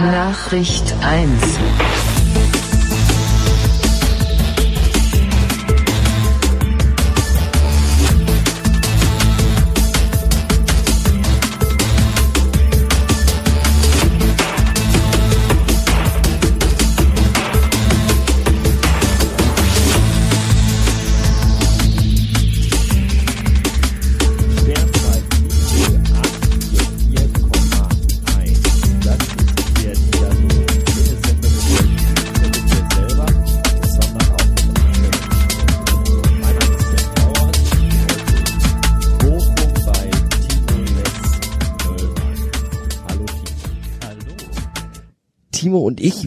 Nachricht 1.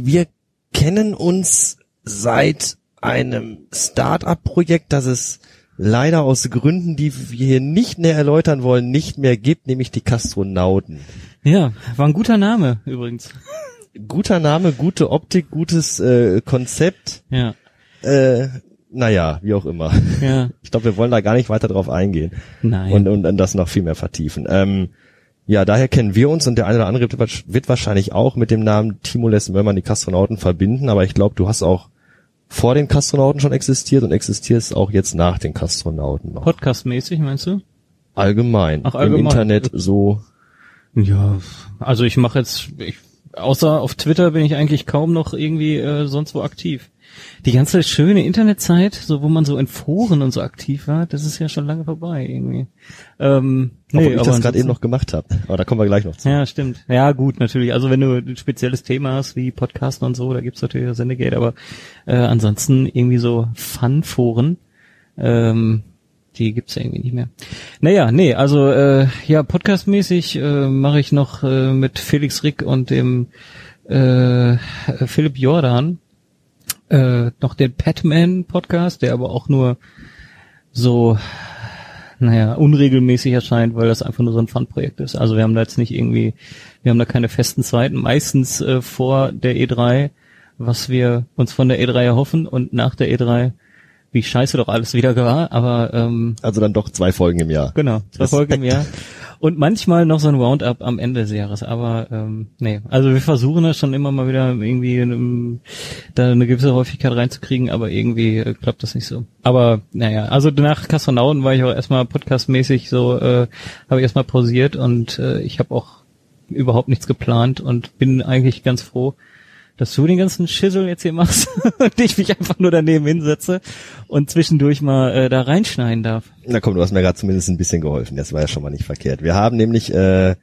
wir kennen uns seit einem Start-up-Projekt, das es leider aus Gründen, die wir hier nicht näher erläutern wollen, nicht mehr gibt, nämlich die Kastronauten. Ja, war ein guter Name übrigens. Guter Name, gute Optik, gutes äh, Konzept. Ja, Äh, naja, wie auch immer. ja, Ich glaube, wir wollen da gar nicht weiter drauf eingehen nein. und, und, und das noch viel mehr vertiefen. Ähm, ja, daher kennen wir uns und der eine oder andere wird, wahrscheinlich auch mit dem Namen Timo Les Möllmann die Kastronauten verbinden, aber ich glaube, du hast auch vor den Kastronauten schon existiert und existierst auch jetzt nach den Kastronauten noch. Podcastmäßig meinst du? Allgemein. Ach, allgemein. Im Internet so. Ja, also ich mache jetzt, ich, außer auf Twitter bin ich eigentlich kaum noch irgendwie äh, sonst wo aktiv. Die ganze schöne Internetzeit, so wo man so in Foren und so aktiv war, das ist ja schon lange vorbei irgendwie. Ähm, Obwohl ich das gerade eben noch gemacht habe. Aber da kommen wir gleich noch zu. Ja, stimmt. Ja, gut, natürlich. Also wenn du ein spezielles Thema hast wie Podcasten und so, da gibt's natürlich das Sendegate, aber äh, ansonsten irgendwie so Fun-Foren, ähm, die gibt's ja irgendwie nicht mehr. Naja, nee, also äh, ja, podcastmäßig äh, mache ich noch äh, mit Felix Rick und dem äh, Philipp Jordan äh, noch den Patman-Podcast, der aber auch nur so naja, unregelmäßig erscheint, weil das einfach nur so ein Fun-Projekt ist. Also wir haben da jetzt nicht irgendwie, wir haben da keine festen Zeiten, meistens äh, vor der E3, was wir uns von der E3 erhoffen und nach der E3, wie scheiße doch alles wieder war, aber ähm, Also dann doch zwei Folgen im Jahr. genau, zwei Respekt. Folgen im Jahr. Und manchmal noch so ein Roundup am Ende des Jahres, aber ähm, nee, also wir versuchen das schon immer mal wieder irgendwie ähm, da eine gewisse Häufigkeit reinzukriegen, aber irgendwie äh, klappt das nicht so. Aber naja, also nach Kastronauten war ich auch erstmal podcastmäßig so, äh, habe ich erstmal pausiert und äh, ich habe auch überhaupt nichts geplant und bin eigentlich ganz froh, dass du den ganzen Schissel jetzt hier machst und ich mich einfach nur daneben hinsetze und zwischendurch mal äh, da reinschneiden darf. Na komm, du hast mir gerade zumindest ein bisschen geholfen. Das war ja schon mal nicht verkehrt. Wir haben nämlich äh,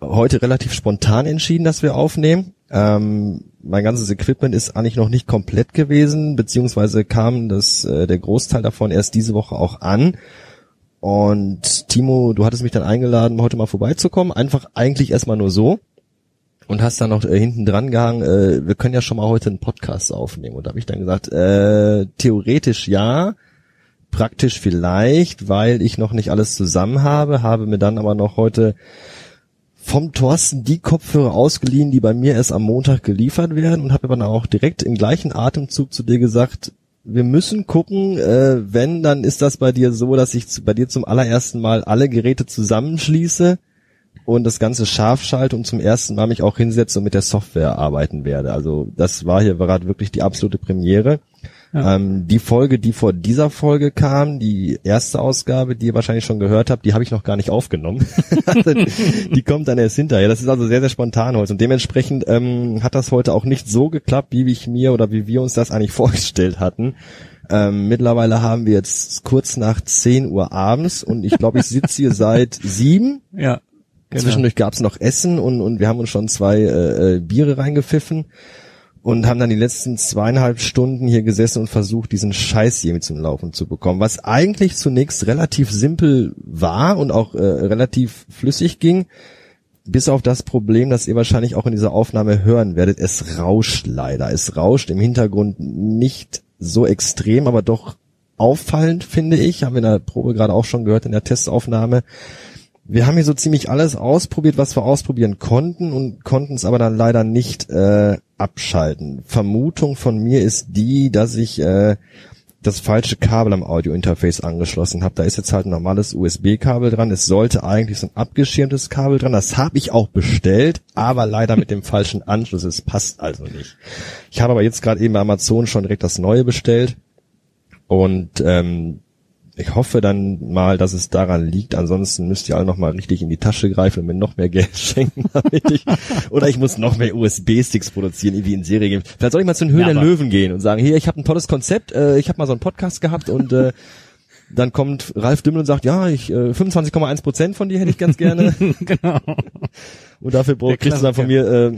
heute relativ spontan entschieden, dass wir aufnehmen. Ähm, mein ganzes Equipment ist eigentlich noch nicht komplett gewesen, beziehungsweise kam das äh, der Großteil davon erst diese Woche auch an. Und Timo, du hattest mich dann eingeladen, heute mal vorbeizukommen. Einfach eigentlich erstmal nur so. Und hast dann noch äh, hinten dran gehangen, äh, wir können ja schon mal heute einen Podcast aufnehmen. Und da habe ich dann gesagt, äh, theoretisch ja, praktisch vielleicht, weil ich noch nicht alles zusammen habe, habe mir dann aber noch heute vom Thorsten die Kopfhörer ausgeliehen, die bei mir erst am Montag geliefert werden und habe aber dann auch direkt im gleichen Atemzug zu dir gesagt, wir müssen gucken, äh, wenn, dann ist das bei dir so, dass ich zu, bei dir zum allerersten Mal alle Geräte zusammenschließe und das Ganze scharf schalte und zum ersten Mal mich auch hinsetze und mit der Software arbeiten werde. Also das war hier gerade wirklich die absolute Premiere. Ja. Ähm, die Folge, die vor dieser Folge kam, die erste Ausgabe, die ihr wahrscheinlich schon gehört habt, die habe ich noch gar nicht aufgenommen. Die kommt dann erst hinterher. Das ist also sehr, sehr spontan heute. Und dementsprechend ähm, hat das heute auch nicht so geklappt, wie ich mir oder wie wir uns das eigentlich vorgestellt hatten. Ähm, mittlerweile haben wir jetzt kurz nach 10 Uhr abends und ich glaube, ich sitze hier seit sieben. Ja. Genau. Zwischendurch gab's noch Essen und, und wir haben uns schon zwei äh, äh, Biere reingepfiffen und haben dann die letzten zweieinhalb Stunden hier gesessen und versucht, diesen Scheiß hier mit zum Laufen zu bekommen. Was eigentlich zunächst relativ simpel war und auch äh, relativ flüssig ging, bis auf das Problem, das ihr wahrscheinlich auch in dieser Aufnahme hören werdet. Es rauscht leider. Es rauscht im Hintergrund nicht so extrem, aber doch auffallend, finde ich. Haben wir in der Probe gerade auch schon gehört in der Testaufnahme. Wir haben hier so ziemlich alles ausprobiert, was wir ausprobieren konnten und konnten es aber dann leider nicht äh, abschalten. Vermutung von mir ist die, dass ich äh, das falsche Kabel am Audiointerface angeschlossen habe. Da ist jetzt halt ein normales USB-Kabel dran. Es sollte eigentlich so ein abgeschirmtes Kabel dran. Das habe ich auch bestellt, aber leider mit dem falschen Anschluss. Es passt also nicht. Ich habe aber jetzt gerade eben bei Amazon schon direkt das neue bestellt. Und ähm, ich hoffe dann mal, dass es daran liegt. Ansonsten müsst ihr alle noch mal richtig in die Tasche greifen und mir noch mehr Geld schenken, damit ich, oder ich muss noch mehr USB-Sticks produzieren, irgendwie in Serie geben. Vielleicht soll ich mal zu den Höhlen Ja, der Löwen gehen und sagen, hier, ich habe ein tolles Konzept, äh, ich habe mal so einen Podcast gehabt und äh, dann kommt Ralf Dümmel und sagt, ja, ich äh, 25,1 Prozent von dir hätte ich ganz gerne. genau. Und dafür Der kriegst du dann von mir äh,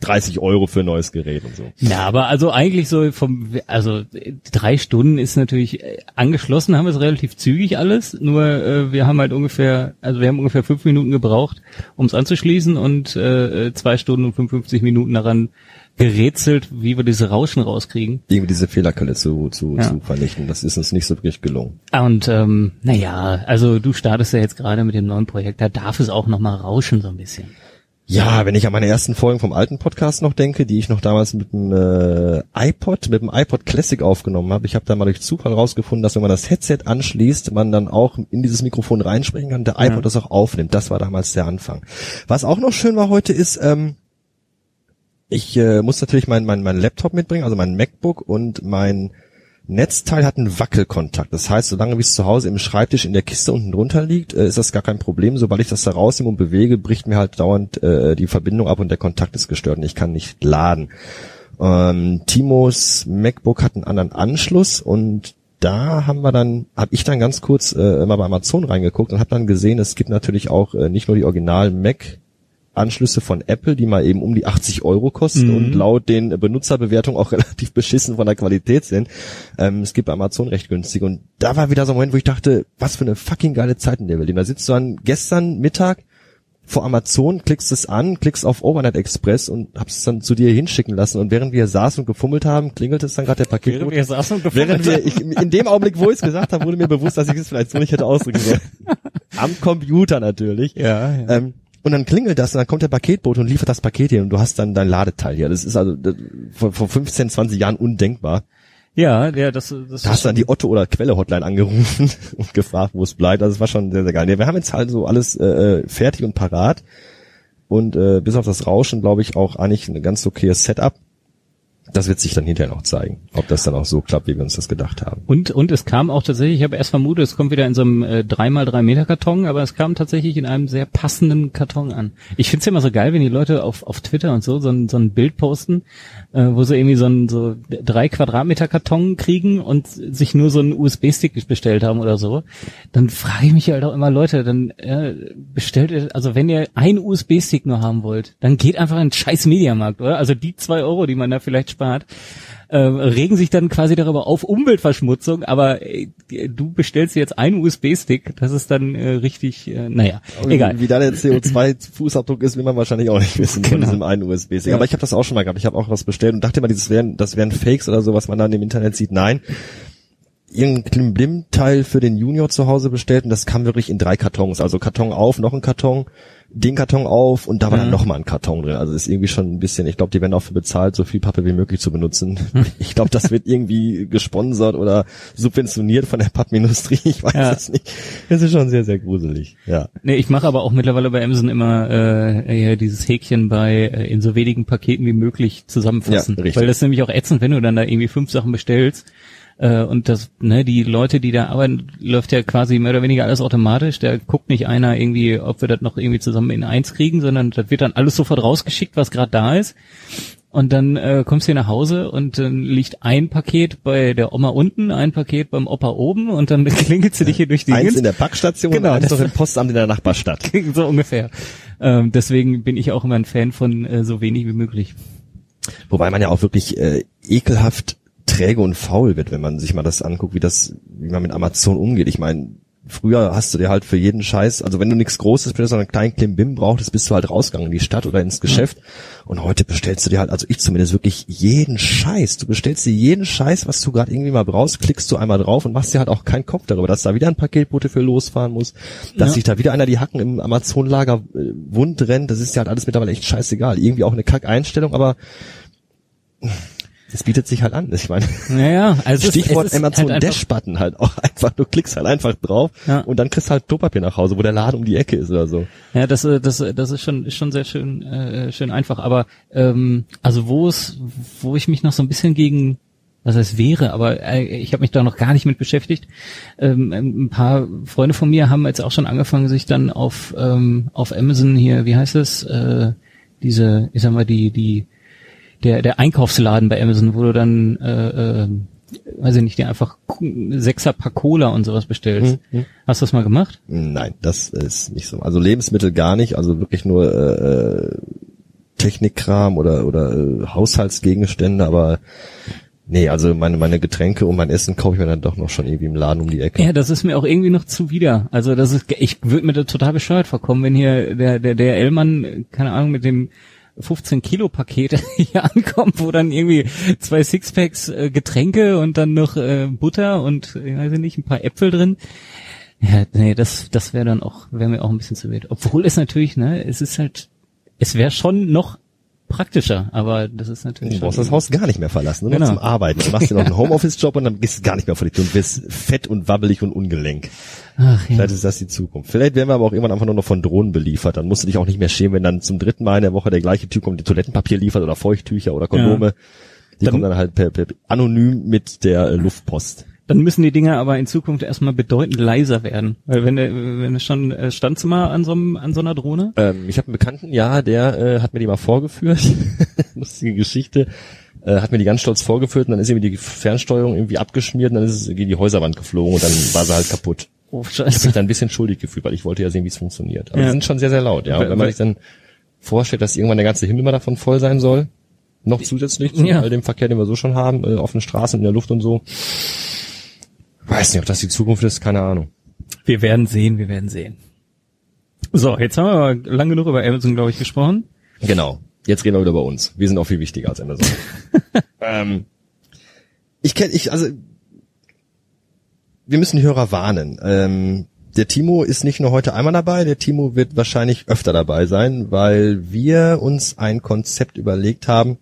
30 Euro für ein neues Gerät und so. Ja, aber also eigentlich so vom, also äh, drei Stunden ist natürlich äh, angeschlossen, haben wir es relativ zügig alles. Nur äh, wir haben halt ungefähr, also wir haben ungefähr fünf Minuten gebraucht, um es anzuschließen und äh, zwei Stunden und 55 Minuten daran gerätselt, wie wir diese Rauschen rauskriegen. Irgendwie diese Fehlerquelle zu, zu, Ja. zu vernichten. Das ist uns nicht so wirklich gelungen. Und ähm, naja, also du startest ja jetzt gerade mit dem neuen Projekt, da darf es auch noch mal rauschen so ein bisschen. Ja, wenn ich an meine ersten Folgen vom alten Podcast noch denke, die ich noch damals mit dem äh, iPod, mit dem iPod Classic aufgenommen habe. Ich habe da mal durch Zufall rausgefunden, dass wenn man das Headset anschließt, man dann auch in dieses Mikrofon reinsprechen kann, der iPod Ja. das auch aufnimmt. Das war damals der Anfang. Was auch noch schön war heute ist, ähm, ich äh, muss natürlich mein, mein, mein Laptop mitbringen, also mein MacBook und mein Netzteil hat einen Wackelkontakt. Das heißt, solange wie es zu Hause im Schreibtisch in der Kiste unten drunter liegt, äh, ist das gar kein Problem. Sobald ich das da rausnehme und bewege, bricht mir halt dauernd äh, die Verbindung ab und der Kontakt ist gestört und ich kann nicht laden. Ähm, Timos MacBook hat einen anderen Anschluss und da haben wir dann, habe ich dann ganz kurz äh, mal bei Amazon reingeguckt und habe dann gesehen, es gibt natürlich auch äh, nicht nur die original Mac Anschlüsse von Apple, die mal eben um die 80 Euro kosten Mhm. und laut den Benutzerbewertungen auch relativ beschissen von der Qualität sind. Ähm, es gibt bei Amazon recht günstig und da war wieder so ein Moment, wo ich dachte, was für eine fucking geile Zeit, in der wir leben. Da sitzt du dann gestern Mittag vor Amazon, klickst es an, klickst auf Overnight Express und hab's es dann zu dir hinschicken lassen und während wir saßen und gefummelt haben, klingelt es dann gerade der Paketbote. wir saßen und Während wir, ich, in dem Augenblick, wo ich es gesagt habe, wurde mir bewusst, dass ich es vielleicht so nicht hätte ausdrücken sollen. Am Computer natürlich. Ja, ja. Ähm, und dann klingelt das und dann kommt der Paketbote und liefert das Paket hier und du hast dann dein Ladeteil hier. Das ist also das, vor, vor 15, 20 Jahren undenkbar. ja, ja, das, das Da hast du dann die Otto oder Quelle Hotline angerufen und gefragt, wo es bleibt. Also es war schon sehr, sehr geil. Nee, wir haben jetzt halt so alles äh, fertig und parat und äh, bis auf das Rauschen, glaube ich, auch eigentlich ein ganz okayes Setup. Das wird sich dann hinterher noch zeigen, ob das dann auch so klappt, wie wir uns das gedacht haben. Und, und es kam auch tatsächlich, ich habe erst vermutet, es kommt wieder in so einem äh, 3x3 Meter Karton, aber es kam tatsächlich in einem sehr passenden Karton an. Ich find's ja immer so geil, wenn die Leute auf, auf Twitter und so so ein, so ein Bild posten, äh, wo sie irgendwie so ein so drei Quadratmeter Karton kriegen und sich nur so einen USB-Stick bestellt haben oder so. Dann frage ich mich halt auch immer, Leute, dann äh, bestellt ihr, also wenn ihr einen USB-Stick nur haben wollt, dann geht einfach in den scheiß Mediamarkt, oder? Also die zwei Euro, die man da vielleicht spart, äh, regen sich dann quasi darüber auf Umweltverschmutzung, aber äh, du bestellst jetzt einen USB-Stick, das ist dann äh, richtig, äh, naja, egal. Wie da der CO2-Fußabdruck ist, will man wahrscheinlich auch nicht wissen von Genau. diesem einen USB-Stick. Ja. Aber ich habe das auch schon mal gehabt. Ich habe auch was bestellt und dachte immer, dieses wären, das wären Fakes oder so, was man dann im Internet sieht. Nein. Irgendein Klimblim-Teil für den Junior zu Hause bestellt und das kam wirklich in drei Kartons. Also Karton auf, noch ein Karton, den Karton auf und da war dann Mhm. noch mal ein Karton drin. Also ist irgendwie schon ein bisschen, ich glaube, die werden auch für bezahlt, so viel Pappe wie möglich zu benutzen. Hm. Ich glaube, das wird irgendwie gesponsert oder subventioniert von der Pappindustrie. Ich weiß Ja. es nicht. Das ist schon sehr, sehr gruselig. Ja. Nee, ich mache aber auch mittlerweile bei Amazon immer äh, ja, dieses Häkchen bei äh, in so wenigen Paketen wie möglich zusammenfassen. Ja, richtig. Weil das ist nämlich auch ätzend, wenn du dann da irgendwie fünf Sachen bestellst. Äh, und das, ne, die Leute, die da arbeiten, läuft ja quasi mehr oder weniger alles automatisch. Da guckt nicht einer irgendwie, ob wir das noch irgendwie zusammen in eins kriegen, sondern das wird dann alles sofort rausgeschickt, was gerade da ist. Und dann äh, kommst du hier nach Hause und dann liegt ein Paket bei der Oma unten, ein Paket beim Opa oben und dann klingelst du dich hier durch die Eins Dings. in der Packstation Genau, und eins das- noch im Postamt in der Nachbarstadt. so ungefähr. Ähm, deswegen bin ich auch immer ein Fan von äh, so wenig wie möglich. Wobei man ja auch wirklich äh, ekelhaft träge und faul wird, wenn man sich mal das anguckt, wie das, wie man mit Amazon umgeht. Ich meine, früher hast du dir halt für jeden Scheiß, also wenn du nichts Großes bestellst, sondern einen kleinen Klimbim brauchtest, bist du halt rausgegangen in die Stadt oder ins Geschäft. Und heute bestellst du dir halt, also ich zumindest wirklich jeden Scheiß. Du bestellst dir jeden Scheiß, was du gerade irgendwie mal brauchst, klickst du einmal drauf und machst dir halt auch keinen Kopf darüber, dass da wieder ein Paketbote für losfahren muss, dass Ja. sich da wieder einer die Hacken im Amazon-Lager äh, wund rennt. Das ist ja halt alles mittlerweile echt scheißegal. Irgendwie auch eine Kack-Einstellung, aber Das bietet sich halt an. Ich meine, Naja, also es ist- Stichwort es ist Amazon halt Dash-Button halt auch einfach. Du klickst halt einfach drauf Ja. und dann kriegst du halt Klopapier nach Hause, wo der Laden um die Ecke ist oder so. Ja, das, äh, das, äh, das ist schon, ist schon sehr schön, äh, schön einfach. Aber ähm, also wo es, wo ich mich noch so ein bisschen gegen, was heißt wäre, aber äh, ich habe mich da noch gar nicht mit beschäftigt. Ähm, ein paar Freunde von mir haben jetzt auch schon angefangen, sich dann auf auf auf Amazon hier, wie heißt es, äh, diese, ich sag mal die die der der Einkaufsladen bei Amazon, wo du dann äh, äh, weiß ich nicht, dir einfach Sechser Pack Cola und sowas bestellst. Hast du das mal gemacht? Nein, das ist nicht so. Also Lebensmittel gar nicht, also wirklich nur äh, Technikkram oder oder äh, Haushaltsgegenstände, aber nee, also meine meine Getränke und mein Essen kaufe ich mir dann doch noch schon irgendwie im Laden um die Ecke. Ja, das ist mir auch irgendwie noch zuwider. Also das ist, ich würde mir da total bescheuert vorkommen, wenn hier der der der L-Mann, keine Ahnung, mit dem 15 Kilo Paket hier ankommt, wo dann irgendwie zwei Sixpacks äh, Getränke und dann noch äh, Butter und ich weiß nicht, ein paar Äpfel drin. Ja, nee, das das wäre dann auch wäre mir auch ein bisschen zu wild. Obwohl es natürlich, ne, es ist halt es wäre schon noch praktischer, aber das ist natürlich Du brauchst das Haus gar nicht mehr verlassen, nur noch Genau. zum Arbeiten. Du machst dir noch einen Homeoffice-Job und dann gehst du gar nicht mehr vor die Tür und wirst fett und wabbelig und ungelenk. Ach, ja. Vielleicht ist das die Zukunft. Vielleicht werden wir aber auch irgendwann einfach nur noch von Drohnen beliefert. Dann musst du dich auch nicht mehr schämen, wenn dann zum dritten Mal in der Woche der gleiche Typ kommt, der Toilettenpapier liefert oder Feuchttücher oder Kondome. Die Dann- kommen dann halt per, per anonym mit der äh, Luftpost. Dann müssen die Dinger aber in Zukunft erstmal bedeutend leiser werden. Weil wenn der, wenn es schon, äh, standst du mal an so, an so einer Drohne? Ähm, ich habe einen Bekannten, ja, der äh, hat mir die mal vorgeführt. Lustige Geschichte. Äh, hat mir die ganz stolz vorgeführt und dann ist irgendwie die Fernsteuerung irgendwie abgeschmiert und dann ist es gegen die Häuserwand geflogen und dann war sie halt kaputt. Oh, Ich habe mich scheiße. da ein bisschen schuldig gefühlt, weil ich wollte ja sehen, wie es funktioniert. Aber Ja. die sind schon sehr, sehr laut, ja. Und wenn man sich dann vorstellt, dass irgendwann der ganze Himmel mal davon voll sein soll, noch zusätzlich zu Ja. all dem Verkehr, den wir so schon haben, äh, auf den Straßen, in der Luft und so. Weiß nicht, ob das die Zukunft ist, keine Ahnung. Wir werden sehen, wir werden sehen. So, jetzt haben wir aber lang genug über Amazon, glaube ich, gesprochen. Genau. Jetzt reden wir wieder über uns. Wir sind auch viel wichtiger als Amazon. ähm, ich kenne, ich, also, wir müssen die Hörer warnen. Ähm, der Timo ist nicht nur heute einmal dabei, der Timo wird wahrscheinlich öfter dabei sein, weil wir uns ein Konzept überlegt haben,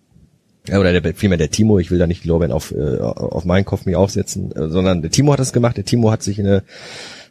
äh, oder der, vielmehr der Timo, ich will da nicht die Lorbeeren auf, äh, auf meinen Kopf mir aufsetzen, äh, sondern der Timo hat das gemacht, der Timo hat sich eine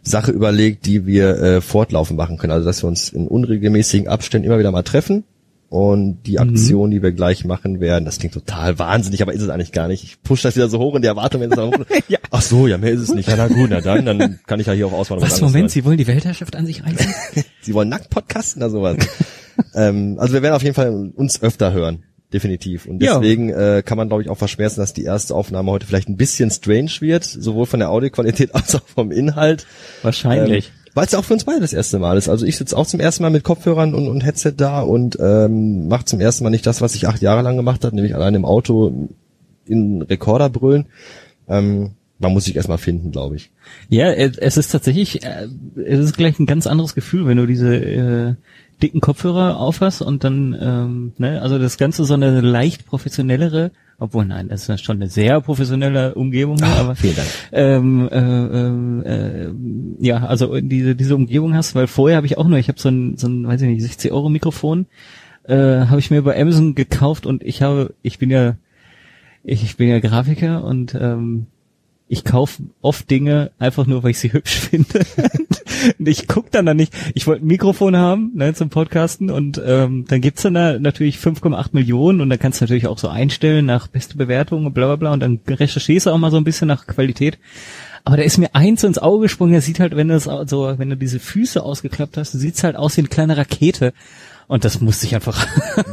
Sache überlegt, die wir äh, fortlaufend machen können. Also dass wir uns in unregelmäßigen Abständen immer wieder mal treffen und die Aktion, die wir gleich machen werden, das klingt total wahnsinnig, aber ist es eigentlich gar nicht. Ich push das wieder so hoch in der Erwartung, wenn es dann Ja. Ach so, ja, mehr ist es nicht. Ja, na gut, na dann, dann kann ich ja hier auch auswandern. Was, Moment, Sie wollen die Weltherrschaft an sich reißen? Sie wollen nackt podcasten oder sowas. ähm, also wir werden auf jeden Fall uns öfter hören. Definitiv. Und Ja. deswegen äh, kann man, glaube ich, auch verschmerzen, dass die erste Aufnahme heute vielleicht ein bisschen strange wird, sowohl von der Audioqualität als auch vom Inhalt. Wahrscheinlich. Ähm, Weil es ja auch für uns beide das erste Mal ist. Also ich sitze auch zum ersten Mal mit Kopfhörern und, und Headset da und ähm, mache zum ersten Mal nicht das, was ich acht Jahre lang gemacht habe, nämlich allein im Auto in Rekorder brüllen. Ähm, man muss sich erstmal finden, glaube ich. Ja, es es ist tatsächlich, äh, es ist gleich ein ganz anderes Gefühl, wenn du diese äh, dicken Kopfhörer aufhast und dann, ähm, ne, also das Ganze so eine leicht professionellere, obwohl nein, das ist schon eine sehr professionelle Umgebung, hier, aber vielen Dank. ähm, äh, ähm, äh, ja, also diese diese Umgebung hast, weil vorher habe ich auch nur, ich habe so ein, so ein, weiß ich nicht, 60 Euro Mikrofon, äh, habe ich mir bei Amazon gekauft und ich habe, ich bin ja, ich, ich bin ja Grafiker und ähm, ich kaufe oft Dinge einfach nur, weil ich sie hübsch finde. und ich guck dann da nicht. Ich wollte ein Mikrofon haben ne, zum Podcasten und ähm, dann gibt's dann da natürlich 5,8 Millionen und dann kannst du natürlich auch so einstellen nach beste Bewertung und bla bla bla und dann recherchierst du auch mal so ein bisschen nach Qualität. Aber da ist mir eins ins Auge gesprungen, das sieht halt, wenn du so, wenn du diese Füße ausgeklappt hast, sieht's halt aus wie eine kleine Rakete. Und das musste ich einfach.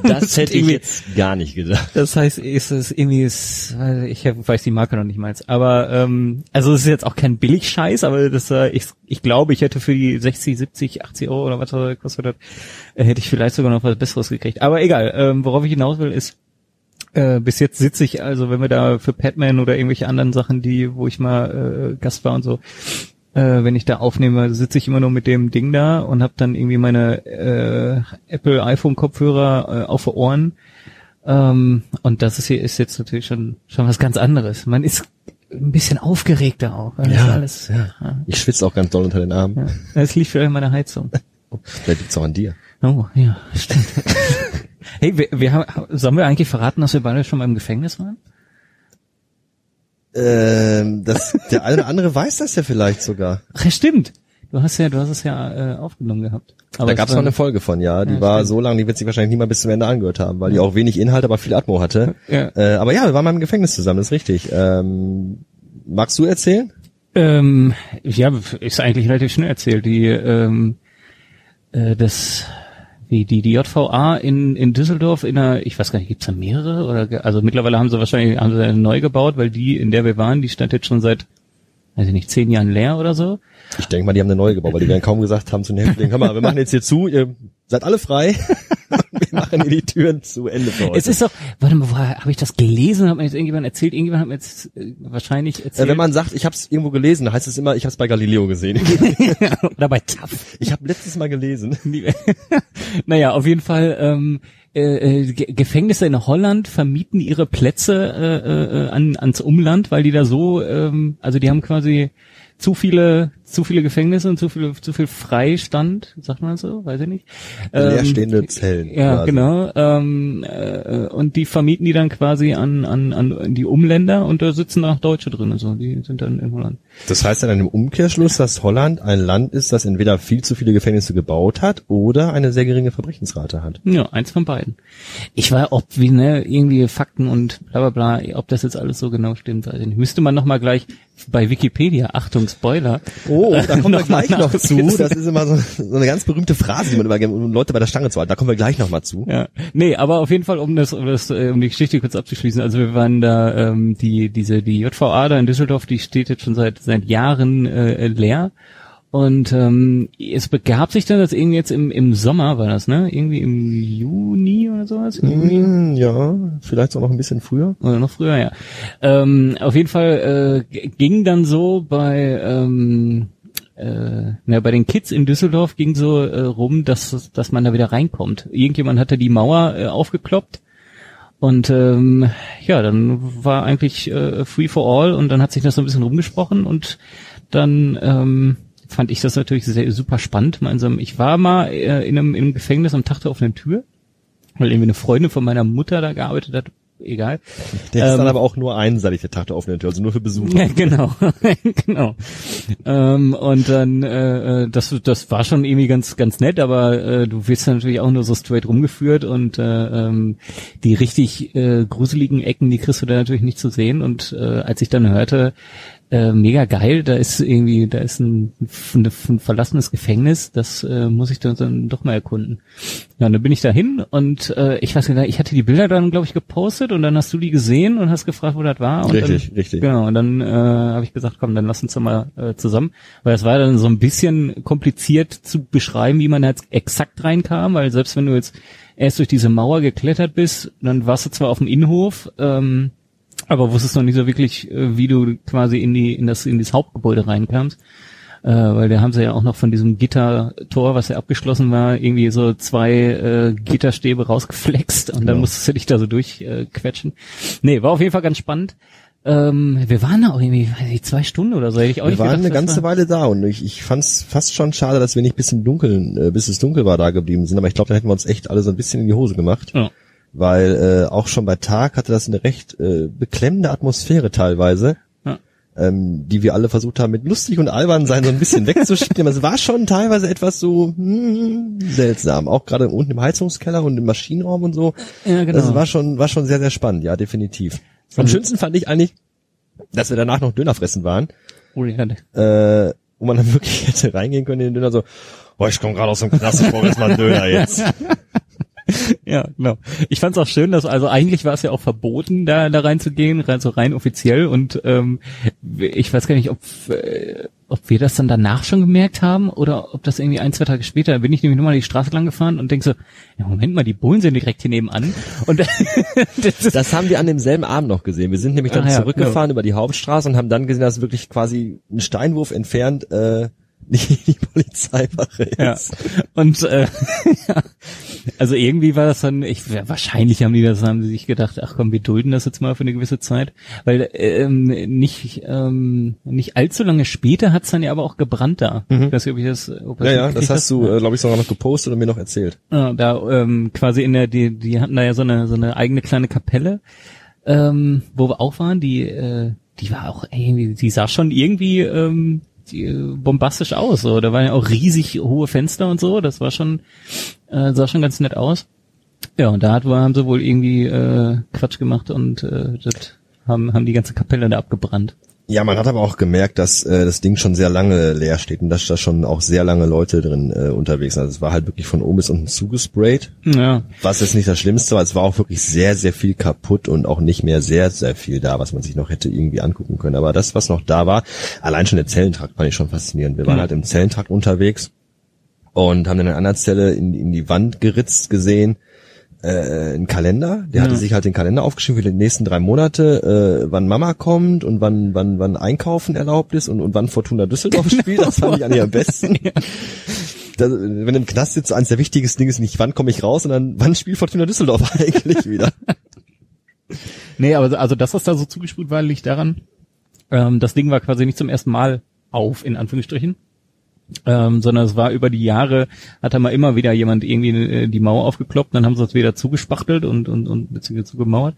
Das hätte ich jetzt gar nicht gedacht. das heißt, ist es irgendwie, ist, ich weiß die Marke noch nicht mal. Aber ähm, also es ist jetzt auch kein Billigscheiß, aber das, äh, ich, ich glaube, ich hätte für die 60, 70, 80 Euro oder was das gekostet hat, äh, hätte ich vielleicht sogar noch was Besseres gekriegt. Aber egal, ähm, worauf ich hinaus will, ist, äh, bis jetzt sitze ich, also wenn wir da für Padman oder irgendwelche anderen Sachen, die, wo ich mal äh, Gast war und so, äh, wenn ich da aufnehme, sitze ich immer nur mit dem Ding da und habe dann irgendwie meine äh, Apple iPhone Kopfhörer äh, auf den Ohren. Ähm, und das ist hier ist jetzt natürlich schon schon was ganz anderes. Man ist ein bisschen aufgeregter auch. weil das alles, ja. Ich schwitze auch ganz doll unter den Armen. ja. Das liegt vielleicht an meiner Heizung. Vielleicht liegt's auch an dir. Oh, ja, stimmt. hey, wir, wir haben, sollen wir eigentlich verraten, dass wir beide schon mal im Gefängnis waren? Ähm, das, der eine oder andere weiß das ja vielleicht sogar. Ach, stimmt. Du hast ja, du hast es ja äh, aufgenommen gehabt. da es gab es noch eine Folge von, ja. Die Ja, war stimmt. so lang, die wird sich wahrscheinlich niemand bis zum Ende angehört haben, weil die auch wenig Inhalt, aber viel Atmo hatte. Ja. Äh, aber ja, wir waren mal im Gefängnis zusammen, das ist richtig. Ähm, magst du erzählen? Ähm, ja, ist eigentlich relativ schnell erzählt. Die, ähm, äh, das, wie die, die JVA in, in Düsseldorf in einer, ich weiß gar nicht, gibt's da mehrere? Oder, also mittlerweile haben sie wahrscheinlich, haben sie eine neu gebaut, weil die, in der wir waren, die stand jetzt schon seit, weiß ich nicht, zehn Jahren leer oder so. Ich denke mal, die haben eine neue gebaut, weil die werden kaum gesagt haben zu den Häftlingen, hör mal, wir machen jetzt hier zu, ihr seid alle frei. wir machen hier die Türen zu Ende für heute. Es ist doch, warte mal, habe ich das gelesen? Hat mir jetzt irgendjemand erzählt? Irgendjemand hat mir jetzt äh, wahrscheinlich erzählt. äh, wenn man sagt, ich habe es irgendwo gelesen, heißt es immer, ich habe es bei Galileo gesehen. oder bei TAF. ich habe letztes Mal gelesen. naja, auf jeden Fall, ähm, äh, äh, Ge- Gefängnisse in Holland vermieten ihre Plätze äh, äh, an, ans Umland, weil die da so, ähm, also die haben quasi zu viele, zu viele Gefängnisse und zu viel, zu viel Freistand, sagt man so, weiß ich nicht. Leerstehende Zellen Ja, quasi. genau. Ähm, äh, und die vermieten die dann quasi an, an, an die Umländer und da sitzen auch Deutsche drin, also die sind dann in Holland. Das heißt dann im Umkehrschluss, dass Holland ein Land ist, das entweder viel zu viele Gefängnisse gebaut hat oder eine sehr geringe Verbrechensrate hat. Ja, eins von beiden. Ich war, ob wie, ne, irgendwie Fakten und bla bla bla, ob das jetzt alles so genau stimmt, weiß ich nicht. Müsste man nochmal gleich bei Wikipedia, Achtung, Spoiler. Oh, da kommen wir gleich noch zu. Das ist immer so, so eine ganz berühmte Phrase, die man immer um Leute bei der Stange zu halten. Da kommen wir gleich noch mal zu. Ja, nee, aber auf jeden Fall, um das, um das, äh, um die Geschichte kurz abzuschließen. Also wir waren da, ähm, die, diese, die JVA da in Düsseldorf, die steht jetzt schon seit seit Jahren äh, leer. Und ähm, es begab sich dann, dass irgendwie jetzt im, im Sommer war das, ne? Irgendwie im Juni oder sowas? Hm, ja, vielleicht auch noch ein bisschen früher. Oder noch früher, ja. Ähm, auf jeden Fall äh, ging dann so bei ähm, äh, na, bei den Kids in Düsseldorf ging so äh, rum, dass dass man da wieder reinkommt. Irgendjemand hatte die Mauer äh, aufgekloppt und ähm, ja, dann war eigentlich äh, free for all und dann hat sich das so ein bisschen rumgesprochen und dann ähm, fand ich das natürlich sehr super spannend. Gemeinsam, ich war mal äh, in, einem, in einem Gefängnis am Tag der offenen Tür, weil irgendwie eine Freundin von meiner Mutter da gearbeitet hat. Egal. Der ist Ähm, dann aber auch nur einseitig, der Tag der offenen Tür, also nur für Besucher. Ja, genau, genau. Ähm, und dann, äh, äh, das, das war schon irgendwie ganz, ganz nett, aber äh, du wirst dann natürlich auch nur so straight rumgeführt und äh, ähm, die richtig äh, gruseligen Ecken, die kriegst du da natürlich nicht zu sehen. Und äh, als ich dann hörte, äh, mega geil, da ist irgendwie, da ist ein, ein, ein verlassenes Gefängnis, das äh, muss ich dann, dann doch mal erkunden. Ja, und dann bin ich dahin und äh, ich weiß nicht, ich hatte die Bilder dann, glaube ich, gepostet und dann hast du die gesehen und hast gefragt, wo das war. Und Richtig, dann, richtig. Genau, und dann äh, habe ich gesagt, komm, dann lass uns doch mal äh, zusammen, weil das war dann so ein bisschen kompliziert zu beschreiben, wie man jetzt exakt reinkam, weil selbst wenn du jetzt erst durch diese Mauer geklettert bist, dann warst du zwar auf dem Innenhof, ähm, aber wusstest noch nicht so wirklich, äh, wie du quasi in die in das in das Hauptgebäude reinkamst. Äh, weil da haben sie ja auch noch von diesem Gittertor, was ja abgeschlossen war, irgendwie so zwei äh, Gitterstäbe rausgeflext und dann Ja. musstest du dich da so durchquetschen. Äh, quetschen. nee, war auf jeden Fall ganz spannend. Ähm, wir waren da auch irgendwie, weiß nicht, zwei Stunden oder so, hätte ich auch Wir nicht waren gedacht. eine ganze war, Weile da und ich, ich fand es fast schon schade, dass wir nicht bis im Dunkeln, äh, bis es dunkel war, da geblieben sind. Aber ich glaube, dann hätten wir uns echt alle so ein bisschen in die Hose gemacht. Ja. Weil äh, auch schon bei Tag hatte das eine recht äh, beklemmende Atmosphäre teilweise, Ja. ähm, die wir alle versucht haben, mit lustig und albern sein so ein bisschen wegzuschieben. Aber es war schon teilweise etwas so hm, seltsam. Auch gerade unten im Heizungskeller und im Maschinenraum und so. Ja, genau. Das war schon, war schon sehr, sehr spannend, ja, definitiv. Am schönsten fand ich eigentlich, dass wir danach noch Döner fressen waren Oh, ja, äh, wo man dann wirklich hätte reingehen können in den Döner so, oh, ich komme gerade aus dem Knast, ich brauche jetzt mal einen Döner jetzt. Ja, genau. Ich fand es auch schön, dass also eigentlich war es ja auch verboten, da da reinzugehen, rein so rein offiziell und ähm, ich weiß gar nicht, ob äh, ob wir das dann danach schon gemerkt haben oder ob das irgendwie ein zwei Tage später bin ich nämlich nochmal die Straße lang gefahren und denk so, ja Moment mal, die Bullen sind direkt hier nebenan und das Das haben wir an demselben Abend noch gesehen. Wir sind nämlich dann Ah, ja, zurückgefahren über die Hauptstraße und haben dann gesehen, dass wirklich quasi ein Steinwurf entfernt äh, die, die Polizeiwache Ja. ist. Und äh, ja. also irgendwie war das dann, ich ja, wahrscheinlich haben die das, haben sie sich gedacht, ach komm, wir dulden das jetzt mal für eine gewisse Zeit. Weil ähm, nicht, ähm, nicht allzu lange später hat's dann ja aber auch gebrannt da. Ich weiß nicht, ob ich das, ob Ja, ja, das hast du, äh, glaube ich, sogar noch gepostet und mir noch erzählt. Ja, da ähm, quasi in der, die, die hatten da ja so eine so eine eigene kleine Kapelle, ähm, wo wir auch waren, die äh, die war auch irgendwie, die sah schon irgendwie ähm, äh, bombastisch aus. So. Da waren ja auch riesig hohe Fenster und so. Das war schon, äh, sah schon ganz nett aus. Ja, und da hat, haben sie wohl irgendwie äh, Quatsch gemacht und äh, das haben, haben die ganze Kapelle da abgebrannt. Ja, man hat aber auch gemerkt, dass äh, das Ding schon sehr lange leer steht und dass da schon auch sehr lange Leute drin äh, unterwegs sind. Also es war halt wirklich von oben bis unten zugesprayt. Ja. Was jetzt nicht das Schlimmste war, es war auch wirklich sehr, sehr viel kaputt und auch nicht mehr sehr, sehr viel da, was man sich noch hätte irgendwie angucken können. Aber das, was noch da war, allein schon der Zellentrakt fand ich schon faszinierend. Wir waren Mhm. halt im Zellentrakt unterwegs und haben dann in einer anderen Stelle in, in die Wand geritzt gesehen, äh, einen Kalender. Der hatte Ja. sich halt den Kalender aufgeschrieben für die nächsten drei Monate, äh, wann Mama kommt und wann wann wann Einkaufen erlaubt ist und, und wann Fortuna Düsseldorf spielt. Das fand ich eigentlich am besten. Das, wenn du im Knast sitzt, eines der wichtigsten Dinge ist nicht, wann komme ich raus, sondern wann spielt Fortuna Düsseldorf eigentlich wieder. Nee, aber also das, was da so zugesprüht war, liegt daran, ähm, das Ding war quasi nicht zum ersten Mal auf, in Anführungsstrichen. Ähm, sondern es war über die Jahre, hat da mal immer wieder jemand irgendwie äh, die Mauer aufgekloppt, dann haben sie es wieder zugespachtelt und, und, und beziehungsweise zugemauert.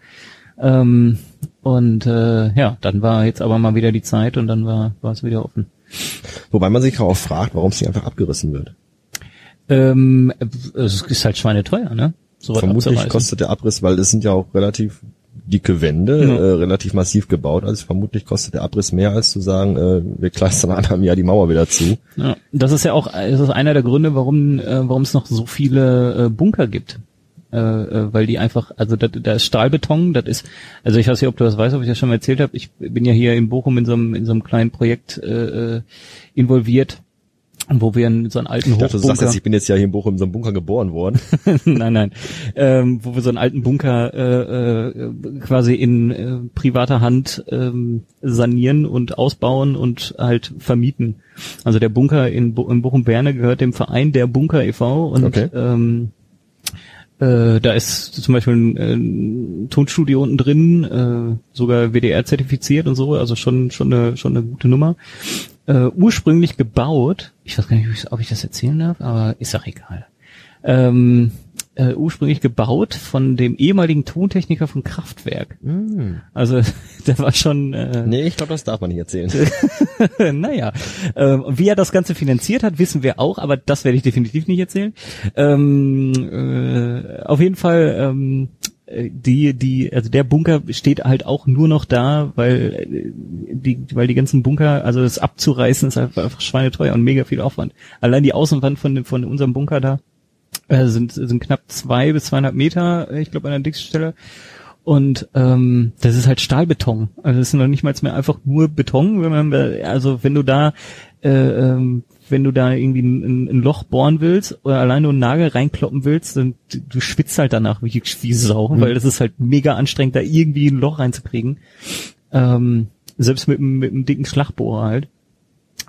Ähm, und äh, ja, dann war jetzt aber mal wieder die Zeit und dann war, war es wieder offen. Wobei man sich auch fragt, warum es nicht einfach abgerissen wird. Ähm, es ist halt schweineteuer, ne? So Vermutlich kostet der Abriss, weil es sind ja auch relativ dicke Wände, Ja. äh, relativ massiv gebaut. Also vermutlich kostet der Abriss mehr, als zu sagen, äh, wir kleistern an einem Jahr die Mauer wieder zu. Ja, das ist ja auch das ist einer der Gründe, warum äh, warum es noch so viele äh, Bunker gibt. Äh, äh, weil die einfach, also da, da ist Stahlbeton, das ist, also ich weiß nicht, ob du das weißt, ob ich das schon mal erzählt habe. Ich bin ja hier in Bochum in so einem, in so einem kleinen Projekt äh, äh, wo wir in so einen alten Ich dachte, du sagst Hochbunker, jetzt, ich bin jetzt ja hier in Bochum in so einem Bunker geboren worden. nein, nein, ähm, wo wir so einen alten Bunker äh, äh, quasi in äh, privater Hand ähm, sanieren und ausbauen und halt vermieten. Also der Bunker in, Bo in Bochum-Berne gehört dem Verein der Bunker e.V. und Okay. ähm, äh, da ist zum Beispiel ein, äh, ein Tonstudio unten drin, äh, sogar WDR zertifiziert und so, also schon schon eine schon eine gute Nummer. Äh, ursprünglich gebaut, ich weiß gar nicht, ob ich- das erzählen darf, aber ist auch egal. Ähm, äh, ursprünglich gebaut von dem ehemaligen Tontechniker von Kraftwerk. Also der war schon äh, nee, ich glaube, das darf man nicht erzählen. naja, ähm, wie er das Ganze finanziert hat, wissen wir auch, aber das werde ich definitiv nicht erzählen. Ähm, äh, auf jeden Fall, ähm, äh, die, die, also der Bunker steht halt auch nur noch da, weil äh, die, weil die ganzen Bunker, also das abzureißen ist einfach, einfach schweineteuer und mega viel Aufwand. Allein die Außenwand von, dem- von unserem Bunker da äh, sind, sind knapp zwei bis zweieinhalb Meter, äh, ich glaube an der dicksten Stelle. Und ähm, das ist halt Stahlbeton. Also das ist noch nicht mal mehr einfach nur Beton, wenn man also wenn du da äh, ähm, wenn du da irgendwie ein, ein Loch bohren willst oder allein nur einen Nagel reinkloppen willst, dann du, schwitzt halt danach wie, wie Sau, weil das ist halt mega anstrengend, da irgendwie ein Loch reinzukriegen. Ähm, selbst mit, einem- mit einem dicken Schlagbohrer halt.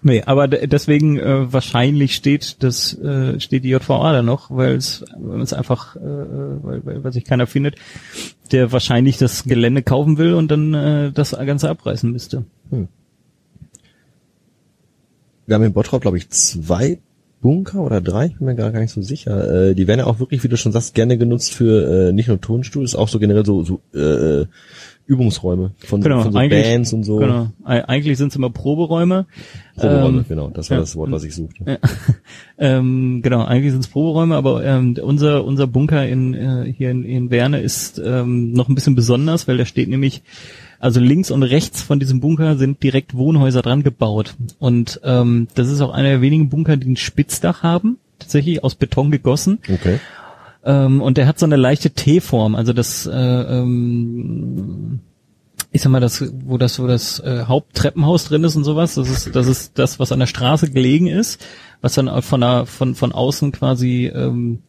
Nee, aber de- deswegen äh, wahrscheinlich steht das äh, steht die JVA da noch, weil es einfach äh, weil, weil, weil sich keiner findet, der wahrscheinlich das Gelände kaufen will und dann äh, das Ganze abreißen müsste. Wir haben in Bottrop, glaube ich, zwei Bunker oder drei, ich bin mir gar gar nicht so sicher. Äh, die werden ja auch wirklich, wie du schon sagst, gerne genutzt für äh, nicht nur Tonstudios, auch so generell so, so äh, Übungsräume von, Genau, von so Bands und so. Genau. Eig- Eigentlich sind es immer Proberäume. Proberäume, Ähm, genau, das war ja. das Wort, was ich suchte. Ja. ähm, genau, eigentlich sind es Proberäume, aber ähm, unser unser Bunker in äh, hier in, in Werne ist ähm, noch ein bisschen besonders, weil da steht nämlich also links und rechts von diesem Bunker sind direkt Wohnhäuser dran gebaut. Und ähm, das ist auch einer der wenigen Bunker, die ein Spitzdach haben, tatsächlich aus Beton gegossen. Okay. ähm, und der hat so eine leichte T-Form, also das, äh, ähm, ich sag mal, das, wo das, wo das äh, Haupttreppenhaus drin ist und sowas, das ist, das ist das, was an der Straße gelegen ist, was dann von der, von, von außen quasi ähm,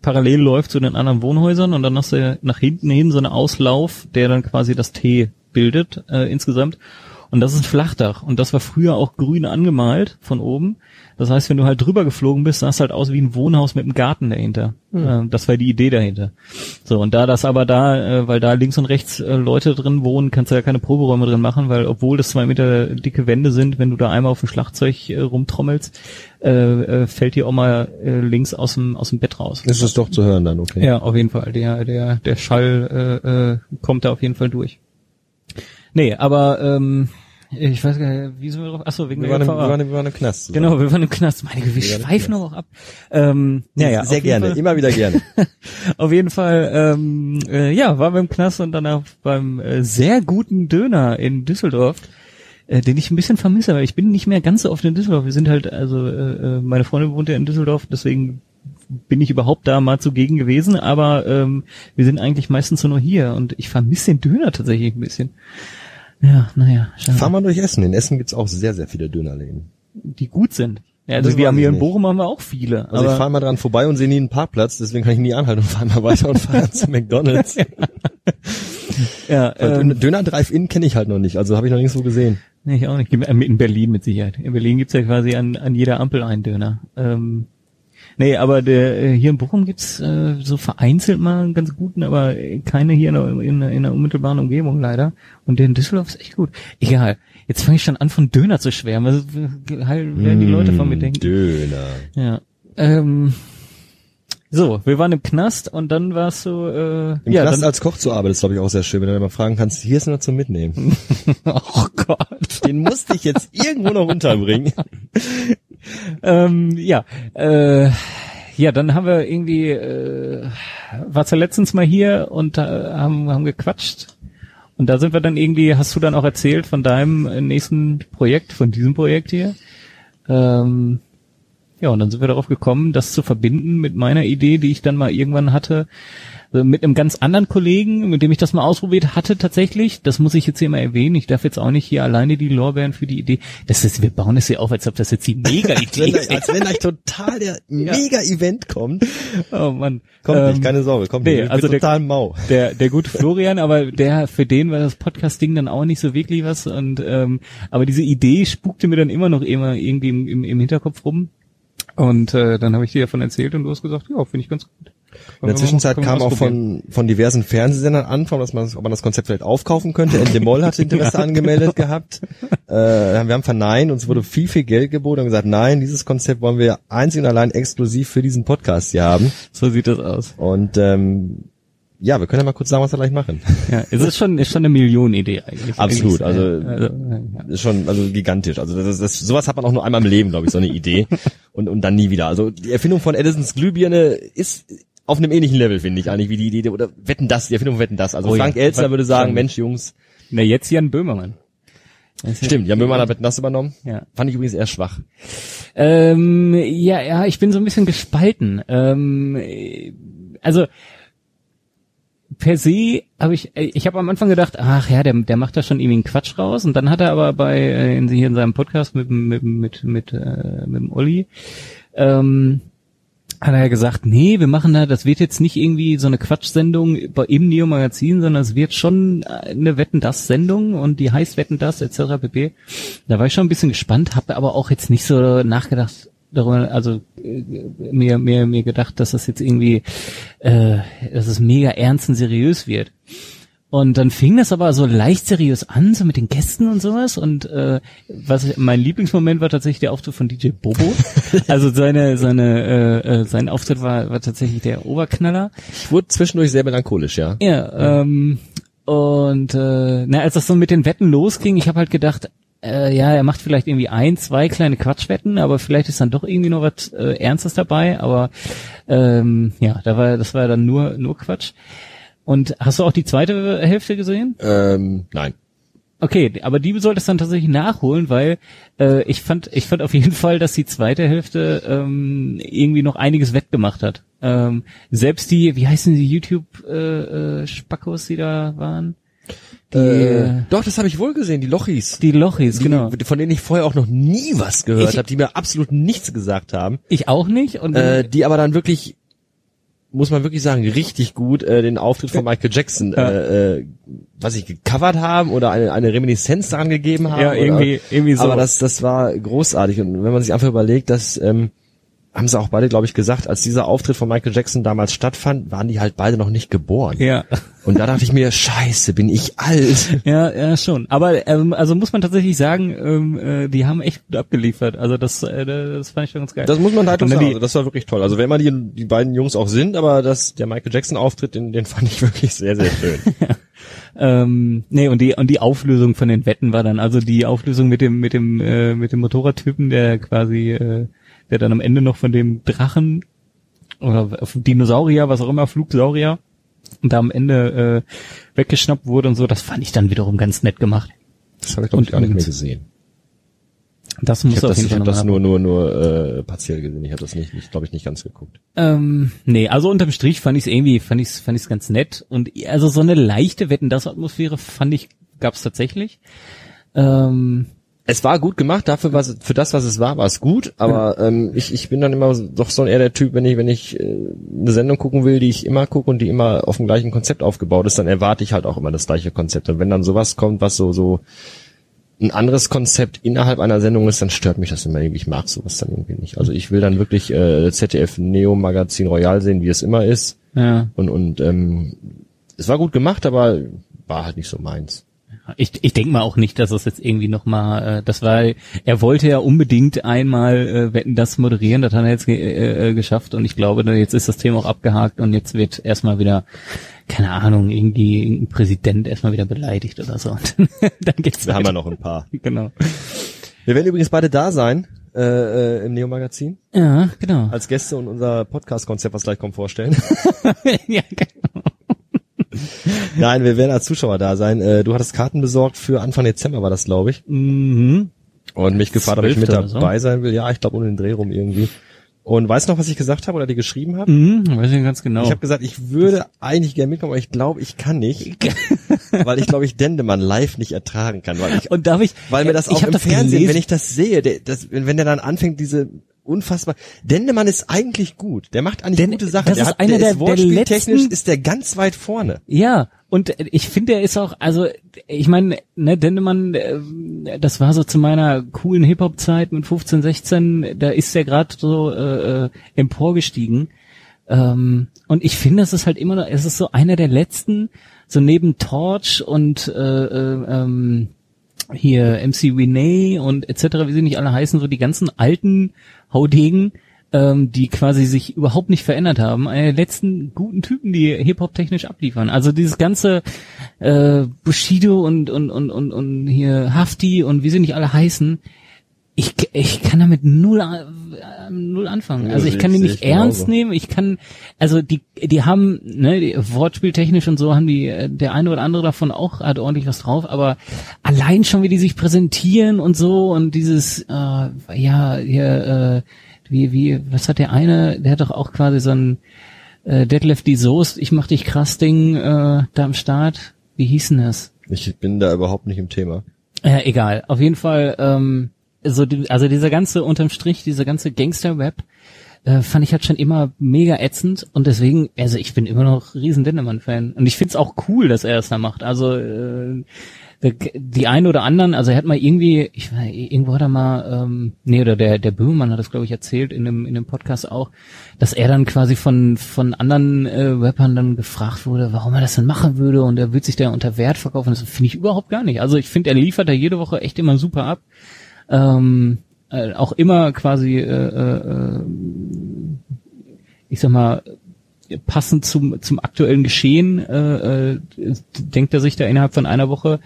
parallel läuft zu den anderen Wohnhäusern. Und dann hast du nach hinten hin so einen Auslauf, der dann quasi das T bildet äh, insgesamt. Und das ist ein Flachdach. Und das war früher auch grün angemalt von oben. Das heißt, wenn du halt drüber geflogen bist, sah es halt aus wie ein Wohnhaus mit einem Garten dahinter. Äh, das war die Idee dahinter. So, und da das aber da, äh, weil da links und rechts äh, Leute drin wohnen, kannst du ja keine Proberäume drin machen, weil obwohl das zwei Meter dicke Wände sind, wenn du da einmal auf dem Schlagzeug äh, rumtrommelst, äh, äh, fällt dir auch mal äh, links aus dem, aus dem Bett raus. Ist das doch zu hören dann, okay. Ja, auf jeden Fall. Der, der, der Schall äh, äh, kommt da auf jeden Fall durch. Nee, aber ähm, ich weiß gar nicht, wie sind wir drauf? Achso, wegen Wir der waren, im, wir, waren, wir waren im Knast. zusammen. Genau, wir waren im Knast. Meine Güte, wir Wir schweifen aber auch ab. Ähm, ja, ja, Sehr gerne, Fall- immer wieder gerne. Auf jeden Fall, ähm, äh, ja, waren wir im Knast und danach beim äh, sehr guten Döner in Düsseldorf, äh, den ich ein bisschen vermisse, weil ich bin nicht mehr ganz so oft in Düsseldorf. Wir sind halt, also äh, äh, meine Freundin wohnt ja in Düsseldorf, deswegen bin ich überhaupt da mal zugegen gewesen, aber ähm, wir sind eigentlich meistens so nur hier und ich vermisse den Döner tatsächlich ein bisschen. Ja, naja, schade. Fahr mal durch Essen. In Essen gibt's auch sehr, sehr viele Dönerläden. die gut sind. Ja, also wir haben hier in. Bochum haben wir auch viele. Also ich fahre mal dran vorbei und sehe nie einen Parkplatz, deswegen kann ich nie anhalten und fahre mal weiter und fahre zu McDonalds. ja, Weil ähm, Döner Drive-In kenne ich halt noch nicht, also habe ich noch nirgendwo gesehen. Nee, ich auch nicht. Äh, In Berlin mit Sicherheit. In Berlin gibt's ja quasi an, an jeder Ampel einen Döner. Ähm, nee, aber der, äh, hier in Bochum gibt's äh, so vereinzelt mal einen ganz guten, aber keine hier in der, in, der- in der unmittelbaren Umgebung leider. Und der in Düsseldorf ist echt gut. Egal. Jetzt fange ich schon an, von Döner zu schwärmen. Was halt, werden die Leute von mir Mm, denken? Döner. Ja. Ähm, so, wir waren im Knast und dann war's so, äh, Im ja, Knast dann, als Koch zu arbeiten ist, glaube ich, auch sehr schön, wenn du mal fragen kannst, hier ist nur zum Mitnehmen. oh Gott. Den musste ich jetzt irgendwo noch unterbringen. Ähm, ja, äh, ja, dann haben wir irgendwie, äh, war zwar letztens mal hier und äh, haben, haben gequatscht. Und da sind wir dann irgendwie, hast du dann auch erzählt von deinem äh, nächsten Projekt, von diesem Projekt hier. Ähm, ja, und dann sind wir darauf gekommen, das zu verbinden mit meiner Idee, die ich dann mal irgendwann hatte, äh, mit einem ganz anderen Kollegen, mit dem ich das mal ausprobiert hatte tatsächlich. Das muss ich jetzt hier mal erwähnen. Ich darf jetzt auch nicht hier alleine die Lorbeeren für die Idee. Das ist, wir bauen es ja auf, als ob das jetzt die Mega-Idee ist. als wenn gleich total der Mega-Event kommt. Oh Mann. Kommt Ähm, nicht, keine Sorge, kommt nee, nicht. Also der- total mau. der, der gute Florian, aber der, für den war das Podcast-Ding dann auch nicht so wirklich was und, ähm, aber diese Idee spukte mir dann immer noch immer irgendwie im, im, im Hinterkopf rum. Und äh, dann habe ich dir davon erzählt und du hast gesagt, ja, finde ich ganz gut. In der Zwischenzeit kam auch von, von diversen Fernsehsendern Anfang, dass man, ob man das Konzept vielleicht aufkaufen könnte. Endemol hatte Interesse angemeldet gehabt. Äh, wir haben verneint, uns wurde viel, viel Geld geboten und gesagt, nein, dieses Konzept wollen wir einzig und allein exklusiv für diesen Podcast hier haben. So sieht das aus. Und ähm, ja, wir können ja mal kurz sagen, was wir gleich machen. Ja, es ist schon, ist schon eine Millionenidee eigentlich. Absolut, also- also ja. ist schon also gigantisch. Also das, das, sowas hat man auch nur einmal im Leben, glaube ich, so eine Idee und und dann nie wieder. Also die Erfindung von Edisons Glühbirne ist auf einem ähnlichen Level, finde ich eigentlich, wie die Idee oder wetten das, die Erfindung von wetten das. Also Oh ja. Frank Elstner würde sagen. Mensch, Jungs, Na, jetzt Jan Böhmermann. Ja- stimmt, Jan Böhmermann hat wetten das übernommen. Ja. Fand ich übrigens eher schwach. Ähm, ja, ja, ich bin so ein bisschen gespalten. Ähm, äh, also per se habe ich, äh, ich habe am Anfang gedacht, ach ja, der, der macht da schon irgendwie einen Quatsch raus. Und dann hat er aber bei äh, in, hier in seinem Podcast mit mit mit mit äh, mit dem Olli ähm, hat er gesagt, nee, wir machen da, das wird jetzt nicht irgendwie so eine Quatschsendung im Neo Magazin, sondern es wird schon eine Wetten das Sendung und die heißt Wetten das etc. pp. Da war ich schon ein bisschen gespannt, habe aber auch jetzt nicht so nachgedacht darüber, also äh, mir mir mir gedacht, dass das jetzt irgendwie, äh, dass es mega ernst und seriös wird. Und dann fing das aber so leicht seriös an, so mit den Gästen und sowas. Und äh, was mein Lieblingsmoment war tatsächlich der Auftritt von DJ Bobo. Also seine seine äh, äh, sein Auftritt war war tatsächlich der Oberknaller. Ich wurde zwischendurch sehr melancholisch, ja. Ja, ähm, und äh, na, als das so mit den Wetten losging, ich habe halt gedacht, äh, ja, er macht vielleicht irgendwie ein, zwei kleine Quatschwetten, aber vielleicht ist dann doch irgendwie noch was äh, Ernstes dabei. Aber ähm, ja, da war das war dann nur nur Quatsch. Und hast du auch die zweite Hälfte gesehen? Ähm, nein. Okay, aber die solltest dann tatsächlich nachholen, weil äh, ich fand, ich fand auf jeden Fall, dass die zweite Hälfte ähm, irgendwie noch einiges wettgemacht hat. Ähm, selbst die, wie heißen die YouTube äh, äh, Spackos, die da waren? Die, äh, doch, das habe ich wohl gesehen, die Lochis. die Lochis, Die, genau. Von denen ich vorher auch noch nie was gehört habe, die mir absolut nichts gesagt haben. Ich auch nicht. Und äh, die aber dann wirklich, muss man wirklich sagen, richtig gut äh, den Auftritt von Michael Jackson, Ja. äh, äh, was ich gecovert haben oder eine, eine Reminiszenz daran gegeben haben. Ja, oder, irgendwie- irgendwie so. Aber das, das war großartig und wenn man sich einfach überlegt, dass ähm, haben sie auch beide, glaube ich, gesagt, als dieser Auftritt von Michael Jackson damals stattfand, waren die halt beide noch nicht geboren. ja. Und da dachte ich mir, scheiße, bin ich alt. Ja, ja, schon. Aber ähm, also muss man tatsächlich sagen, ähm, äh, die haben echt gut abgeliefert. Also das, äh, das fand ich schon ganz geil. Das muss man halt sagen. die- Also das war wirklich toll. Also wer immer die, die beiden Jungs auch sind, aber das, der Michael Jackson Auftritt, den, den fand ich wirklich sehr, sehr schön. Ähm, nee, und die und die Auflösung von den Wetten war dann, also die Auflösung mit dem, mit dem, äh, mit dem Motorradtypen, der quasi, äh, der dann am Ende noch von dem Drachen oder Dinosaurier, was auch immer, Flugsaurier, und da am Ende äh, weggeschnappt wurde und so, das fand ich dann wiederum ganz nett gemacht. Das habe ich, glaube ich, gar nicht mehr gesehen. Das Ich muss habe auf das, jeden ich Fall hab das noch mal nur, nur, nur äh, partiell gesehen. Ich habe das nicht, nicht glaube ich, nicht ganz geguckt. Ähm, nee, also unterm Strich fand ich es irgendwie, fand ich es fand ich's ganz nett. Und also so eine leichte Wetten, das Atmosphäre fand ich, gab's tatsächlich. Ähm, Es war gut gemacht, dafür was für das, was es war, war es gut. Aber ähm, ich, ich bin dann immer doch so eher der Typ, wenn ich wenn ich äh, eine Sendung gucken will, die ich immer gucke und die immer auf dem gleichen Konzept aufgebaut ist, dann erwarte ich halt auch immer das gleiche Konzept. Und wenn dann sowas kommt, was so so ein anderes Konzept innerhalb einer Sendung ist, dann stört mich das immer irgendwie. Ich mag sowas dann irgendwie nicht. Also ich will dann wirklich äh, ZDF Neo Magazin Royal sehen, wie es immer ist. ja, Und und ähm, es war gut gemacht, aber war halt nicht so meins. Ich, ich denke mal auch nicht, dass es jetzt irgendwie nochmal, äh, das war, er wollte ja unbedingt einmal äh, Wetten das moderieren, das hat er jetzt äh, äh, geschafft und ich glaube, jetzt ist das Thema auch abgehakt und jetzt wird erstmal wieder, keine Ahnung, irgendwie irgendein Präsident erstmal wieder beleidigt oder so. Und dann geht's Wir haben ja weiter. noch ein paar. Genau. Wir werden übrigens beide da sein äh, äh, im Neo Magazin. Ja, genau. als Gäste und unser Podcast-Konzept, was gleich kommt, vorstellen. ja, genau. Nein, wir werden als Zuschauer da sein. Äh, du hattest Karten besorgt für Anfang Dezember, war das, glaube ich. Mhm. Und mich gefragt, ob ich mit 12. oder so. dabei sein will. Ja, ich glaube, um den Dreh rum irgendwie. Und weißt du noch, was ich gesagt habe oder dir geschrieben habe? Mhm, weiß ich ganz genau. Ich habe gesagt, ich würde eigentlich gerne mitkommen, aber ich glaube, ich kann nicht, weil ich glaube, ich Dendemann live nicht ertragen kann, weil ich, und darf ich, weil mir das auch im das Fernsehen, gelesen. wenn ich das sehe, der, das, wenn wenn der dann anfängt, diese unfassbar, Dendemann ist eigentlich gut, der macht eigentlich Den- gute Sachen, das der ist hat, einer der der- ist der letzten- ist der ganz weit vorne. Ja, und ich finde, er ist auch, also ich meine, ne, Dendemann, äh, das war so zu meiner coolen Hip-Hop-Zeit mit 15, 16, da ist er gerade so äh, emporgestiegen. Ähm, und ich finde, es ist halt immer noch, es ist so einer der letzten, so neben Torch und äh, äh, ähm, hier MC Renee und etc., wie sie nicht alle heißen, so die ganzen alten Haudegen, ähm, die quasi sich überhaupt nicht verändert haben. Einer der letzten guten Typen, die Hip-Hop-technisch abliefern. Also dieses ganze äh, Bushido und, und, und, und, und hier Hafti und wie sie nicht alle heißen, ich, ich kann damit null, äh, null anfangen. Also ich kann die nicht ich ernst nehmen. Ich kann, also die, die haben, ne, die, wortspieltechnisch und so haben die, äh, der eine oder andere davon auch hat ordentlich was drauf, aber allein schon wie die sich präsentieren und so und dieses, äh, ja, hier, äh, wie, wie, was hat der eine, der hat doch auch quasi so ein äh, Deadlift die Soest, ich mach dich krass Ding äh, da am Start. Wie hieß denn das? Ich bin da überhaupt nicht im Thema. Ja, egal. Auf jeden Fall, ähm, so die, also dieser ganze unterm Strich, dieser ganze Gangster-Rap, äh, fand ich halt schon immer mega ätzend und deswegen, also ich bin immer noch riesen Dennemann-Fan und ich find's auch cool, dass er es da macht. Also äh, die einen oder anderen, also er hat mal irgendwie, ich weiß, irgendwo hat er mal, ähm, nee, oder der der Böhmermann hat das glaube ich erzählt in dem in dem Podcast auch, dass er dann quasi von von anderen äh, Rappern dann gefragt wurde, warum er das denn machen würde und er würde sich da unter Wert verkaufen. Das finde ich überhaupt gar nicht. Also ich finde, er liefert da jede Woche echt immer super ab. Ähm, äh, auch immer quasi, äh, äh, ich sag mal, passend zum, zum aktuellen Geschehen, äh, äh, denkt er sich da innerhalb von einer Woche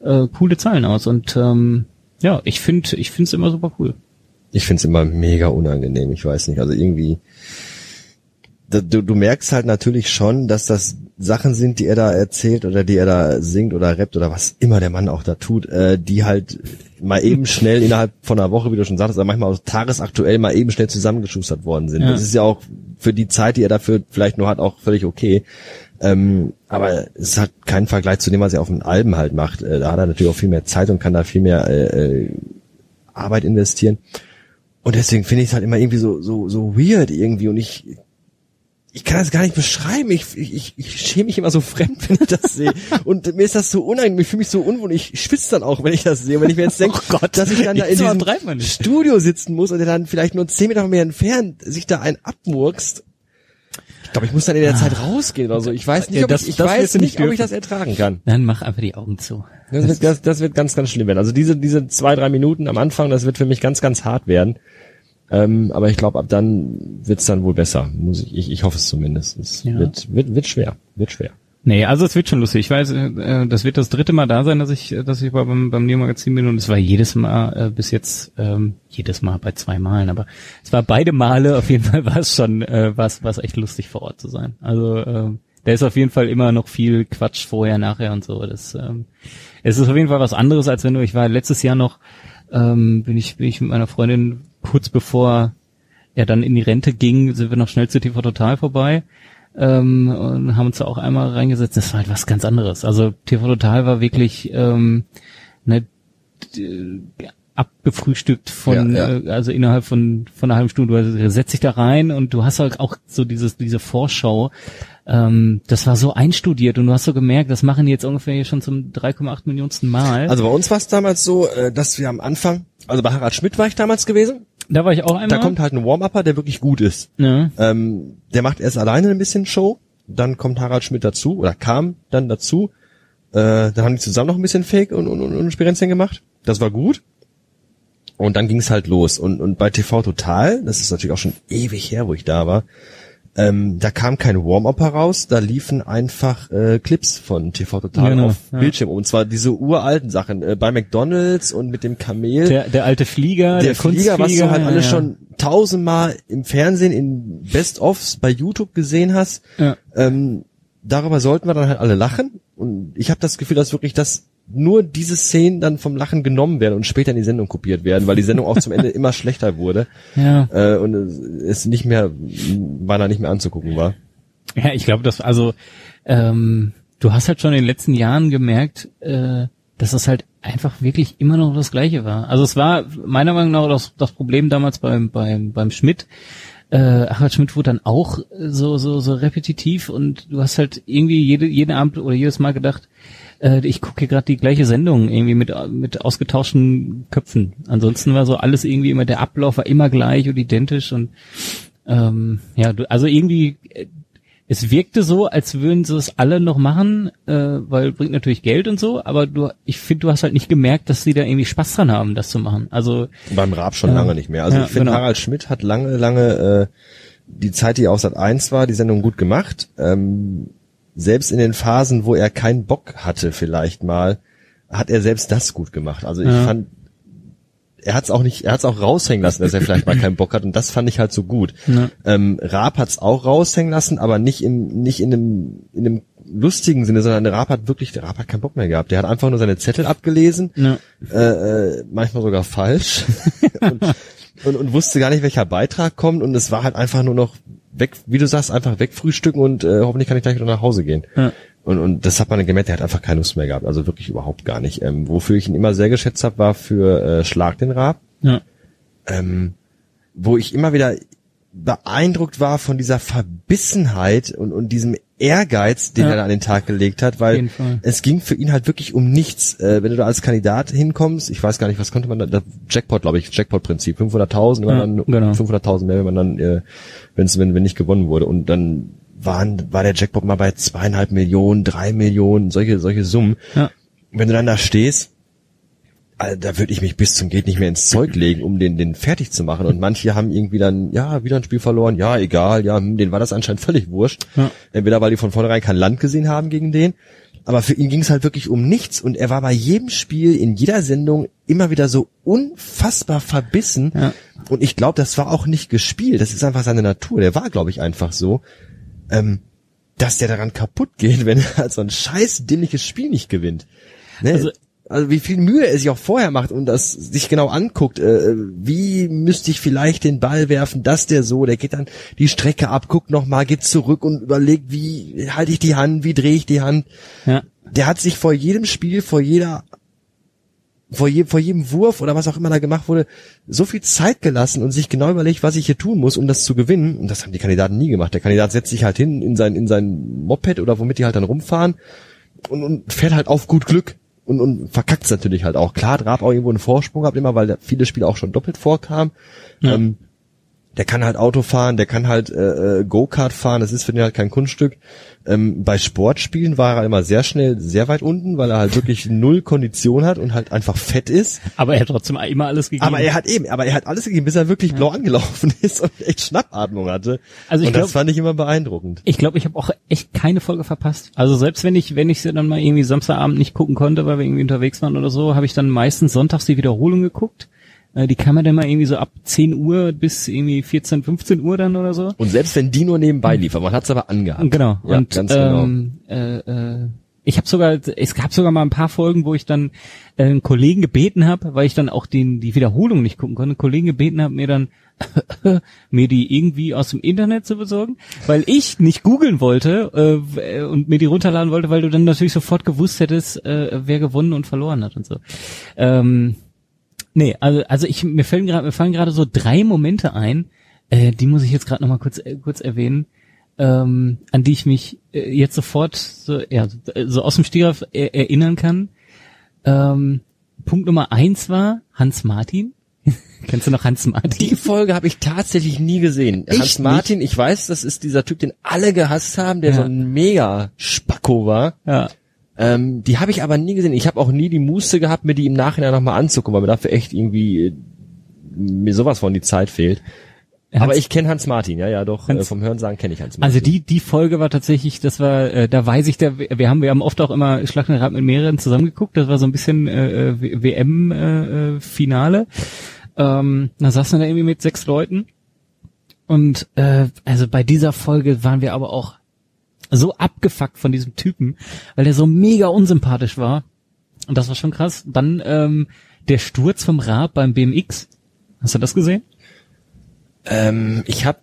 äh, coole Zahlen aus. Und ähm, ja, ich finde, ich finde es immer super cool. Ich find's immer mega unangenehm, ich weiß nicht. Also irgendwie, du, du merkst halt natürlich schon, dass das Sachen sind, die er da erzählt oder die er da singt oder rappt oder was immer der Mann auch da tut, äh, die halt mal eben schnell innerhalb von einer Woche, wie du schon sagtest, aber manchmal auch tagesaktuell mal eben schnell zusammengeschustert worden sind. Ja. Das ist ja auch für die Zeit, die er dafür vielleicht nur hat, auch völlig okay. Ähm, aber es hat keinen Vergleich zu dem, was er auf den Alben halt macht. Äh, da hat er natürlich auch viel mehr Zeit und kann da viel mehr äh, äh, Arbeit investieren. Und deswegen finde ich es halt immer irgendwie so, so, so weird irgendwie und ich, ich kann das gar nicht beschreiben. Ich, ich, ich schäme mich immer so fremd, wenn ich das sehe. Und mir ist das so unangenehm. Ich fühle mich so unwohl. Ich schwitze dann auch, wenn ich das sehe. Und wenn ich mir jetzt denke, Oh Gott, dass ich dann da in diesem. Studio sitzen muss und der dann vielleicht nur zehn Meter von mir entfernt sich da einen abmurkst. Ich glaube, ich muss dann in der Zeit rausgehen oder so. Ich weiß nicht, Ja, ob das- ich, ich das weiß nicht, ob ich das ertragen kann. Dann mach einfach die Augen zu. Das wird, das, das wird ganz, ganz schlimm werden. Also diese, diese zwei, drei Minuten am Anfang, das wird für mich ganz, ganz hart werden. Ähm, aber ich glaube, ab dann wird's dann wohl besser. Muss ich, ich, ich hoffe es zumindest. Es Ja. wird, wird, wird schwer. Wird schwer. Nee, also es wird schon lustig. Ich weiß, äh, das wird das dritte Mal da sein, dass ich, dass ich beim, beim Neo-Magazin bin und es war jedes Mal äh, bis jetzt, ähm, jedes Mal bei zwei Malen, aber es war beide Male, auf jeden Fall war es schon, äh, war es echt lustig vor Ort zu sein. Also ähm, da ist auf jeden Fall immer noch viel Quatsch vorher, nachher und so. Das, ähm, es ist auf jeden Fall was anderes, als wenn du, ich war letztes Jahr noch, ähm, bin ich, bin ich mit meiner Freundin kurz bevor er dann in die Rente ging, sind wir noch schnell zu TV Total vorbei ähm, und haben uns da auch einmal reingesetzt. Das war halt was ganz anderes. Also TV Total war wirklich ähm, ne, d- abgefrühstückt von, Ja, ja. Äh, also innerhalb von von einer halben Stunde. Du setzt dich da rein und du hast halt auch so dieses diese Vorschau. Ähm, das war so einstudiert und du hast so gemerkt, das machen die jetzt ungefähr hier schon zum 3,8 Millionsten Mal. Also bei uns war es damals so, äh, dass wir am Anfang, also bei Harald Schmidt war ich damals gewesen, da war ich auch einmal. da kommt halt ein Warm-Upper, der wirklich gut ist. ja. Ähm, der macht erst alleine ein bisschen Show, dann kommt Harald Schmidt dazu oder kam dann dazu. Äh, dann haben die zusammen noch ein bisschen Fake und, und, und, und Spirenzchen gemacht. Das war gut. Und dann ging es halt los. Und, und bei TV Total, das ist natürlich auch schon ewig her, wo ich da war, ähm, da kam kein Warm-Up heraus, da liefen einfach äh, Clips von TV Total Genau, auf ja. Bildschirm. Und zwar diese uralten Sachen, äh, bei McDonalds und mit dem Kamel Der, der alte Flieger, der, der, Flieger, was du halt ja, alles ja. schon tausendmal im Fernsehen in Best-ofs bei YouTube gesehen hast. Ja. Ähm, darüber sollten wir dann halt alle lachen. Und ich habe das Gefühl, dass wirklich das nur diese Szenen dann vom Lachen genommen werden und später in die Sendung kopiert werden, weil die Sendung auch zum Ende immer schlechter wurde Ja. äh, und es nicht mehr beinahe nicht mehr anzugucken war. Ja, ich glaube, das also ähm, du hast halt schon in den letzten Jahren gemerkt, äh, dass das halt einfach wirklich immer noch das Gleiche war. Also es war meiner Meinung nach das, das Problem damals beim beim beim Schmidt. Äh, Harald Schmidt wurde dann auch so so so repetitiv und du hast halt irgendwie jede jeden Abend oder jedes Mal gedacht, äh, ich gucke hier gerade die gleiche Sendung irgendwie mit mit ausgetauschten Köpfen. Ansonsten war so alles irgendwie immer der Ablauf war immer gleich und identisch und ähm, ja, du, also irgendwie äh, es wirkte so, als würden sie es alle noch machen, äh, weil bringt natürlich Geld und so, aber du, ich finde, du hast halt nicht gemerkt, dass sie da irgendwie Spaß dran haben, das zu machen. Also Beim Raab schon Ja. lange nicht mehr. Also Ja, ich finde, genau. Harald Schmidt hat lange, lange äh, die Zeit, die er auf Sat 1 war, die Sendung gut gemacht. Ähm, selbst in den Phasen, wo er keinen Bock hatte, vielleicht mal, hat er selbst das gut gemacht. Also ich Ja. fand, er hat es auch nicht, er hat es auch raushängen lassen, dass er vielleicht mal keinen Bock hat und das fand ich halt so gut. Ja. Ähm, Raab hat es auch raushängen lassen, aber nicht im, nicht in einem, in einem lustigen Sinne, sondern der Raab hat wirklich, der Raab hat keinen Bock mehr gehabt. Der hat einfach nur seine Zettel abgelesen ja, äh, äh, manchmal sogar falsch und, und, und wusste gar nicht, welcher Beitrag kommt und es war halt einfach nur noch weg, wie du sagst, einfach wegfrühstücken und äh, hoffentlich kann ich gleich wieder nach Hause gehen. Ja. Und, und das hat man gemerkt, der hat einfach keine Lust mehr gehabt, also wirklich überhaupt gar nicht. Ähm, wofür ich ihn immer sehr geschätzt habe, war für äh, Schlag den Raab, ja, ähm, wo ich immer wieder beeindruckt war von dieser Verbissenheit und, und diesem Ehrgeiz, den Ja. er da an den Tag gelegt hat, weil es ging für ihn halt wirklich um nichts. Äh, wenn du da als Kandidat hinkommst, ich weiß gar nicht, was konnte man da, das Jackpot, glaube ich, Jackpot-Prinzip, 500.000, wenn Ja, man dann genau. 500.000 mehr, wenn man dann, äh, wenn's, wenn, wenn nicht gewonnen wurde. Und dann waren, war der Jackpot mal bei zweieinhalb Millionen, drei Millionen, solche, solche Summen. ja, Wenn du dann da stehst, also da würde ich mich bis zum geht nicht mehr ins Zeug legen, um den, den fertig zu machen. Und manche haben irgendwie dann, ja, wieder ein Spiel verloren, ja, egal, ja, hm, denen war das anscheinend völlig wurscht. Ja. Entweder weil die von vornherein kein Land gesehen haben gegen den, aber für ihn ging es halt wirklich um nichts und er war bei jedem Spiel, in jeder Sendung immer wieder so unfassbar verbissen. Ja. Und ich glaube, das war auch nicht gespielt, das ist einfach seine Natur. Der war, glaube ich, einfach so, ähm, dass der daran kaputt geht, wenn er halt so ein scheiß dämliches Spiel nicht gewinnt. Ne? Also- Also, wie viel Mühe er sich auch vorher macht und das sich genau anguckt, äh, wie müsste ich vielleicht den Ball werfen, dass der so, der geht dann die Strecke ab, guckt nochmal, geht zurück und überlegt, wie halte ich die Hand, wie drehe ich die Hand. ja, Der hat sich vor jedem Spiel, vor jeder, vor, je, vor jedem Wurf oder was auch immer da gemacht wurde, so viel Zeit gelassen und sich genau überlegt, was ich hier tun muss, um das zu gewinnen. Und das haben die Kandidaten nie gemacht. Der Kandidat setzt sich halt hin in sein, in sein Moped oder womit die halt dann rumfahren und, und fährt halt auf gut Glück und, und verkackt's natürlich halt auch. Klar, Drab auch irgendwo einen Vorsprung gehabt immer, weil da viele Spiele auch schon doppelt vorkamen. Ja. Ähm, der kann halt Auto fahren, der kann halt äh, äh, Go-Kart fahren, das ist für den halt kein Kunststück. Ähm, bei Sportspielen war er immer sehr schnell sehr weit unten, weil er halt wirklich null Kondition hat und halt einfach fett ist. Aber er hat trotzdem immer alles gegeben. Aber er hat eben, aber er hat alles gegeben, bis er wirklich blau angelaufen ist und echt Schnappatmung hatte. Also ich und das glaub- fand ich immer beeindruckend. Ich glaube, ich habe auch echt keine Folge verpasst. Also selbst wenn ich, wenn ich sie dann mal irgendwie Samstagabend nicht gucken konnte, weil wir irgendwie unterwegs waren oder so, habe ich dann meistens sonntags die Wiederholung geguckt. Äh, Die kam ja dann mal irgendwie so ab 10 Uhr bis irgendwie 14, 15 Uhr dann oder so. Und selbst wenn die nur nebenbei liefern, man hat's aber angehabt. Genau. Ja, und ganz genau. ähm, äh, äh, ich habe sogar, es gab sogar mal ein paar Folgen, wo ich dann äh, einen Kollegen gebeten habe, weil ich dann auch den die Wiederholung nicht gucken konnte, einen Kollegen gebeten habe, mir dann mir die irgendwie aus dem Internet zu besorgen, weil ich nicht googeln wollte äh, und mir die runterladen wollte, weil du dann natürlich sofort gewusst hättest, äh, wer gewonnen und verloren hat und so. Ähm, nee, also also ich mir fallen gerade mir fallen gerade so drei Momente ein, äh, die muss ich jetzt gerade noch mal kurz äh, kurz erwähnen ähm, an die ich mich äh, jetzt sofort so, ja, so aus dem Stegreif er erinnern kann. Ähm, Punkt Nummer eins war Hans Martin. Kennst du noch Hans Martin? Die Folge habe ich tatsächlich nie gesehen. Echt Hans Martin, ich weiß, das ist dieser Typ, den alle gehasst haben, der Ja. so ein mega Spacko war. Ja. Ähm, die habe ich aber nie gesehen. Ich habe auch nie die Muße gehabt, mir die im Nachhinein nochmal anzugucken, weil mir dafür echt irgendwie äh, mir sowas von die Zeit fehlt. Hans- aber ich kenne Hans Martin, ja, ja, doch. Hans- äh, vom Hörensagen kenne ich Hans Martin. Also die die Folge war tatsächlich, das war, äh, da weiß ich, da, wir haben wir haben oft auch immer Schlag den Rad mit mehreren zusammengeguckt. Das war so ein bisschen äh, WM äh, äh, Finale. Ähm, da saßen wir da irgendwie mit sechs Leuten und äh, also bei dieser Folge waren wir aber auch so abgefuckt von diesem Typen, weil der so mega unsympathisch war. Und das war schon krass. Dann ähm, der Sturz vom Rad beim BMX. Hast du das gesehen? Ähm, ich habe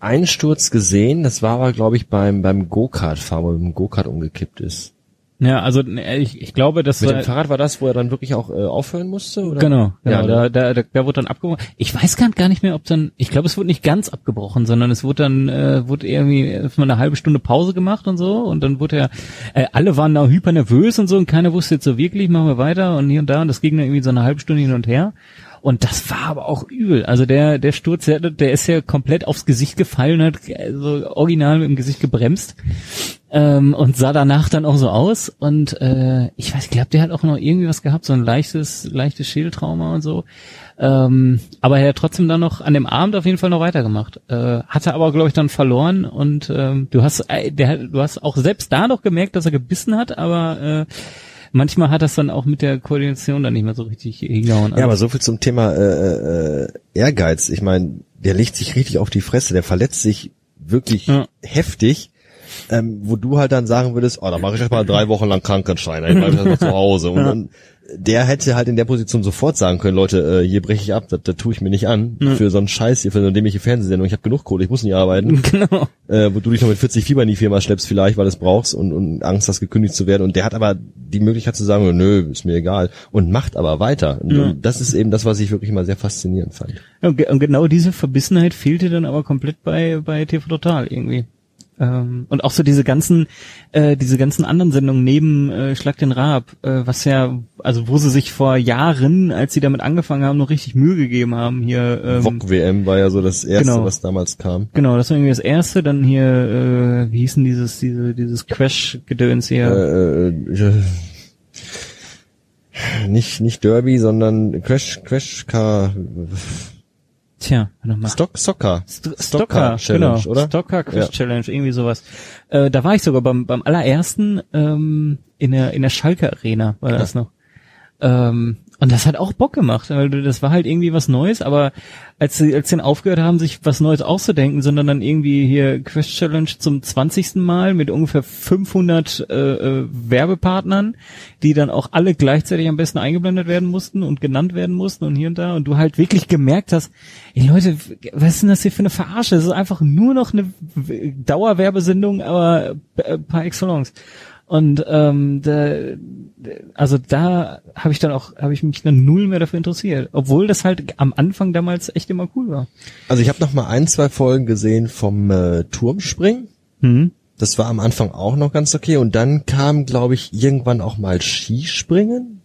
einen Sturz gesehen, das war aber, glaube ich, beim, beim Go-Kart-Fahren, wo er mit dem Go-Kart umgekippt ist. Ja, also ne, ich, ich glaube, das Mit dem Fahrrad war das, wo er dann wirklich auch äh, aufhören musste? Oder? Genau, genau. Ja, ne? da, da, da, da wurde dann abgebrochen. Ich weiß gar nicht mehr, ob dann, ich glaube, es wurde nicht ganz abgebrochen, sondern es wurde dann, äh, wurde irgendwie erstmal eine halbe Stunde Pause gemacht und so und dann wurde ja, äh, alle waren da hyper nervös und so und keiner wusste jetzt so wirklich, machen wir weiter und hier und da und das ging dann irgendwie so eine halbe Stunde hin und her. Und das war aber auch übel. Also der, der Sturz, der, der ist ja komplett aufs Gesicht gefallen, hat also original mit dem Gesicht gebremst ähm, und sah danach dann auch so aus. Und äh, ich weiß, ich glaube, der hat auch noch irgendwie was gehabt, so ein leichtes, leichtes Schädeltrauma und so. Ähm, aber er hat trotzdem dann noch an dem Abend auf jeden Fall noch weitergemacht. Äh, hatte aber, glaube ich, dann verloren und ähm, du hast, äh, der, du hast auch selbst da noch gemerkt, dass er gebissen hat, aber äh, manchmal hat das dann auch mit der Koordination dann nicht mehr so richtig hingehauen. Ja, aber so viel zum Thema äh, äh, Ehrgeiz. Ich meine, der legt sich richtig auf die Fresse, der verletzt sich wirklich Ja. heftig. Ähm, wo du halt dann sagen würdest, oh, da mache ich erst mal drei Wochen lang Krankenschein, dann bleib ich erst mal zu Hause. Und Ja. dann, der hätte halt in der Position sofort sagen können, Leute, äh, hier breche ich ab, das, das tue ich mir nicht an. Für so einen Scheiß hier, für so eine dämliche Fernsehsendung. Ich habe genug Kohle, ich muss nicht arbeiten. genau. äh, wo du dich noch mit 40 Fieber in die Firma schleppst vielleicht, weil du es brauchst und, und Angst hast, gekündigt zu werden. Und der hat aber die Möglichkeit zu sagen, nö, ist mir egal. Und macht aber weiter. Und, Ja. das ist eben das, was ich wirklich mal sehr faszinierend fand. Und, und genau diese Verbissenheit fehlte dann aber komplett bei, bei TV Total irgendwie. Ähm, und auch so diese ganzen, äh, diese ganzen anderen Sendungen neben äh, Schlag den Raab, äh, was ja, also wo sie sich vor Jahren, als sie damit angefangen haben, noch richtig Mühe gegeben haben, hier, ähm, VOG WM war ja so das erste, genau. was damals kam. genau, das war irgendwie das erste, dann hier, äh, wie hießen dieses, diese, dieses Crash-Gedöns hier, Äh, äh, nicht, nicht Derby, sondern Crash, Crash Car, tja, warte mal. Stock, Soccer. St Stocker, Challenge, genau. oder? Stocker Quiz Ja. Challenge, irgendwie sowas. Äh, da war ich sogar beim, beim allerersten ähm, in der in der Schalke Arena war das noch. Ähm, und das hat auch Bock gemacht, weil das war halt irgendwie was Neues, aber als sie, als sie dann aufgehört haben, sich was Neues auszudenken, sondern dann irgendwie hier Quiz Challenge zum 20. Mal mit ungefähr 500 äh, äh, Werbepartnern, die dann auch alle gleichzeitig am besten eingeblendet werden mussten und genannt werden mussten und hier und da und du halt wirklich gemerkt hast, ey Leute, was ist denn das hier für eine Verarsche? Das ist einfach nur noch eine Dauerwerbesendung, aber äh, par excellence. Und ähm, da, also da habe ich dann auch, habe ich mich dann null mehr dafür interessiert, obwohl das halt am Anfang damals echt immer cool war. Also ich habe noch mal ein, zwei Folgen gesehen vom äh, Turmspringen. Mhm. Das war am Anfang auch noch ganz okay. Und dann kam, glaube ich, irgendwann auch mal Skispringen.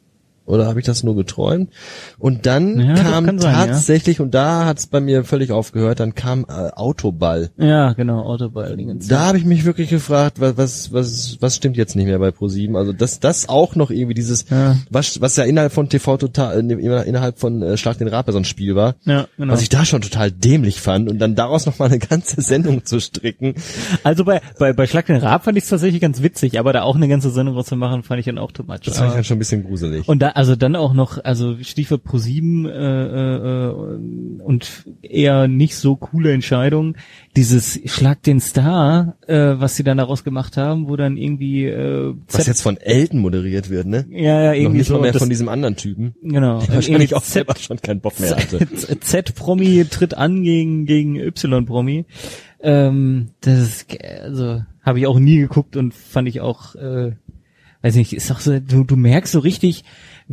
Oder habe ich das nur geträumt? Und dann Ja, kam kann sein, ja. tatsächlich, und da hat es bei mir völlig aufgehört, dann kam äh, Autoball. Ja, genau, Autoball. Da habe ich mich wirklich gefragt, was, was, was, was stimmt jetzt nicht mehr bei ProSieben? Also dass das auch noch irgendwie dieses, Ja. was, was ja innerhalb von TV total, innerhalb von äh, Schlag den Rab so ein Spiel war, Ja, genau. was ich da schon total dämlich fand und dann daraus noch mal eine ganze Sendung zu stricken. Also bei, bei, bei Schlag den Rab fand ich es tatsächlich ganz witzig, aber da auch eine ganze Sendung draus zu machen, fand ich dann auch too much. Das fand ich dann schon ein bisschen gruselig. Und da, also dann auch noch, also Stichwort Pro 7 äh, äh, und eher nicht so coole Entscheidung. Dieses Schlag den Star, äh, was sie dann daraus gemacht haben, wo dann irgendwie äh, was jetzt von Elton moderiert wird, ne? ja, ja, Noch irgendwie nicht so mal mehr von diesem anderen Typen. genau, Der wahrscheinlich auch selber schon keinen Bock mehr hatte. Z- Z-Promi tritt an gegen gegen Y-Promi. Ähm, das ist, also habe ich auch nie geguckt und fand ich auch, äh, weiß nicht, ist doch so, du, du merkst so richtig,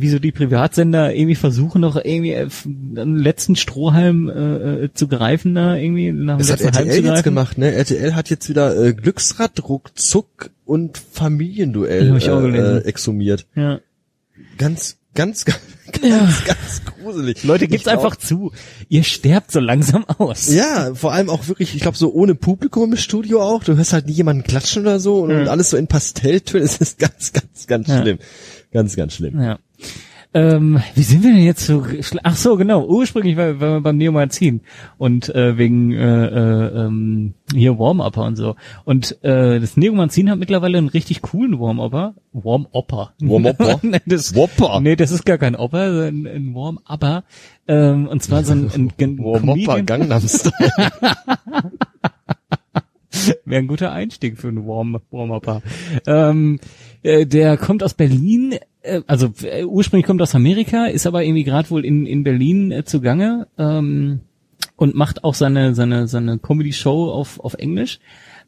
wie so die Privatsender irgendwie versuchen noch irgendwie äh, einen letzten Strohhalm äh, äh, zu greifen da irgendwie nach Das hat RTL jetzt gemacht, ne? RTL hat jetzt wieder äh, Glücksrad, Ruckzuck und Familienduell äh, äh, exhumiert. Ja. Ganz, ganz, ganz, ganz, ganz gruselig. Leute, gibt's glaub- einfach zu. Ihr sterbt so langsam aus. Ja, vor allem auch wirklich, ich glaube, so ohne Publikum im Studio auch. Du hörst halt nie jemanden klatschen oder so und, und alles so in Pastelltönen. Es ist ganz, ganz, ganz Ja. schlimm. Ganz, ganz schlimm. Ja. Ähm, wie sind wir denn jetzt so? Ach so, genau. Ursprünglich war, war wir beim Neo Magazin und äh, wegen äh, äh, ähm, hier Warm-Upper und so. Und äh, das Neo Magazin hat mittlerweile einen richtig coolen Warm-Upper. Warm-Upper. Warm-Upper? nee, das, Whopper. Nee, das ist gar kein Upper, sondern ein Warm-Upper. Ähm, und zwar so ein, ein, ein Warm-Upper. Gangnam Style. Wäre ein guter Einstieg für einen Warm Warm-Upper. Ähm, äh, der kommt aus Berlin, äh, also äh, ursprünglich kommt aus Amerika, ist aber irgendwie gerade wohl in, in Berlin äh, zugange ähm, und macht auch seine seine seine Comedy-Show auf auf Englisch.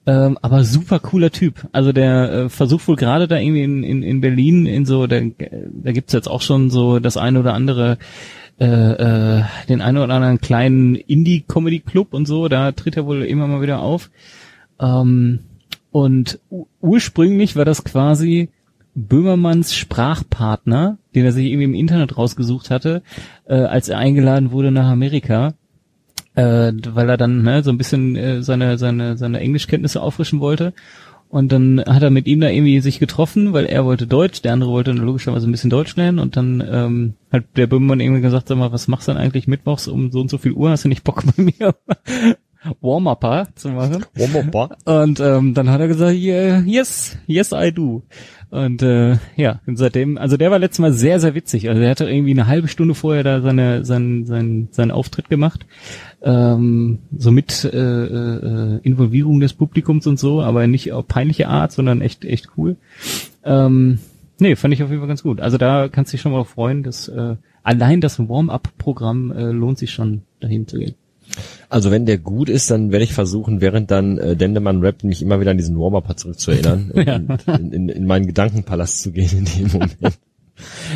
Ähm, aber super cooler Typ. Also der äh, versucht wohl gerade da irgendwie in, in, in Berlin in so, da, da gibt's jetzt auch schon so das eine oder andere äh, äh, den einen oder anderen kleinen Indie-Comedy-Club und so, da tritt er wohl immer mal wieder auf. Ähm, und ursprünglich war das quasi Böhmermanns Sprachpartner, den er sich irgendwie im Internet rausgesucht hatte, äh, als er eingeladen wurde nach Amerika, äh, weil er dann ne, so ein bisschen äh, seine seine seine Englischkenntnisse auffrischen wollte. Und dann hat er mit ihm da irgendwie sich getroffen, weil er wollte Deutsch, der andere wollte logischerweise ein bisschen Deutsch lernen und dann ähm, hat der Böhmermann irgendwie gesagt, sag mal, was machst du denn eigentlich mittwochs um so und so viel Uhr? Hast du nicht Bock bei mir Warm-Upper zu machen? Warm-Upper. Und ähm, dann hat er gesagt, yeah, yes, yes I do. Und äh, ja, und seitdem, also der war letztes Mal sehr, sehr witzig. Also er hatte irgendwie eine halbe Stunde vorher da seine, sein, sein, seinen Auftritt gemacht. Ähm, so mit äh, äh, Involvierung des Publikums und so, aber nicht auf peinliche Art, sondern echt, echt cool. Ähm, nee, fand ich auf jeden Fall ganz gut. Also da kannst du dich schon mal freuen, dass äh, allein das Warm-up-Programm äh, lohnt sich schon, dahin zu gehen. Also wenn der gut ist, dann werde ich versuchen, während dann äh, Dendemann rappt, mich immer wieder an diesen Warm-Upper zurückzuerinnern Ja. und in, in, in meinen Gedankenpalast zu gehen in dem Moment.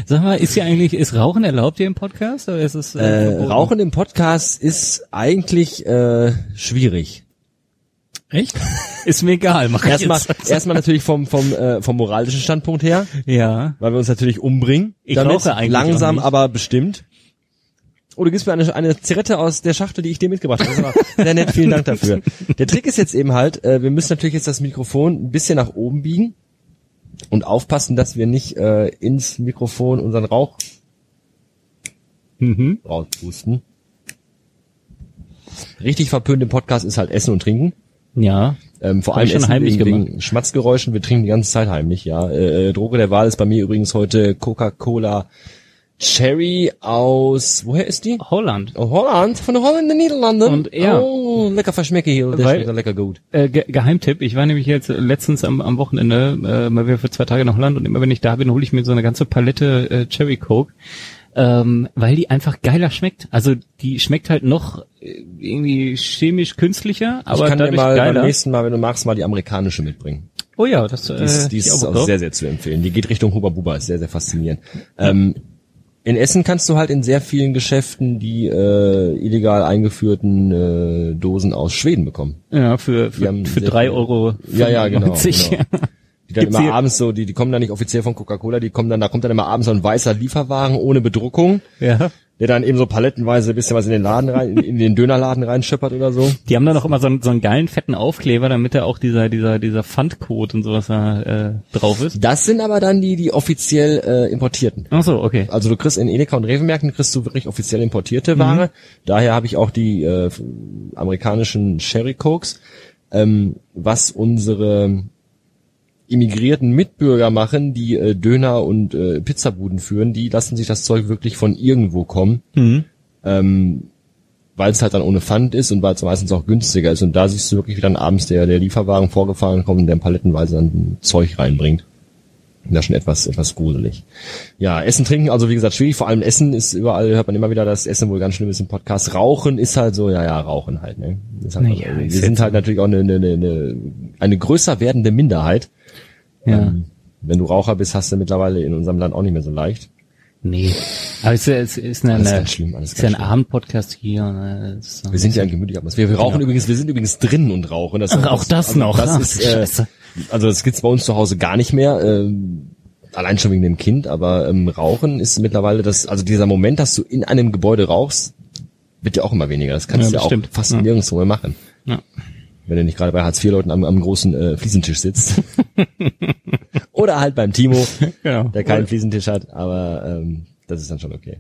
Sag mal, ist hier eigentlich, ist Rauchen erlaubt hier im Podcast oder ist es Äh, verboten? Rauchen im Podcast ist eigentlich äh, schwierig. Echt? Ist mir egal, mach Erstmal, erstmal natürlich vom vom äh, vom moralischen Standpunkt her, Ja. weil wir uns natürlich umbringen. Ich damit, rauche eigentlich langsam, aber bestimmt. Oh, du gibst mir eine, eine Zigarette aus der Schachtel, die ich dir mitgebracht habe. Das war sehr nett, vielen Dank dafür. Der Trick ist jetzt eben halt, äh, wir müssen natürlich jetzt das Mikrofon ein bisschen nach oben biegen und aufpassen, dass wir nicht äh, ins Mikrofon unseren Rauch Mhm. rauspusten. Richtig verpönt im Podcast ist halt Essen und Trinken. Ja. Ähm, vor allem schon Essen heimlich wegen, wegen Schmatzgeräuschen. Wir trinken die ganze Zeit heimlich, ja. Äh, äh, Droge der Wahl ist bei mir übrigens heute Coca-Cola Cherry aus, woher ist die? Holland. Oh, Holland, von Holland in den Niederlanden. Und ja. Oh, lecker verschmecke hier, der Weil- schmeckt ja lecker gut. Äh, Ge Geheimtipp, ich war nämlich jetzt letztens am, am Wochenende äh, mal wieder für zwei Tage nach Holland und immer wenn ich da bin, hole ich mir so eine ganze Palette äh, Cherry Coke, ähm, weil die einfach geiler schmeckt. Also die schmeckt halt noch äh, irgendwie chemisch künstlicher, aber ich kann dir mal geiler. beim nächsten Mal, wenn du magst, mal die amerikanische mitbringen. oh ja, das äh, Die ist, die ist auch auch sehr, sehr zu empfehlen. Die geht Richtung Huba Buba, ist sehr, sehr faszinierend. Ähm, in Essen kannst du halt in sehr vielen Geschäften die äh, illegal eingeführten äh, Dosen aus Schweden bekommen. Ja, für, für, für drei Euro. Ja, ja, genau, 95. genau. Die dann Gibt's immer abends so, die, die kommen dann nicht offiziell von Coca-Cola, die kommen dann, da kommt dann immer abends so ein weißer Lieferwagen ohne Bedruckung, Ja. der dann eben so palettenweise ein bisschen was in den Laden rein, in, in den Dönerladen reinschöppert oder so. Die haben dann auch immer so einen, so einen geilen fetten Aufkleber, damit da auch dieser dieser dieser Pfandcode und sowas da äh, drauf ist. Das sind aber dann die, die offiziell äh, importierten. Ach so, okay. Also du kriegst in Edeka und Rewe-Märkten kriegst du wirklich offiziell importierte Ware. Daher habe ich auch die äh, amerikanischen Sherry Cokes. Ähm, was unsere immigrierten Mitbürger machen, die äh, Döner und äh, Pizzabuden führen, die lassen sich das Zeug wirklich von irgendwo kommen, Mhm. ähm, weil es halt dann ohne Pfand ist und weil es meistens auch günstiger ist. Und da siehst du wirklich, wie dann abends der, der Lieferwagen vorgefahren kommt und der palettenweise dann Zeug reinbringt. Das ist schon etwas, etwas gruselig. Ja, Essen, Trinken, also wie gesagt, schwierig. Vor allem Essen ist überall, hört man immer wieder, dass Essen wohl ganz schlimm ist im Podcast. Rauchen ist halt so, ja, ja, Rauchen halt, ne. Das ist halt, Naja, wir ist sind halt natürlich auch eine, eine, eine, eine größer werdende Minderheit. Ja. Ähm, wenn du Raucher bist, hast du mittlerweile in unserem Land auch nicht mehr so leicht. Nee. Aber es ist, es ist eine, eine schlimm, ist ja ein. Abendpodcast hier. Ne? Wir sind ja ein gemütlicher Atmosphäre. Wir rauchen übrigens, wir sind übrigens drinnen und rauchen. Das Ach, auch das also noch. Das Ach, ist, äh, Scheiße. Also das gibt's bei uns zu Hause gar nicht mehr. Ähm, allein schon wegen dem Kind, aber ähm, Rauchen ist mittlerweile das, also dieser Moment, dass du in einem Gebäude rauchst, wird ja auch immer weniger. Das kannst Ja, du ja auch fast Ja. nirgendwo mehr machen. Ja. Wenn du nicht gerade bei Hartz-IV-Leuten am, am großen äh, Fliesentisch sitzt. Oder halt beim Timo, Genau. der keinen Fliesentisch hat, aber ähm, das ist dann schon okay.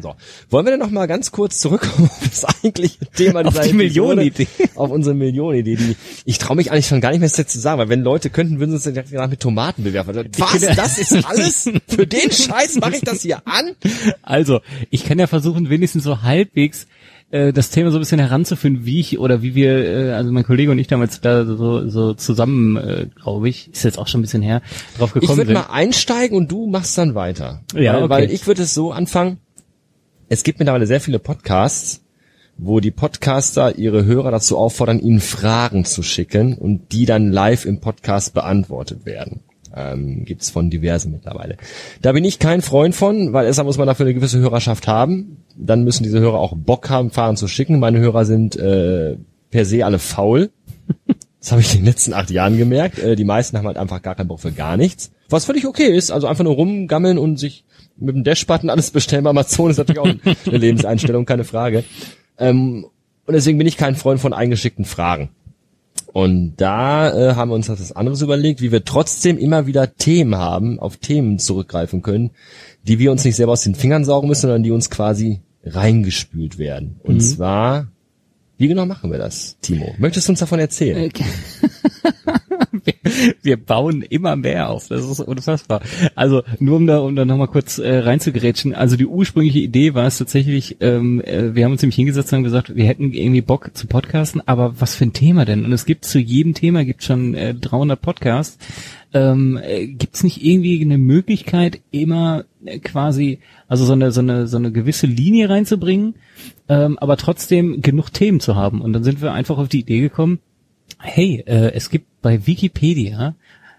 So, wollen wir denn noch mal ganz kurz zurückkommen auf das eigentliche Thema Auf dieser die Episode? Millionenidee. Auf unsere Millionenidee, die ich traue mich eigentlich schon gar nicht mehr jetzt zu sagen, weil wenn Leute könnten, würden sie uns dann direkt danach mit Tomaten bewerfen. Was? Das ist alles? Für den Scheiß mache ich das hier an? Also, ich kann ja versuchen, wenigstens so halbwegs äh, das Thema so ein bisschen heranzuführen, wie ich oder wie wir, äh, also mein Kollege und ich damals da so, so zusammen, äh, glaube ich, ist jetzt auch schon ein bisschen her, drauf Ich gekommen würde sind. mal einsteigen und du machst dann weiter. Ja, weil, okay. weil ich würde es so anfangen. Es gibt mittlerweile sehr viele Podcasts, wo die Podcaster ihre Hörer dazu auffordern, ihnen Fragen zu schicken und die dann live im Podcast beantwortet werden. Ähm, gibt's von diversen mittlerweile. Da bin ich kein Freund von, weil erstmal muss man dafür eine gewisse Hörerschaft haben. Dann müssen diese Hörer auch Bock haben, Fragen zu schicken. Meine Hörer sind äh, per se alle faul. Das habe ich in den letzten acht Jahren gemerkt. Äh, die meisten haben halt einfach gar keinen Bock für gar nichts. Was völlig okay ist. Also einfach nur rumgammeln und sich mit dem Dashbutton alles bestellen bei Amazon ist natürlich auch eine Lebenseinstellung, keine Frage. Ähm, und deswegen bin ich kein Freund von eingeschickten Fragen. Und da äh, haben wir uns etwas anderes überlegt, wie wir trotzdem immer wieder Themen haben, auf Themen zurückgreifen können, die wir uns nicht selber aus den Fingern saugen müssen, sondern die uns quasi reingespült werden. Und zwar, wie genau machen wir das, Timo? Möchtest du uns davon erzählen? wir, wir bauen immer mehr auf. Das ist unfassbar. Also nur um da, um da nochmal kurz äh, reinzugrätschen. Also die ursprüngliche Idee war es tatsächlich, ähm, äh, wir haben uns nämlich hingesetzt und haben gesagt, wir hätten irgendwie Bock zu podcasten, aber was für ein Thema denn? Und es gibt zu jedem Thema gibt schon äh, 300 Podcasts. Ähm, äh, gibt es nicht irgendwie eine Möglichkeit, immer äh, quasi, also so eine, so eine, so eine gewisse Linie reinzubringen, ähm, aber trotzdem genug Themen zu haben? Und dann sind wir einfach auf die Idee gekommen, hey, äh, es gibt bei Wikipedia,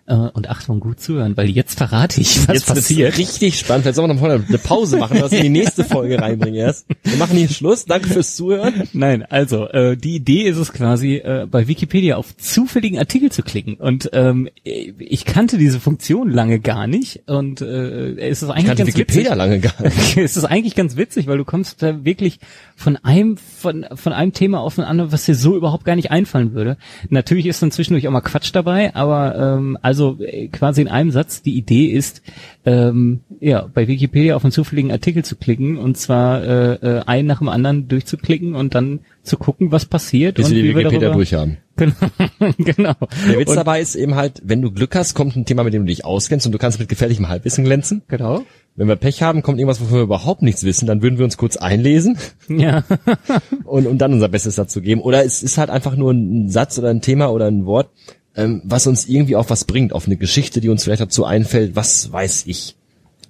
äh, und Achtung, gut zuhören, weil jetzt verrate ich, was Jetzt passiert. richtig spannend. Vielleicht sollen wir noch eine Pause machen, dass wir in die nächste Folge reinbringen erst. Wir machen hier Schluss. Danke fürs Zuhören. Nein, also äh, die Idee ist es quasi, äh, bei Wikipedia auf zufälligen Artikel zu klicken. Und ähm, ich kannte diese Funktion lange gar nicht. Und äh, es ist eigentlich Ich kannte ganz Wikipedia witzig. lange gar nicht. es ist eigentlich ganz witzig, weil du kommst da wirklich von einem von von einem Thema auf ein anderes, was dir so überhaupt gar nicht einfallen würde. Natürlich ist dann zwischendurch auch mal Quatsch dabei, aber ähm, also äh, quasi in einem Satz die Idee ist, ähm, ja bei Wikipedia auf einen zufälligen Artikel zu klicken und zwar äh, äh, einen nach dem anderen durchzuklicken und dann zu gucken, was passiert Bis und wir die wie wir Wikipedia darüber. durchhaben. Genau, genau. Der Witz und, dabei ist eben halt, wenn du Glück hast, kommt ein Thema, mit dem du dich auskennst und du kannst mit gefährlichem Halbwissen glänzen. genau. Wenn wir Pech haben, kommt irgendwas, wovon wir überhaupt nichts wissen, dann würden wir uns kurz einlesen Ja. und, und dann unser Bestes dazu geben. Oder es ist halt einfach nur ein Satz oder ein Thema oder ein Wort, ähm, was uns irgendwie auf was bringt, auf eine Geschichte, die uns vielleicht dazu einfällt, was weiß ich.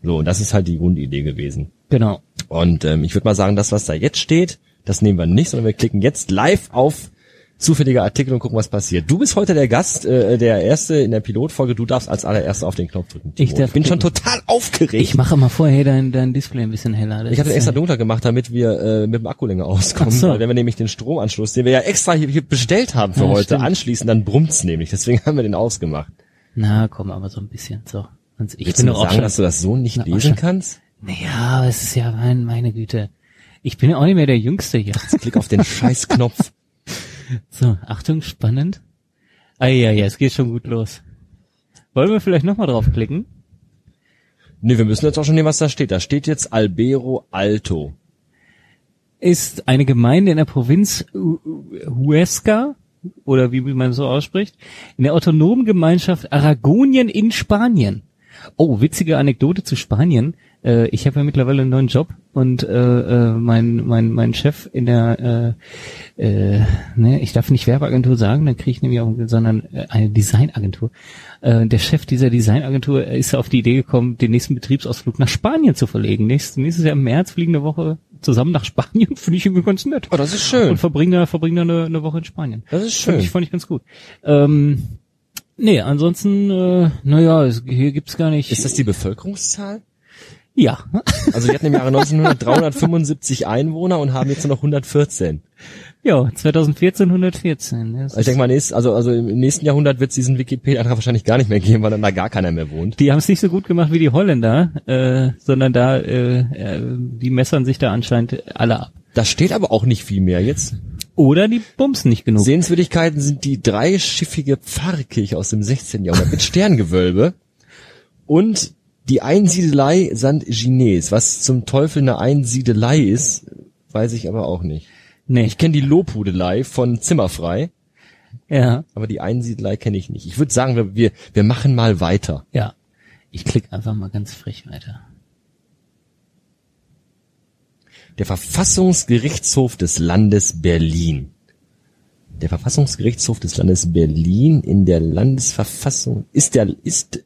So, und das ist halt die Grundidee gewesen. genau. Und ähm, ich würde mal sagen, das, was da jetzt steht, das nehmen wir nicht, sondern wir klicken jetzt live auf zufällige Artikel und gucken, was passiert. Du bist heute der Gast, äh, der Erste in der Pilotfolge. Du darfst als allererster auf den Knopf drücken. Timo. Ich darf bin schon klicken. total aufgeregt. Ich mache mal vorher dein, dein Display ein bisschen heller. Das Ich habe ist, extra dunkler gemacht, damit wir äh, mit dem Akku länger auskommen. So. Weil wenn wir nämlich den Stromanschluss, den wir ja extra hier, hier bestellt haben für Ja, heute, stimmt. anschließen, dann brummt's nämlich. Deswegen haben wir den ausgemacht. Na, komm, aber so ein bisschen. So. Und ich Willst bin du sagen, schon. dass du das so nicht Na, lesen schon- kannst? Naja, aber es ist ja mein, meine Güte. Ich bin ja auch nicht mehr der Jüngste hier. Jetzt klick auf den Scheißknopf. So, Achtung, spannend. Ah ja, ja, es geht schon gut los. Wollen wir vielleicht nochmal draufklicken? Nee, wir müssen jetzt auch schon nehmen, was da steht. Da steht jetzt Albero Alto. Ist eine Gemeinde in der Provinz Hu- Huesca, oder wie man so ausspricht, in der autonomen Gemeinschaft Aragonien in Spanien. Oh, witzige Anekdote zu Spanien. Äh, ich habe ja mittlerweile einen neuen Job und äh, äh, mein, mein, mein Chef in der, äh, äh, ne, ich darf nicht Werbeagentur sagen, dann kriege ich nämlich auch, sondern äh, eine Designagentur. Äh, der Chef dieser Designagentur ist auf die Idee gekommen, den nächsten Betriebsausflug nach Spanien zu verlegen. Nächstes, nächstes Jahr im März fliegen eine Woche zusammen nach Spanien, finde ich irgendwie ganz nett. Oh, das ist schön. Und verbringen da, verbringen da eine, eine Woche in Spanien. Das ist Fand schön. ich, fand ich ganz gut. Ähm, nee, ansonsten, äh, naja, hier gibt's gar nicht. Ist das die Bevölkerungszahl? Ja. Also wir hatten im Jahre 1900 375 Einwohner und haben jetzt nur noch 114. ja, 2014, 114. Das Also ich denke mal, nächst, also, also im nächsten Jahrhundert wird es diesen Wikipedia-Antrag wahrscheinlich gar nicht mehr geben, weil dann da gar keiner mehr wohnt. Die haben es nicht so gut gemacht wie die Holländer, äh, sondern da, äh, äh, die messern sich da anscheinend alle ab. Da steht aber auch nicht viel mehr jetzt. Oder die bumsen nicht genug. Sehenswürdigkeiten sind die dreischiffige Pfarrkirche aus dem 16. Jahrhundert mit Sterngewölbe und die Einsiedelei St. Gines. Was zum Teufel eine Einsiedelei ist, weiß ich aber auch nicht. nee, Ich kenne die Lobhudelei von Zimmerfrei, ja, aber die Einsiedelei kenne ich nicht. Ich würde sagen, wir, wir, wir machen mal weiter. ja. Ich klicke einfach mal ganz frech weiter. Der Verfassungsgerichtshof des Landes Berlin. Der Verfassungsgerichtshof des Landes Berlin in der Landesverfassung ist der ist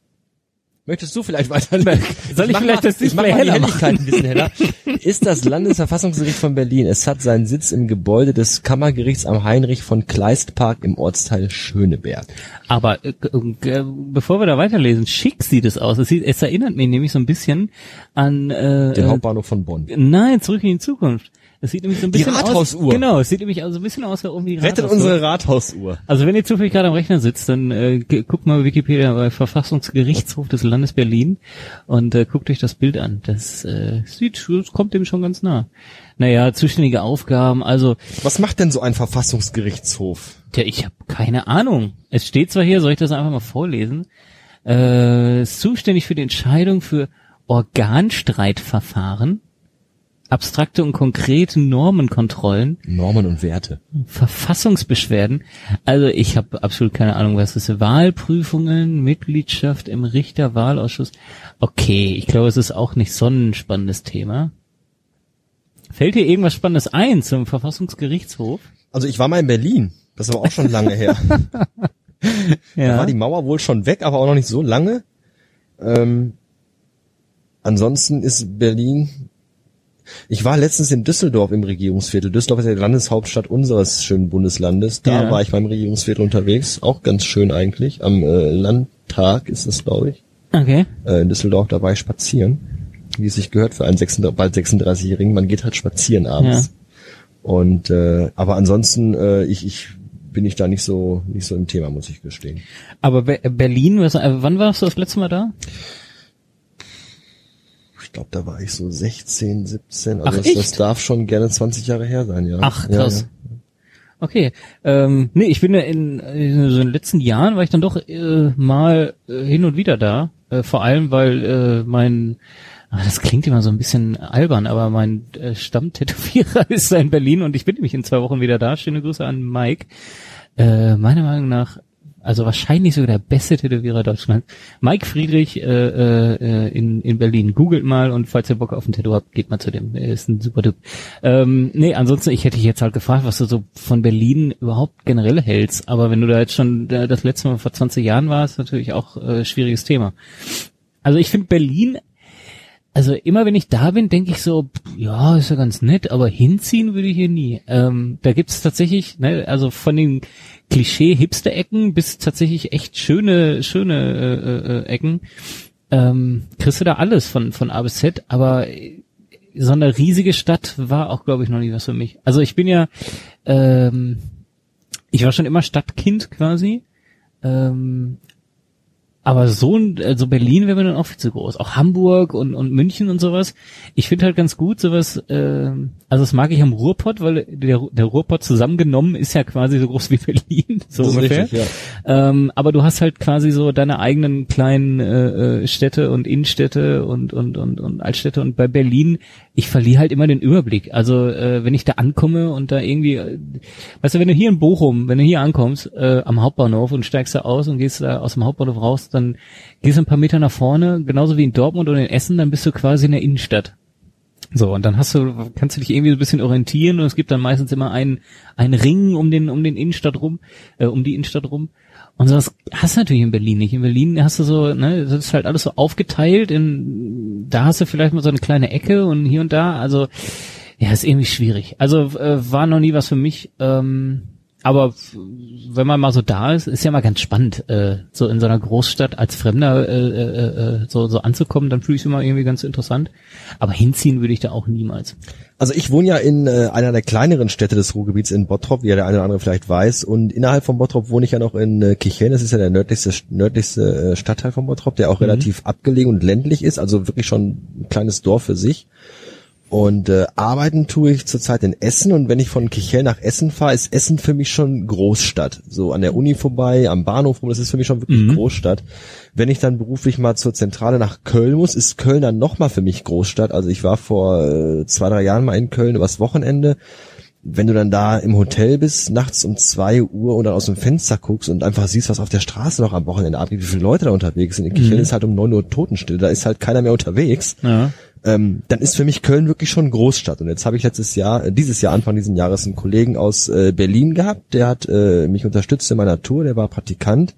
Möchtest du vielleicht weiterlesen? Soll ich mach vielleicht mal, das ich Display die heller Helligkeit ein bisschen heller. Ist das Landesverfassungsgericht von Berlin. Es hat seinen Sitz im Gebäude des Kammergerichts am Heinrich von Kleist Park im Ortsteil Schöneberg. Aber äh, äh, bevor wir da weiterlesen, schick sieht es aus. Es, sieht, es erinnert mich nämlich so ein bisschen an äh, Den äh, Hauptbahnhof von Bonn. Nein, zurück in die Zukunft. Es sieht nämlich so ein Die bisschen Rathausuhr. aus. Genau, es sieht nämlich also ein bisschen aus wie die Rettet Rathausuhr. unsere Rathausuhr. Also wenn ihr zufällig gerade am Rechner sitzt, dann äh, guckt mal Wikipedia bei Verfassungsgerichtshof des Landes Berlin und äh, guckt euch das Bild an. Das äh, sieht, das kommt dem schon ganz nah. Naja, zuständige Aufgaben, also Was macht denn so ein Verfassungsgerichtshof? Tja, ich habe keine Ahnung. Es steht zwar hier, soll ich das einfach mal vorlesen? Äh, ist zuständig für die Entscheidung für Organstreitverfahren, abstrakte und konkrete Normenkontrollen, Normen und Werte. Verfassungsbeschwerden. Also ich habe absolut keine Ahnung, was das ist. Wahlprüfungen, Mitgliedschaft im Richterwahlausschuss. Okay, ich glaube, es ist auch nicht so ein spannendes Thema. Fällt dir irgendwas Spannendes ein zum Verfassungsgerichtshof? Also ich war mal in Berlin. Das ist aber auch schon lange her. Da war die Mauer wohl schon weg, aber auch noch nicht so lange. Ähm, ansonsten ist Berlin. Ich war letztens in Düsseldorf im Regierungsviertel. Düsseldorf ist ja die Landeshauptstadt unseres schönen Bundeslandes. Da Ja. war ich beim Regierungsviertel unterwegs. Auch ganz schön eigentlich. Am äh, Landtag ist es, glaube ich. Okay. Äh, in Düsseldorf dabei spazieren. Wie es sich gehört für einen 36, bald 36-Jährigen. Man geht halt spazieren abends. Und äh, aber ansonsten, äh, ich, ich bin ich da nicht so nicht so im Thema, muss ich gestehen. Aber Be Berlin, was, äh, wann warst du das letzte Mal da? Ich glaube, da war ich so 16, 17. Also Ach, das, das darf schon gerne 20 Jahre her sein, ja. Ach, Ja, krass. ja. Okay. Ähm, nee, ich bin ja in, in so den letzten Jahren war ich dann doch äh, mal äh, hin und wieder da. Äh, vor allem, weil äh, mein ah, das klingt immer so ein bisschen albern, aber mein äh, Stammtätowierer ist da in Berlin und ich bin nämlich in zwei Wochen wieder da. Schöne Grüße an Mike. Äh, meiner Meinung nach, also wahrscheinlich sogar der beste Tätowierer Deutschlands. Mike Friedrich äh, äh, in, in Berlin. Googelt mal und falls ihr Bock auf ein Tattoo habt, geht mal zu dem. Er ist ein super Typ. Ähm, nee, ansonsten, ich hätte dich jetzt halt gefragt, was du so von Berlin überhaupt generell hältst. Aber wenn du da jetzt schon äh, das letzte Mal vor 20 Jahren warst, natürlich auch äh, schwieriges Thema. Also ich finde Berlin also immer wenn ich da bin, denke ich so, ja, ist ja ganz nett, aber hinziehen würde ich hier nie. Ähm, da gibt's tatsächlich, ne, also von den Klischee-Hipster-Ecken bis tatsächlich echt schöne, schöne äh, äh, Ecken, ähm, kriegst du da alles von, von A bis Z, aber äh, so eine riesige Stadt war auch, glaube ich, noch nie was für mich. Also ich bin ja, ähm, ich war schon immer Stadtkind quasi, ähm, aber so ein, also Berlin wäre mir dann auch viel zu groß. Auch Hamburg und, und München und sowas. Ich finde halt ganz gut sowas, äh, also das mag ich am Ruhrpott, weil der, der Ruhrpott zusammengenommen ist ja quasi so groß wie Berlin, so ungefähr. richtig, ja. Ähm, aber du hast halt quasi so deine eigenen kleinen äh, äh, Städte und Innenstädte und, und, und, und Altstädte. Und bei Berlin, ich verliere halt immer den Überblick. Also äh, wenn ich da ankomme und da irgendwie, äh, weißt du, wenn du hier in Bochum, wenn du hier ankommst, äh, am Hauptbahnhof und steigst da aus und gehst da aus dem Hauptbahnhof raus, dann gehst du ein paar Meter nach vorne, genauso wie in Dortmund oder in Essen, dann bist du quasi in der Innenstadt. So, und dann hast du, kannst du dich irgendwie so ein bisschen orientieren und es gibt dann meistens immer einen, einen Ring um den, um den Innenstadt rum, äh, um die Innenstadt rum. Und sowas hast du natürlich in Berlin nicht. In Berlin hast du so, ne, das ist halt alles so aufgeteilt. In, da hast du vielleicht mal so eine kleine Ecke und hier und da. Also, ja, ist irgendwie schwierig. Also äh, war noch nie was für mich. Ähm, aber wenn man mal so da ist, ist ja mal ganz spannend, äh, so in so einer Großstadt als Fremder äh, äh, äh, so, so anzukommen. Dann fühle ich es immer irgendwie ganz interessant. Aber hinziehen würde ich da auch niemals. Also ich wohne ja in äh, einer der kleineren Städte des Ruhrgebiets in Bottrop, wie ja der eine oder andere vielleicht weiß. Und innerhalb von Bottrop wohne ich ja noch in äh, Kichellen. Das ist ja der nördlichste, nördlichste äh, Stadtteil von Bottrop, der auch relativ abgelegen und ländlich ist. Also wirklich schon ein kleines Dorf für sich. Und äh, arbeiten tue ich zurzeit in Essen und wenn ich von Kichellen nach Essen fahre, ist Essen für mich schon Großstadt. So an der Uni vorbei, am Bahnhof rum, das ist für mich schon wirklich Großstadt. Wenn ich dann beruflich mal zur Zentrale nach Köln muss, ist Köln dann nochmal für mich Großstadt. Also ich war vor äh, zwei, drei Jahren mal in Köln übers Wochenende. Wenn du dann da im Hotel bist, nachts um zwei Uhr und dann aus dem Fenster guckst und einfach siehst, was auf der Straße noch am Wochenende abgeht, wie viele Leute da unterwegs sind. In Kichellen ist halt um neun Uhr Totenstille, da ist halt keiner mehr unterwegs Ja. Ähm, dann ist für mich Köln wirklich schon Großstadt. Und jetzt habe ich letztes Jahr, äh, dieses Jahr, Anfang dieses Jahres, einen Kollegen aus äh, Berlin gehabt, der hat äh, mich unterstützt in meiner Tour, der war Praktikant.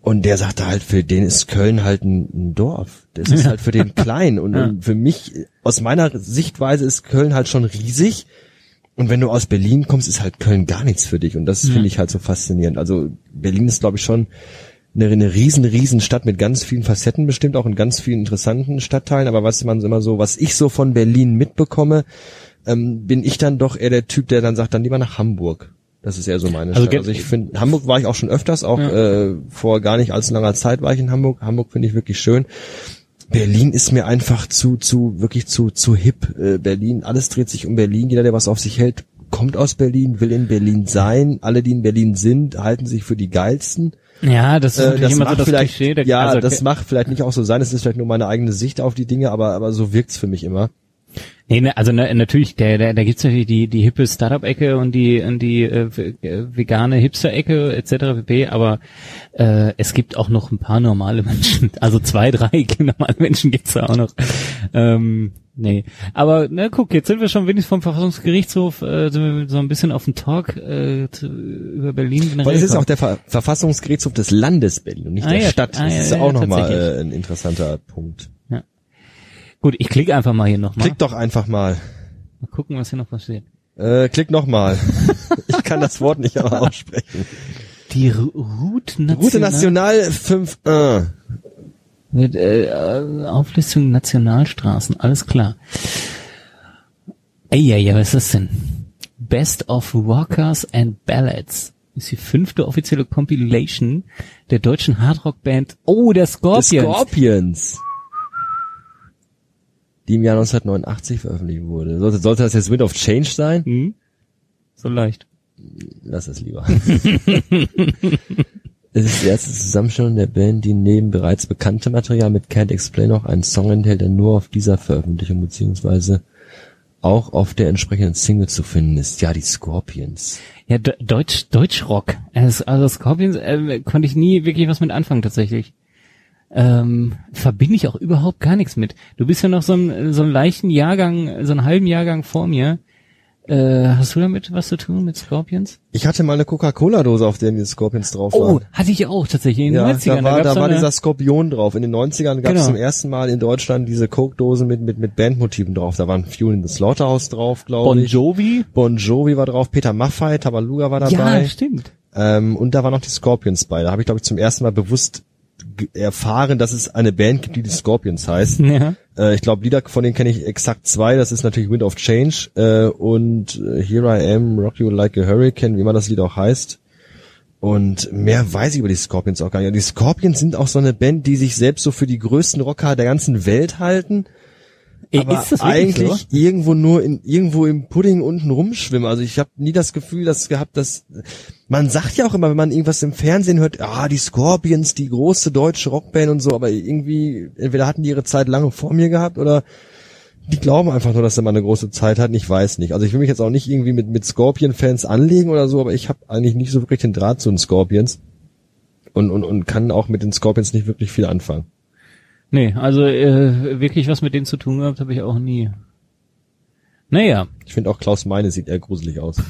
Und der sagte halt, für den ist Köln halt ein, ein Dorf. Das ist halt für den klein. Und, Ja. und für mich, aus meiner Sichtweise ist Köln halt schon riesig. Und wenn du aus Berlin kommst, ist halt Köln gar nichts für dich. Und das finde ich halt so faszinierend. Also Berlin ist, glaube ich, schon eine, eine riesen, riesen Stadt mit ganz vielen Facetten bestimmt, auch in ganz vielen interessanten Stadtteilen. Aber was man immer so, was ich so von Berlin mitbekomme, ähm, bin ich dann doch eher der Typ, der dann sagt, dann lieber nach Hamburg. Das ist eher so meine Also Stadt. Also ich finde, Hamburg war ich auch schon öfters, auch Ja. äh, vor gar nicht allzu langer Zeit war ich in Hamburg. Hamburg finde ich wirklich schön. Berlin ist mir einfach zu, zu, wirklich zu, zu hip. Äh, Berlin, alles dreht sich um Berlin. Jeder, der was auf sich hält, kommt aus Berlin, will in Berlin sein. Alle, die in Berlin sind, halten sich für die geilsten. Ja, das ist Äh, das immer so macht das vielleicht, Klischee. Der, ja, also, das macht vielleicht nicht auch so sein. Es ist vielleicht nur meine eigene Sicht auf die Dinge, aber, aber so wirkt's für mich immer. Nee, ne, also ne, natürlich, der, der, da gibt's natürlich die, die hippe Startup-Ecke und die, und die äh, äh, vegane Hipster-Ecke etc. pp. Aber äh, es gibt auch noch ein paar normale Menschen. Also zwei, drei normale Menschen gibt's da auch noch. Ähm, nee, aber na guck, jetzt sind wir schon wenigstens vom Verfassungsgerichtshof äh, sind wir so ein bisschen auf den Talk äh, zu, über Berlin generell. Weil es ist auch der Ver Verfassungsgerichtshof des Landes Berlin und nicht Ah, der ja, Stadt. ah, Das ja, ist ja, auch ja, nochmal äh, ein interessanter Punkt. Gut, ich klicke einfach mal hier nochmal. Klick doch einfach mal. Mal gucken, was hier noch passiert. Äh, klick nochmal. ich kann das Wort nicht aber aussprechen. Die Route National. Route National 5.1. Mit äh, äh, Auflistung Nationalstraßen, alles klar. Ey, ja, ja, was ist das denn? Best of Rockers and Ballads ist die fünfte offizielle Compilation der deutschen Hardrock-Band Oh, der The Scorpions. Die im Jahr 1989 veröffentlicht wurde. Sollte, sollte das jetzt Wind of Change sein? Hm? So leicht. Lass es lieber. es ist die erste Zusammenstellung der Band, die neben bereits bekanntem Material mit Can't Explain auch einen Song enthält, der nur auf dieser Veröffentlichung beziehungsweise auch auf der entsprechenden Single zu finden ist. Ja, die Scorpions. Ja, De Deutsch, Deutschrock. Also, also Scorpions äh, konnte ich nie wirklich was mit anfangen tatsächlich. Ähm, verbinde ich auch überhaupt gar nichts mit. Du bist ja noch so ein, so einen leichten Jahrgang, so einen halben Jahrgang vor mir. Äh, hast du damit was zu tun mit Scorpions? Ich hatte mal eine Coca-Cola-Dose, auf der die Scorpions drauf Oh, waren. hatte ich auch tatsächlich in den Ja, 90ern. da war, da so war eine- dieser Skorpion drauf. In den 90ern gab es Genau. zum ersten Mal in Deutschland diese Coke-Dosen mit, mit, mit Bandmotiven drauf. Da waren Fuel in the Slaughterhouse drauf, glaube Bon ich. Jovi. Bon Jovi war drauf, Peter Maffay, Tabaluga war dabei. Ja, stimmt. Ähm, und da waren noch die Scorpions bei. Da habe ich, glaube ich, zum ersten Mal bewusst erfahren, dass es eine Band gibt, die die Scorpions heißt. Ja. Äh, ich glaube, Lieder von denen kenne ich exakt zwei. Das ist natürlich Wind of Change äh, und äh, Here I Am, Rock You Like a Hurricane, wie immer das Lied auch heißt. Und mehr weiß ich über die Scorpions auch gar nicht. Und die Scorpions sind auch so eine Band, die sich selbst so für die größten Rocker der ganzen Welt halten. Aber ist das eigentlich so? irgendwo nur in irgendwo im Pudding unten rumschwimmen. Also ich habe nie das Gefühl, dass gehabt, dass man sagt ja auch immer, wenn man irgendwas im Fernsehen hört, ah die Scorpions, die große deutsche Rockband und so, aber irgendwie entweder hatten die ihre Zeit lange vor mir gehabt oder die glauben einfach nur, dass er mal eine große Zeit hat. Ich weiß nicht. Also ich will mich jetzt auch nicht irgendwie mit mit Scorpion-Fans anlegen oder so, aber ich habe eigentlich nicht so wirklich den Draht zu den Scorpions und und und kann auch mit den Scorpions nicht wirklich viel anfangen. Nee, also äh, wirklich was mit denen zu tun gehabt habe ich auch nie. Naja, Ich finde auch Klaus Meine sieht eher gruselig aus.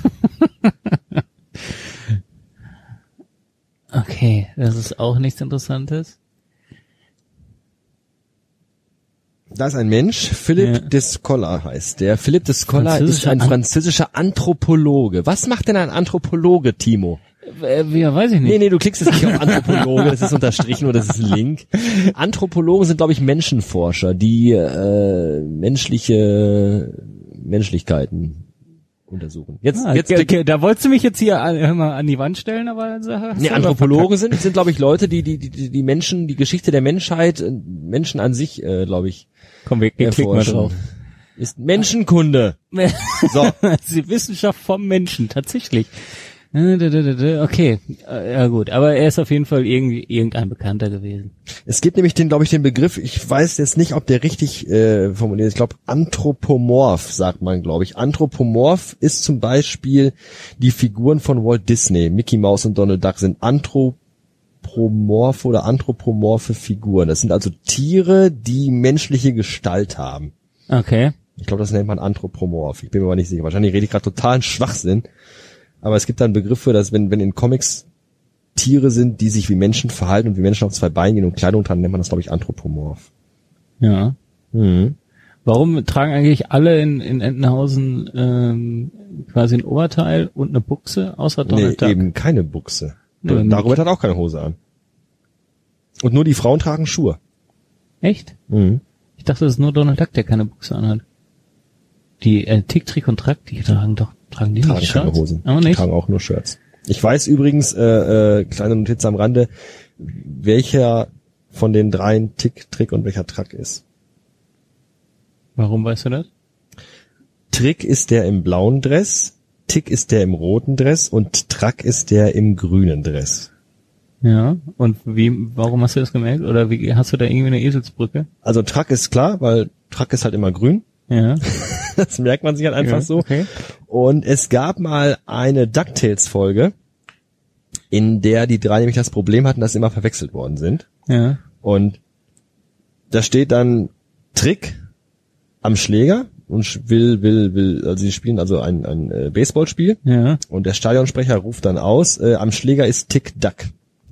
okay, das ist auch nichts Interessantes. Da ist ein Mensch, Philipp Ja. Descola heißt der. Philipp Descola ist ein An- französischer Anthropologe. Was macht denn ein Anthropologe, Timo? Äh, ja, weiß ich nicht. Nee, nee, du klickst jetzt nicht auf Anthropologe, das ist unterstrichen oder das ist ein Link. Anthropologen sind, glaube ich, Menschenforscher, die äh, menschliche Menschlichkeiten untersuchen. Jetzt, Ah, jetzt okay, da wolltest du mich jetzt hier an, hör mal, an die Wand stellen, aber äh, Nee, Anthropologen sind, sind glaube ich Leute, die, die, die, die Menschen, die Geschichte der Menschheit, äh, Menschen an sich, äh, glaube ich. Komm, wir klicken mal drauf. Ist Menschenkunde. So. die Wissenschaft vom Menschen, tatsächlich. Äh, Okay, Äh, ja gut, aber er ist auf jeden Fall irgendwie irgendein Bekannter gewesen. Es gibt nämlich den, glaube ich, den Begriff, ich weiß jetzt nicht, ob der richtig äh, formuliert ist, ich glaube, anthropomorph sagt man, glaube ich. Anthropomorph ist zum Beispiel die Figuren von Walt Disney, Mickey Mouse und Donald Duck sind anthropomorphe oder anthropomorphe Figuren. Das sind also Tiere, die menschliche Gestalt haben. Okay. Ich glaube, das nennt man anthropomorph. Ich bin mir aber nicht sicher. Wahrscheinlich rede ich gerade totalen Schwachsinn. Aber es gibt da einen Begriff für, dass wenn, wenn in Comics Tiere sind, die sich wie Menschen verhalten und wie Menschen auf zwei Beinen gehen und Kleidung tragen, nennt man das, glaube ich, anthropomorph. Ja. Mhm. Warum tragen eigentlich alle in, in Entenhausen ähm, quasi ein Oberteil und eine Buchse, außer Nee, Donald Duck? eben keine Buchse. Nee, Darüber hat auch keine Hose an. Und nur die Frauen tragen Schuhe. Echt? Mhm. Ich dachte, das ist nur Donald Duck, der keine Buchse anhat. Die äh, Tick, Trick und Track, die tragen doch, tragen die Tragen nicht keine Shirts? Hosen. Aber Die nicht. tragen auch nur Shirts. Ich weiß übrigens, äh, äh, kleine Notiz am Rande, welcher von den dreien Tick, Trick und welcher Track ist. Warum weißt du das? Trick ist der im blauen Dress, Tick ist der im roten Dress und Track ist der im grünen Dress. Ja. Und wie, warum hast du das gemerkt? Oder wie hast du da irgendwie eine Eselsbrücke? Also Track ist klar, weil Track ist halt immer grün. Ja. Das merkt man sich halt einfach ja, so. Okay. Und es gab mal eine DuckTales-Folge, in der die drei nämlich das Problem hatten, dass sie immer verwechselt worden sind. Ja. Und da steht dann Trick am Schläger und will, will, will, also sie spielen also ein, ein äh, Baseballspiel Ja. und der Stadionsprecher ruft dann aus, äh, am Schläger ist Tick Duck.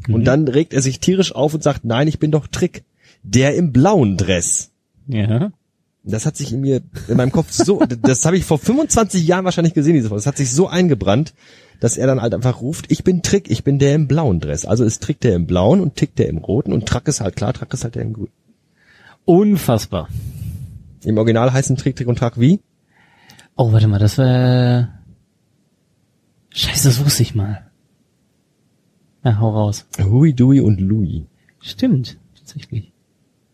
Und dann regt er sich tierisch auf und sagt, nein, ich bin doch Trick. Der im blauen Dress. Ja. Das hat sich in mir, in meinem Kopf so, das habe ich vor 25 Jahren wahrscheinlich gesehen, diese Folge. Das hat sich so eingebrannt, dass er dann halt einfach ruft, ich bin Trick, ich bin der im blauen Dress. Also ist Trick der im blauen und Tick der im roten und Track ist halt klar, Track ist halt der im grünen. Unfassbar. Im Original heißen Trick, Trick und Track wie? Oh, warte mal, das war... Scheiße, das wusste ich mal. Ja, hau raus. Hui, Dewey und Louie. Stimmt, tatsächlich.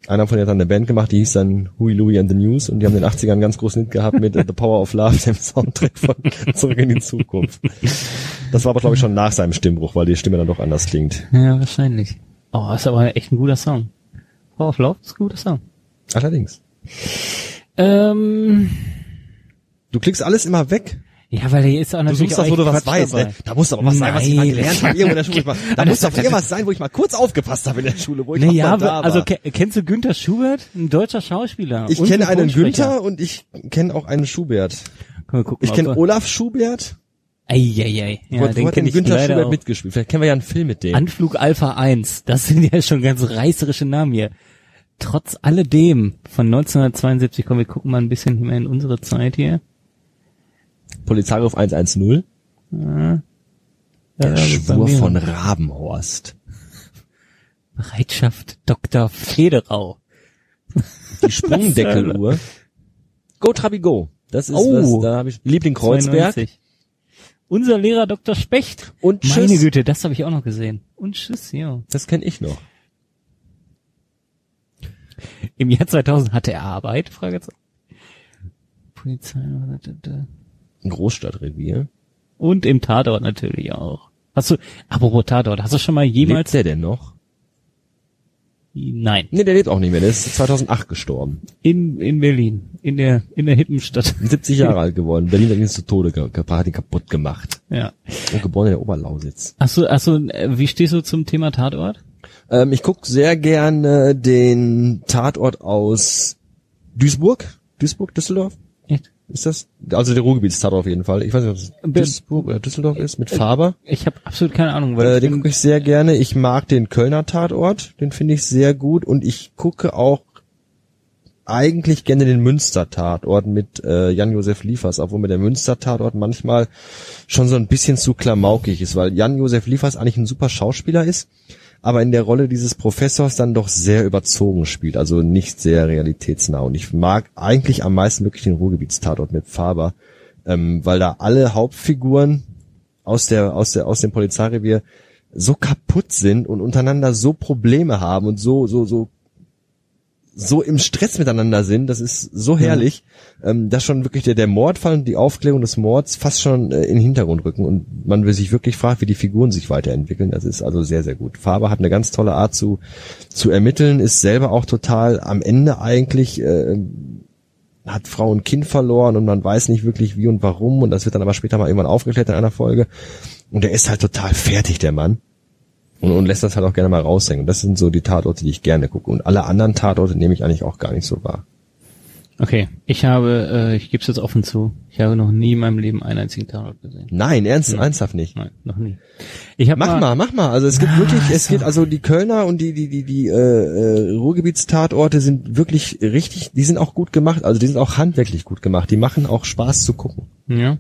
Einer von denen hat dann eine Band gemacht, die hieß dann Hui, Louie and the News und die haben in den 80ern einen ganz großen Hit gehabt mit The Power of Love, dem Soundtrack von Zurück in die Zukunft. Das war aber, glaube ich, schon nach seinem Stimmbruch, weil die Stimme dann doch anders klingt. Ja, wahrscheinlich. Oh, ist aber echt ein guter Song. Power of Love ist ein guter Song. Allerdings. Ähm, Du klickst alles immer weg. Ja, weil hier ist auch Du natürlich suchst das, wo du was weißt. Ne? Da muss aber was sein, was ich mal Nein. gelernt habe. Irgendwo in der Schule. Ich mal, da muss doch irgendwas sein, wo ich mal kurz aufgepasst habe in der Schule, wo ich Naja, mal da also war. ke kennst du Günther Schubert? Ein deutscher Schauspieler. Ich kenne einen. Günther und ich kenne auch einen Schubert. Gucken Ich kenne Olaf Schubert. Eieiei. Ja, wo den hat kenn denn ich Günther Schubert auch. mitgespielt? Vielleicht kennen wir ja einen Film mit dem. Anflug Alpha 1. Das sind ja schon ganz reißerische Namen hier. Trotz alledem von 1972, komm, wir gucken mal ein bisschen mehr in unsere Zeit hier. Polizeiruf 110. Ja, Der bei Schwur von Rabenhorst. Bereitschaft Dr. Federau. Die Sprungdeckeluhr. Go Trabi Go. Das ist Oh. was, da habe ich Liebling Kreuzberg. 92. Unser Lehrer Dr. Specht. Und Meine Tschüss. Güte, das habe ich auch noch gesehen. Und tschüss, ja. Das kenne ich noch. Im Jahr 2000 hatte er Arbeit, Fragezeichen. Polizei. Ein Großstadtrevier. Und im Tatort natürlich auch. Hast du, apropos Tatort, hast du schon mal Lebt jemals, der denn noch? nein, Nee, der lebt auch nicht mehr. Der ist 2008 gestorben. in, in Berlin, in der, in der Hippenstadt. 70 Jahre alt geworden. Berlin hat ihn zu Tode hat ihn kaputt gemacht. Ja. Und geboren in der Oberlausitz. Achso, achso, äh, wie stehst du zum Thema Tatort? Ähm, ich guck sehr gerne den Tatort aus Duisburg. Duisburg, Düsseldorf? Ist das? Also der Ruhrgebietstatort auf jeden Fall. Ich weiß nicht, ob es Be- Duisburg oder Düsseldorf ist, mit Faber. Ich habe absolut keine Ahnung, weil Äh, den gucke ich sehr gerne. Ich mag den Kölner Tatort, den finde ich sehr gut. Und ich gucke auch eigentlich gerne den Münster Tatort mit äh, Jan-Josef Liefers, obwohl mir der Münster Tatort manchmal schon so ein bisschen zu klamaukig ist, weil Jan-Josef Liefers eigentlich ein super Schauspieler ist, aber in der Rolle dieses Professors dann doch sehr überzogen spielt, also nicht sehr realitätsnah. Und ich mag eigentlich am meisten wirklich den Ruhrgebietstatort mit Faber, ähm, weil da alle Hauptfiguren aus der aus der aus dem Polizeirevier so kaputt sind und untereinander so Probleme haben und so so so so im Stress miteinander sind, das ist so herrlich, ähm, dass schon wirklich der, der Mordfall und die Aufklärung des Mords fast schon äh, in den Hintergrund rücken und man sich wirklich fragt, wie die Figuren sich weiterentwickeln. Das ist also sehr, sehr gut. Faber hat eine ganz tolle Art zu, zu ermitteln, ist selber auch total am Ende eigentlich, äh, hat Frau und Kind verloren und man weiß nicht wirklich wie und warum und das wird dann aber später mal irgendwann aufgeklärt in einer Folge. Und er ist halt total fertig, der Mann. Und, und lässt das halt auch gerne mal raushängen. Und das sind so die Tatorte, die ich gerne gucke. Und alle anderen Tatorte nehme ich eigentlich auch gar nicht so wahr. okay, ich habe, äh, ich gebe es jetzt offen zu, ich habe noch nie in meinem Leben einen einzigen Tatort gesehen. Nein, ernst, ernsthaft nicht. Nein, noch nie. Ich habe Mach mal, mach mal. Also es gibt wirklich, es geht also die Kölner und die die die die äh, äh, Ruhrgebietstatorte sind wirklich richtig, die sind auch gut gemacht. Also die sind auch handwerklich gut gemacht. Die machen auch Spaß zu gucken. Ja.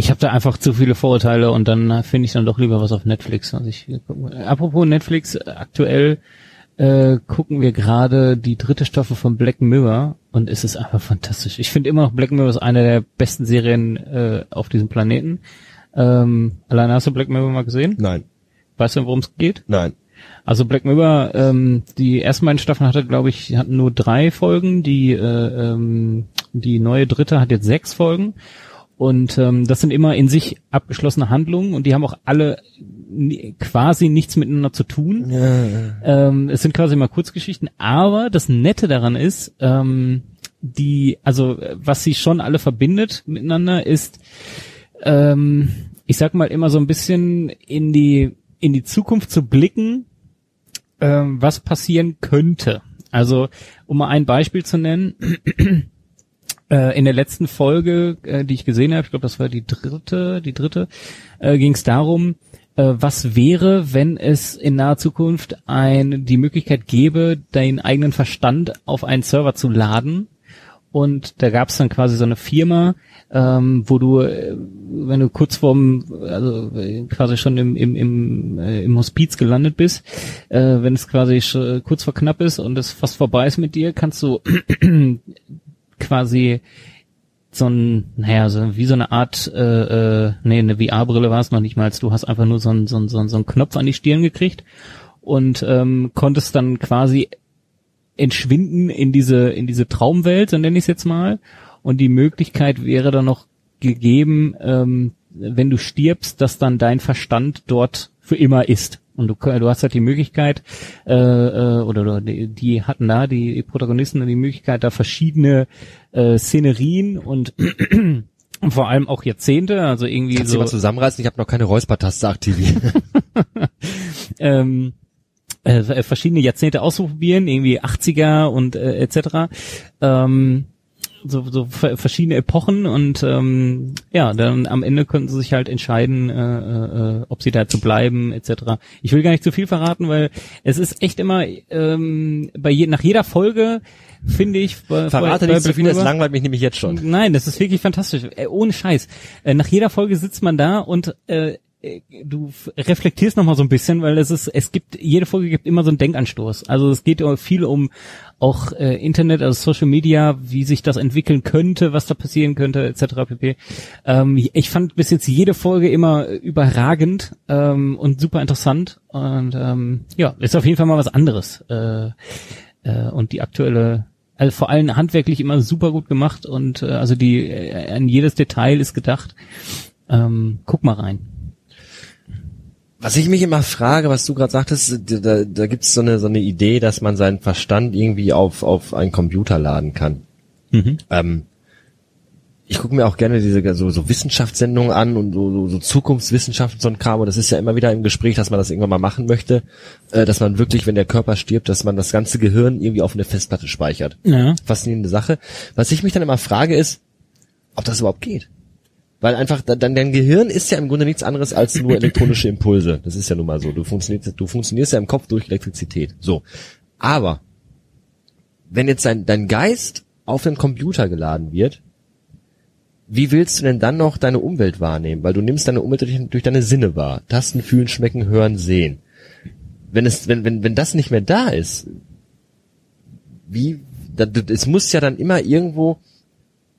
Ich habe da einfach zu viele Vorurteile und dann äh, finde ich dann doch lieber was auf Netflix. Also ich, apropos Netflix, aktuell äh, gucken wir gerade die dritte Staffel von Black Mirror und es ist einfach fantastisch. Ich finde immer noch Black Mirror ist eine der besten Serien äh, auf diesem Planeten. Ähm, alleine hast du Black Mirror mal gesehen? Nein, Weißt du, worum es geht? nein. Also Black Mirror, ähm, die ersten beiden Staffeln hatte, glaube ich, hatten nur drei Folgen. Die äh, ähm, die neue dritte hat jetzt sechs Folgen. Und ähm, das sind immer in sich abgeschlossene Handlungen und die haben auch alle quasi nichts miteinander zu tun. Ähm, es sind quasi mal Kurzgeschichten, aber das Nette daran ist, ähm, die, also was sie schon alle verbindet miteinander, ist, ähm, ich sag mal immer so ein bisschen in die in die Zukunft zu blicken, ähm, was passieren könnte. Also um mal ein Beispiel zu nennen. Äh, in der letzten Folge, äh, die ich gesehen habe, ich glaube, das war die dritte, die dritte, äh, ging es darum, was wäre, wenn es in naher Zukunft ein, die Möglichkeit gäbe, deinen eigenen Verstand auf einen Server zu laden. Und da gab es dann quasi so eine Firma, ähm, wo du, wenn du kurz vorm, also quasi schon im, im, im, äh, im Hospiz gelandet bist, äh, wenn es quasi kurz vor knapp ist und es fast vorbei ist mit dir, kannst du quasi so ein, naja, so wie so eine Art, äh, äh, nee, eine VR-Brille war es noch nicht mal, du hast einfach nur so einen so einen, so einen, so einen Knopf an die Stirn gekriegt und ähm, konntest dann quasi entschwinden in diese, in diese Traumwelt, so nenne ich es jetzt mal. Und die Möglichkeit wäre dann noch gegeben, ähm, wenn du stirbst, dass dann dein Verstand dort für immer ist. Und du, du hast halt die Möglichkeit, äh, äh, oder, die, die hatten da, die Protagonisten, die Möglichkeit, da verschiedene äh, Szenerien und vor allem auch Jahrzehnte, also irgendwie Kannst du so mal zusammenreißen? Ich habe noch keine Räuspertaste aktiviert. ähm, äh, verschiedene Jahrzehnte ausprobieren, irgendwie 80er und äh, etc. Ähm, so, so ver- verschiedene Epochen und ähm, ja, dann am Ende könnten sie sich halt entscheiden, äh, äh, ob sie dazu bleiben etc. Ich will gar nicht zu viel verraten, weil es ist echt immer ähm, bei je, nach jeder Folge finde ich bei, Verrate bei, nicht zu viel, das langweilt mich nämlich jetzt schon. Nein, das ist wirklich fantastisch. Äh, ohne Scheiß. Äh, nach jeder Folge sitzt man da und äh, du f- reflektierst noch mal so ein bisschen, weil es ist, es gibt, jede Folge gibt immer so einen Denkanstoß. Also es geht viel um auch äh, Internet, also Social Media, wie sich das entwickeln könnte, was da passieren könnte, etc. pp. Ähm, ich fand bis jetzt jede Folge immer überragend ähm, und super interessant und ähm, ja, ist auf jeden Fall mal was anderes. Äh, äh, und die aktuelle also vor allem handwerklich immer super gut gemacht und äh, also die äh, an jedes Detail ist gedacht. Ähm, guck mal rein. Was ich mich immer frage, was du gerade sagtest, da, da gibt es so eine, so eine Idee, dass man seinen Verstand irgendwie auf, auf einen Computer laden kann. Ähm, ich gucke mir auch gerne diese so, so Wissenschaftssendungen an und so, so, so Zukunftswissenschaften so ein Kram. Und das ist ja immer wieder im Gespräch, dass man das irgendwann mal machen möchte, äh, dass man wirklich, wenn der Körper stirbt, dass man das ganze Gehirn irgendwie auf eine Festplatte speichert. Ja. Faszinierende Sache. Was ich mich dann immer frage, ist, ob das überhaupt geht. Weil einfach, dann dein Gehirn ist ja im Grunde nichts anderes als nur elektronische Impulse. Das ist ja nun mal so. Du funktionierst, du funktionierst ja im Kopf durch Elektrizität. So. Aber, wenn jetzt dein, dein Geist auf den Computer geladen wird, wie willst du denn dann noch deine Umwelt wahrnehmen? Weil du nimmst deine Umwelt durch, durch deine Sinne wahr. Tasten, fühlen, schmecken, hören, sehen. Wenn es, wenn, wenn, wenn das nicht mehr da ist, wie, es muss ja dann immer irgendwo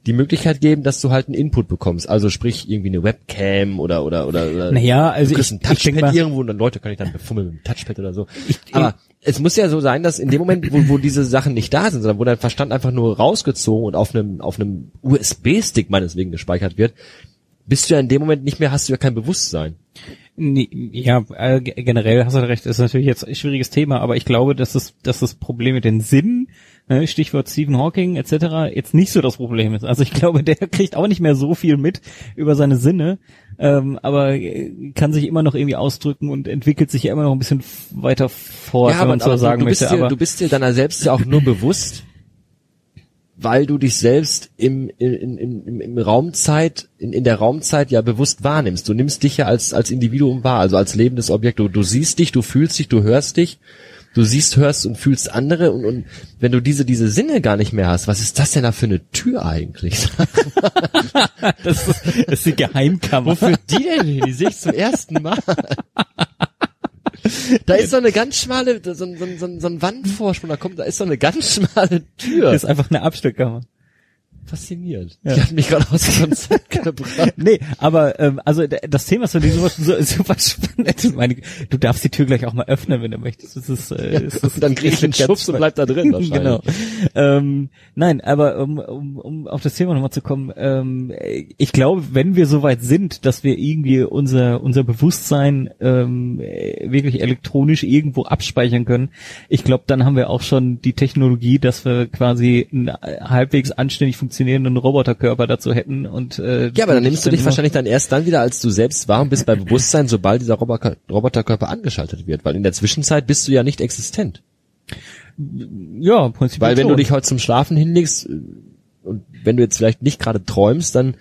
die Möglichkeit geben, dass du halt einen Input bekommst. Also sprich irgendwie eine Webcam oder oder oder, oder Naja, also du kriegst ich- ein ich Touchpad mal- irgendwo und dann Leute kann ich dann befummeln mit dem Touchpad oder so. Aber es muss ja so sein, dass in dem Moment, wo, wo diese Sachen nicht da sind, sondern wo dein Verstand einfach nur rausgezogen und auf einem auf einem USB-Stick meineswegen gespeichert wird, bist du ja in dem Moment nicht mehr, hast du ja kein Bewusstsein. Nee, ja, äh, ge- generell hast du recht, ist natürlich jetzt ein schwieriges Thema, aber ich glaube, dass das, dass das Problem mit den Sinnen, ne, Stichwort Stephen Hawking etc., jetzt nicht so das Problem ist. Also ich glaube, der kriegt auch nicht mehr so viel mit über seine Sinne, ähm, aber äh, kann sich immer noch irgendwie ausdrücken und entwickelt sich ja immer noch ein bisschen weiter fort, wenn man so sagen du bist möchte. dir, aber du bist dir deiner selbst ja auch nur bewusst, weil du dich selbst im, in, in, im, im Raumzeit, in, in der Raumzeit ja bewusst wahrnimmst. Du nimmst dich ja als, als Individuum wahr, also als lebendes Objekt. Du, du siehst dich, du fühlst dich, du hörst dich, du siehst, hörst und fühlst andere und, und wenn du diese, diese Sinne gar nicht mehr hast, was ist das denn da für eine Tür eigentlich? das, ist, das ist die Geheimkammer. Wofür die denn hin? Die sehe ich zum ersten Mal. Da ist so eine ganz schmale, so, ein- so, ein- so, ein- so ein Wandvorsprung, da kommt, da ist so eine ganz schmale Tür. Das ist einfach eine Abstellkammer. Fasziniert. Ja. Die hat mich gerade aus dem Konzept gebracht. Nee, aber ähm, also das Thema ist für dich sowas so, super spannend. Ich meine, du darfst die Tür gleich auch mal öffnen, wenn du möchtest. Das ist, äh, das ist, dann krieg ich einen Schubs und bleib da drin wahrscheinlich. genau. Ähm, nein, aber um, um, um auf das Thema nochmal zu kommen, ähm, ich glaube, wenn wir soweit sind, dass wir irgendwie unser unser Bewusstsein ähm, äh, wirklich elektronisch irgendwo abspeichern können, ich glaube, dann haben wir auch schon die Technologie, dass wir quasi äh, halbwegs anständig funktionierenden Roboterkörper dazu hätten und äh, Ja, aber dann nimmst du dich wahrscheinlich dann erst dann wieder, als du selbst war und bist bei Bewusstsein, sobald dieser Roboter Roboterkörper angeschaltet wird. Weil in der Zwischenzeit bist du ja nicht existent. Ja, prinzipiell Weil wenn schon. du dich heute zum Schlafen hinlegst äh, und wenn du jetzt vielleicht nicht gerade träumst, dann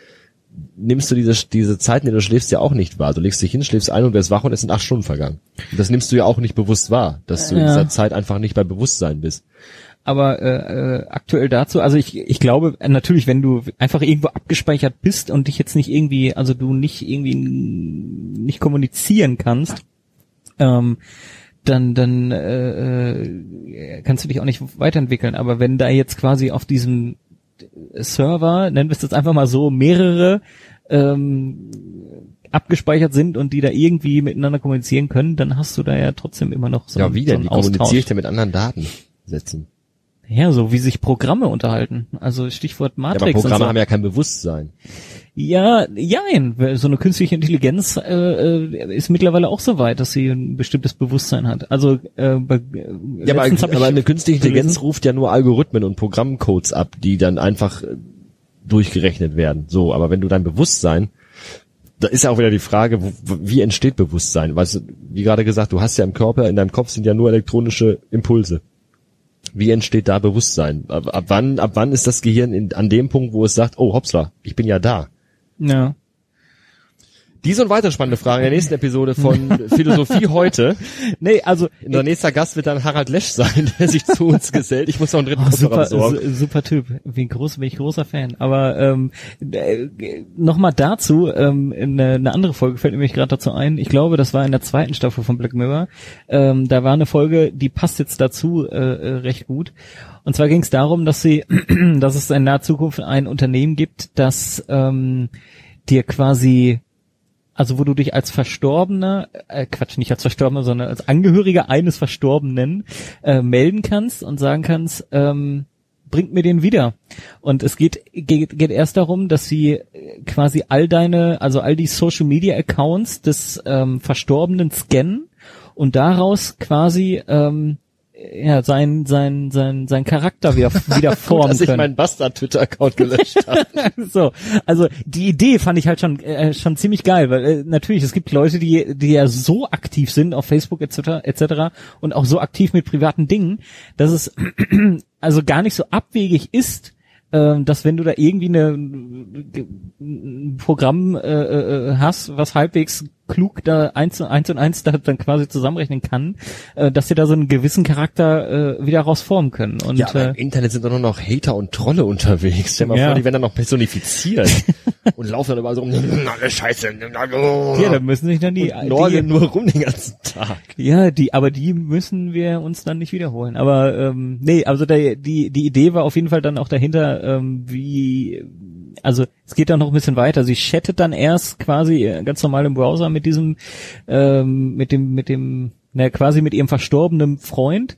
nimmst du diese, diese Zeit, in der du schläfst, ja auch nicht wahr. Du legst dich hin, schläfst ein und wirst wach und es sind acht Stunden vergangen. Und das nimmst du ja auch nicht bewusst wahr, dass du in Ja. dieser Zeit einfach nicht bei Bewusstsein bist. Aber äh, äh, aktuell dazu, also ich, ich glaube natürlich, wenn du einfach irgendwo abgespeichert bist und dich jetzt nicht irgendwie, also du nicht irgendwie nicht kommunizieren kannst, ähm, dann dann äh, äh, kannst du dich auch nicht weiterentwickeln. Aber wenn da jetzt quasi auf diesem Server, nennen wir es jetzt einfach mal so, mehrere ähm, abgespeichert sind und die da irgendwie miteinander kommunizieren können, dann hast du da ja trotzdem immer noch so ja, einen- wie so denn? einen Wie kommuniziere ich denn mit anderen Datensätzen? Ja, so wie sich Programme unterhalten. Also Stichwort Ja, aber Matrix. Programme so. haben ja kein Bewusstsein. ja, jein. So eine künstliche Intelligenz äh, äh, ist mittlerweile auch so weit, dass sie ein bestimmtes Bewusstsein hat. Also äh, bei, äh, Ja, aber, aber eine künstliche Intelligenz gelesen- ruft ja nur Algorithmen und Programmcodes ab, die dann einfach äh, durchgerechnet werden. So, aber wenn du dein Bewusstsein, da ist ja auch wieder die Frage, wo- wie entsteht Bewusstsein? Weißt du, wie gerade gesagt, du hast ja im Körper, in deinem Kopf sind ja nur elektronische Impulse. Wie entsteht da Bewusstsein? Ab, ab wann, ab wann ist das Gehirn in, an dem Punkt, wo es sagt, oh hoppsla, ich bin ja da? Ja. Diese und weitere spannende Fragen in der nächsten Episode von Philosophie heute. Nee, also Unser nächster Gast wird dann Harald Lesch sein, der sich zu uns gesellt. Ich muss noch einen dritten Oh, super, besorgen. su- super Typ. Wie groß bin ich großer Fan. Aber ähm, äh, nochmal dazu, ähm, eine, eine andere Folge fällt mir nämlich gerade dazu ein. Ich glaube, das war in der zweiten Staffel von Black Mirror. Ähm, da war eine Folge, die passt jetzt dazu äh, äh, recht gut. Und zwar ging es darum, dass sie, dass es in naher Zukunft ein Unternehmen gibt, das ähm, dir quasi also wo du dich als Verstorbener, äh, Quatsch, nicht als Verstorbener, sondern als Angehöriger eines Verstorbenen äh, melden kannst und sagen kannst, ähm, bringt mir den wieder. Und es geht, geht, geht erst darum, dass sie äh, quasi all deine, also all die Social Media Accounts des ähm, Verstorbenen scannen und daraus quasi ähm, ja, sein, sein, sein, sein Charakter wieder, wieder formen Dass ich können. meinen Bastard-Twitter-Account gelöscht habe. so, also die Idee fand ich halt schon äh, schon ziemlich geil, weil äh, natürlich es gibt Leute, die die ja so aktiv sind auf Facebook etc. etc. und auch so aktiv mit privaten Dingen, dass es also gar nicht so abwegig ist, ähm, dass wenn du da irgendwie eine, ein Programm äh, äh, hast, was halbwegs klug da eins und eins und eins da dann quasi zusammenrechnen kann, äh, dass sie da so einen gewissen Charakter äh, wieder rausformen können. Und Ja, aber äh, im Internet sind doch nur noch Hater und Trolle unterwegs. Stell mal Ja. vor, die werden dann noch personifiziert und laufen dann überall so rum. Alle Scheiße. ja, da müssen sich dann die, und die nur rum den ganzen Tag. Ja, die, aber die müssen wir uns dann nicht wiederholen. Aber ähm, nee, also der, die die Idee war auf jeden Fall dann auch dahinter, ähm, wie also es geht dann noch ein bisschen weiter. Sie chattet dann erst quasi äh, ganz normal im Browser mit diesem ähm, mit dem mit dem na, quasi mit ihrem verstorbenen Freund.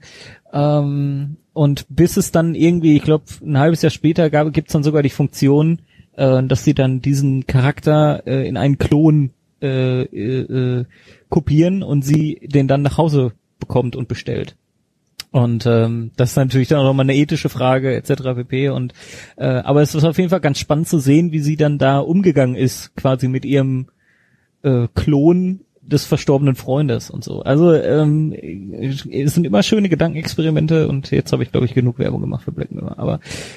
Ähm, und bis es dann irgendwie, ich glaube, ein halbes Jahr später gab, gibt's dann sogar die Funktion, äh, dass sie dann diesen Charakter äh, in einen Klon äh, äh, äh, kopieren und sie den dann nach Hause bekommt und bestellt. Und ähm, das ist natürlich dann auch nochmal eine ethische Frage etc. pp. Und äh, aber es ist auf jeden Fall ganz spannend zu sehen, wie sie dann da umgegangen ist, quasi mit ihrem äh, Klon des verstorbenen Freundes und so. Also ähm, es sind immer schöne Gedankenexperimente und jetzt habe ich glaube ich genug Werbung gemacht für Black Mirror. Aber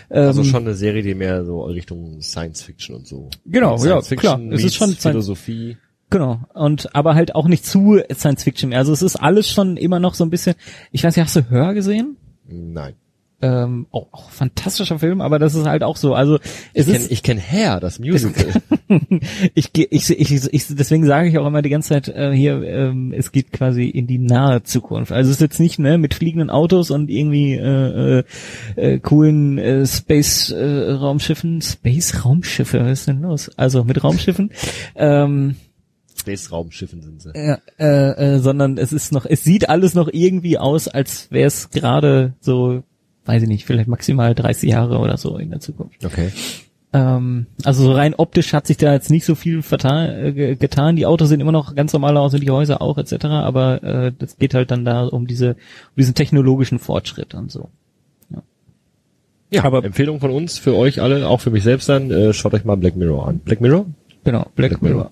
ähm, Also schon eine Serie, die mehr so Richtung Science Fiction und so. Genau, ja, Science klar. Fiction Es ist schon Science- Philosophie. Genau. Und aber halt auch nicht zu Science Fiction mehr. Also es ist alles schon immer noch so ein bisschen. Ich weiß nicht, hast du Hör gesehen? Nein. Ähm, auch, auch fantastischer Film, aber das ist halt auch so. Also es Ich kenne ich kenn Hair, das Musical. ich, ich, ich, ich, deswegen sage ich auch immer die ganze Zeit äh, hier, ähm, es geht quasi in die nahe Zukunft. Also es ist jetzt nicht ne mit fliegenden Autos und irgendwie äh, äh, äh, coolen äh, Space äh, Raumschiffen, Space Raumschiffe, was ist denn los? Also mit Raumschiffen. ähm, Space-Raumschiffen sind sie. Ja, äh, äh, sondern es ist noch, es sieht alles noch irgendwie aus, als wäre es gerade so, weiß ich nicht, vielleicht maximal 30 Jahre oder so in der Zukunft. Okay. Ähm, also so rein optisch hat sich da jetzt nicht so viel vertan, äh, ge- getan. Die Autos sehen immer noch ganz normal aus und die Häuser auch etc. Aber äh, das geht halt dann da um diese, um diesen technologischen Fortschritt und so. Ja, Aber- aber Empfehlung von uns für euch alle, auch für mich selbst dann, äh, schaut euch mal Black Mirror an. Black Mirror? Genau, Black, Black Mirror. Mirror.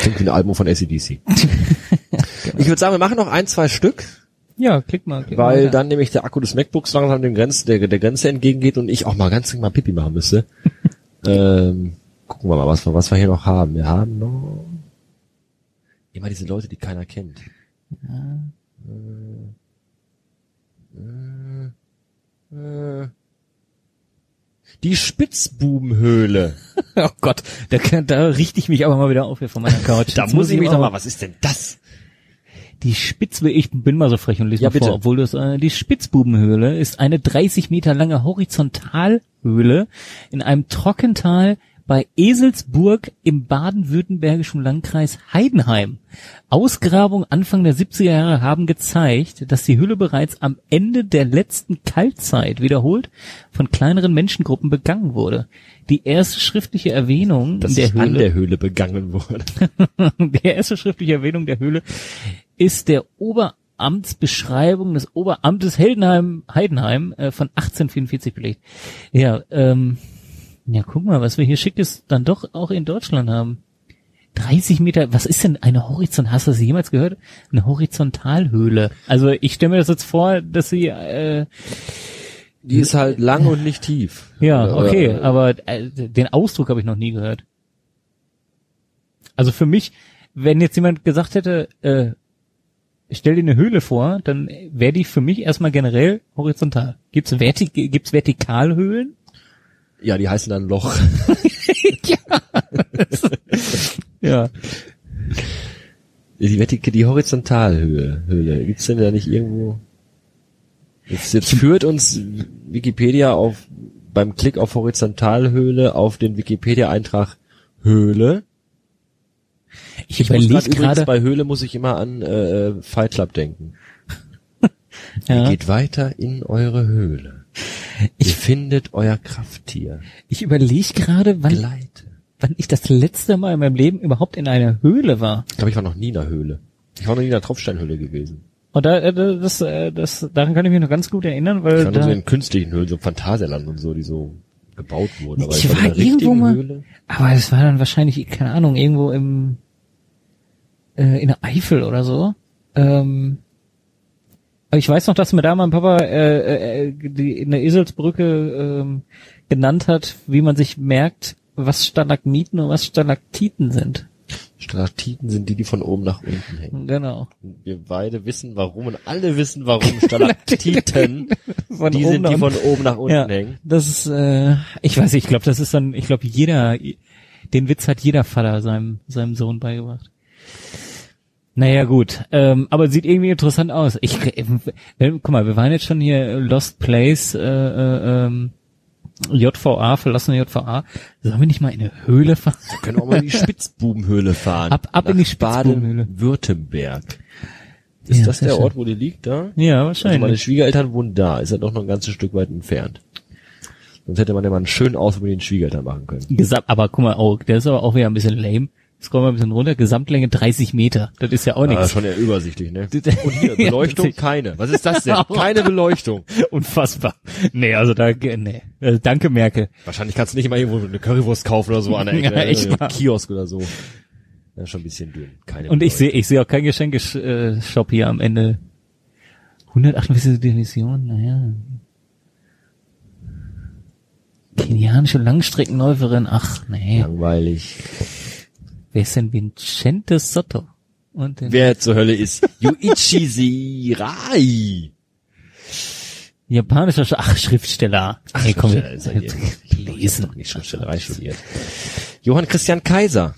Klingt wie ein Album von ACDC. Ich würde sagen, wir machen noch ein, zwei Stück, Ja, klick mal. Klick mal weil weiter. dann nämlich der Akku des MacBooks langsam dem Grenz, der, der Grenze entgegengeht und ich auch mal ganz mal Pipi machen müsste. ähm, gucken wir mal, was wir, was wir hier noch haben. Wir haben noch immer diese Leute, die keiner kennt. Äh, äh, äh. Die Spitzbubenhöhle. Oh Gott, da, da richte ich mich aber mal wieder auf hier von meiner Couch. Da muss ich mich auch- doch mal, was ist denn das? Die Spitzbe, ich bin mal so frech und lese Ja, mal vor, bitte. obwohl das, äh, die Spitzbubenhöhle ist eine 30 Meter lange Horizontalhöhle in einem Trockental bei Eselsburg im baden-württembergischen Landkreis Heidenheim. Ausgrabungen Anfang der 70er Jahre haben gezeigt, dass die Höhle bereits am Ende der letzten Kaltzeit wiederholt von kleineren Menschengruppen begangen wurde. Die erste schriftliche Erwähnung Dass der ich an Höhle der Höhle begangen wurde. die erste schriftliche Erwähnung der Höhle ist der Oberamtsbeschreibung des Oberamtes Heldenheim, Heidenheim äh, von 1844 belegt. Ja, ähm, ja, guck mal, was wir hier Schickes dann doch auch in Deutschland haben. 30 Meter, was ist denn eine Horizont, hast du das jemals gehört? Eine Horizontalhöhle. Also ich stelle mir das jetzt vor, dass sie, äh, Die ist halt lang und nicht tief. ja, okay, Äh, aber äh, den Ausdruck habe ich noch nie gehört. Also für mich, wenn jetzt jemand gesagt hätte, äh, stell dir eine Höhle vor, dann wäre die für mich erstmal generell horizontal. Gibt's, Vertik gibt's Vertikalhöhlen? Ja, die heißen dann Loch. Ja. Die, Vertik die Horizontalhöhe, Höhle. Gibt's denn da nicht irgendwo? Jetzt, jetzt führt uns Wikipedia auf, beim Klick auf Horizontalhöhle auf den Wikipedia-Eintrag Höhle. Ich, Ich überlege grad übrigens gerade. bei Höhle muss ich immer an äh, Fight Club denken. Ja, Geht weiter in eure Höhle. Ihr findet euer Krafttier. ich überlege gerade, wann, Gleite. wann ich das letzte Mal in meinem Leben überhaupt in einer Höhle war. Ich glaube, ich war noch nie in einer Höhle. Ich war noch nie in einer Tropfsteinhöhle gewesen. Und da, äh, das, äh, das, daran kann ich mich noch ganz gut erinnern, weil Ich war nur so da, in künstlichen Höhlen, so Phantasialand und so, die so gebaut wurden. Aber Ich war in war einer richtigen irgendwo mal- Höhle. aber es war dann wahrscheinlich, keine Ahnung, irgendwo im, äh, in der Eifel oder so. Ähm, ich weiß noch, dass mir da mein Papa äh, äh, die in der Eselsbrücke ähm, genannt hat, wie man sich merkt, was Stalagmiten und was Stalaktiten sind. Stalaktiten sind die, die von oben nach unten hängen. Genau. Wir beide wissen warum und alle wissen warum Stalaktiten, Von die sind, die von oben nach unten Ja, hängen. das ist, äh, ich weiß, nicht, ich glaube, das ist dann, ich glaube, jeder, den Witz hat jeder Vater seinem, seinem Sohn beigebracht. Naja, gut, ähm, aber sieht irgendwie interessant aus. Ich, äh, guck mal, wir waren jetzt schon hier Lost Place, äh, äh, ähm, JVA, verlassene JVA. Sollen wir nicht mal in eine Höhle fahren? Wir können auch mal in die Spitzbubenhöhle fahren. Ab- ab in die Spitzbubenhöhle. Baden-Württemberg. Ist Ja, das der. Ort, wo die liegt, da? Ja, Also meine wahrscheinlich. Schwiegereltern wohnen da, ist ja doch noch ein ganzes Stück weit entfernt. Sonst hätte man ja mal einen schönen Ausflug mit den Schwiegereltern machen können. Gesam aber guck mal, oh, der ist aber auch wieder ein bisschen lame. Scroll mal ein bisschen runter, Gesamtlänge 30 Meter. Das ist ja auch Ah, nichts. schon eher übersichtlich, ne? Und hier, Beleuchtung keine. Was ist das denn? Keine Beleuchtung. Unfassbar. Nee, also da, nee. Also danke, Merkel. Wahrscheinlich kannst du nicht mal irgendwo eine Currywurst kaufen oder so an der Ecke. Ja, echt Äh. Kiosk oder so. Ja, schon ein bisschen dünn. Keine Und ich sehe, ich sehe auch kein Geschenkeshop hier am Ende. 148 Division, naja. Kenianische Langstreckenläuferin, ach nee. Langweilig. Wer ist denn Vincente Sotto? Und Wer zur Hölle ist Yuichi Sirai? japanischer, Sch ach, Schriftsteller. Ach, hey, komm, Schriftsteller ist er hier. lesen. Nicht Schriftstellerei studiert. Johann Christian Kaiser.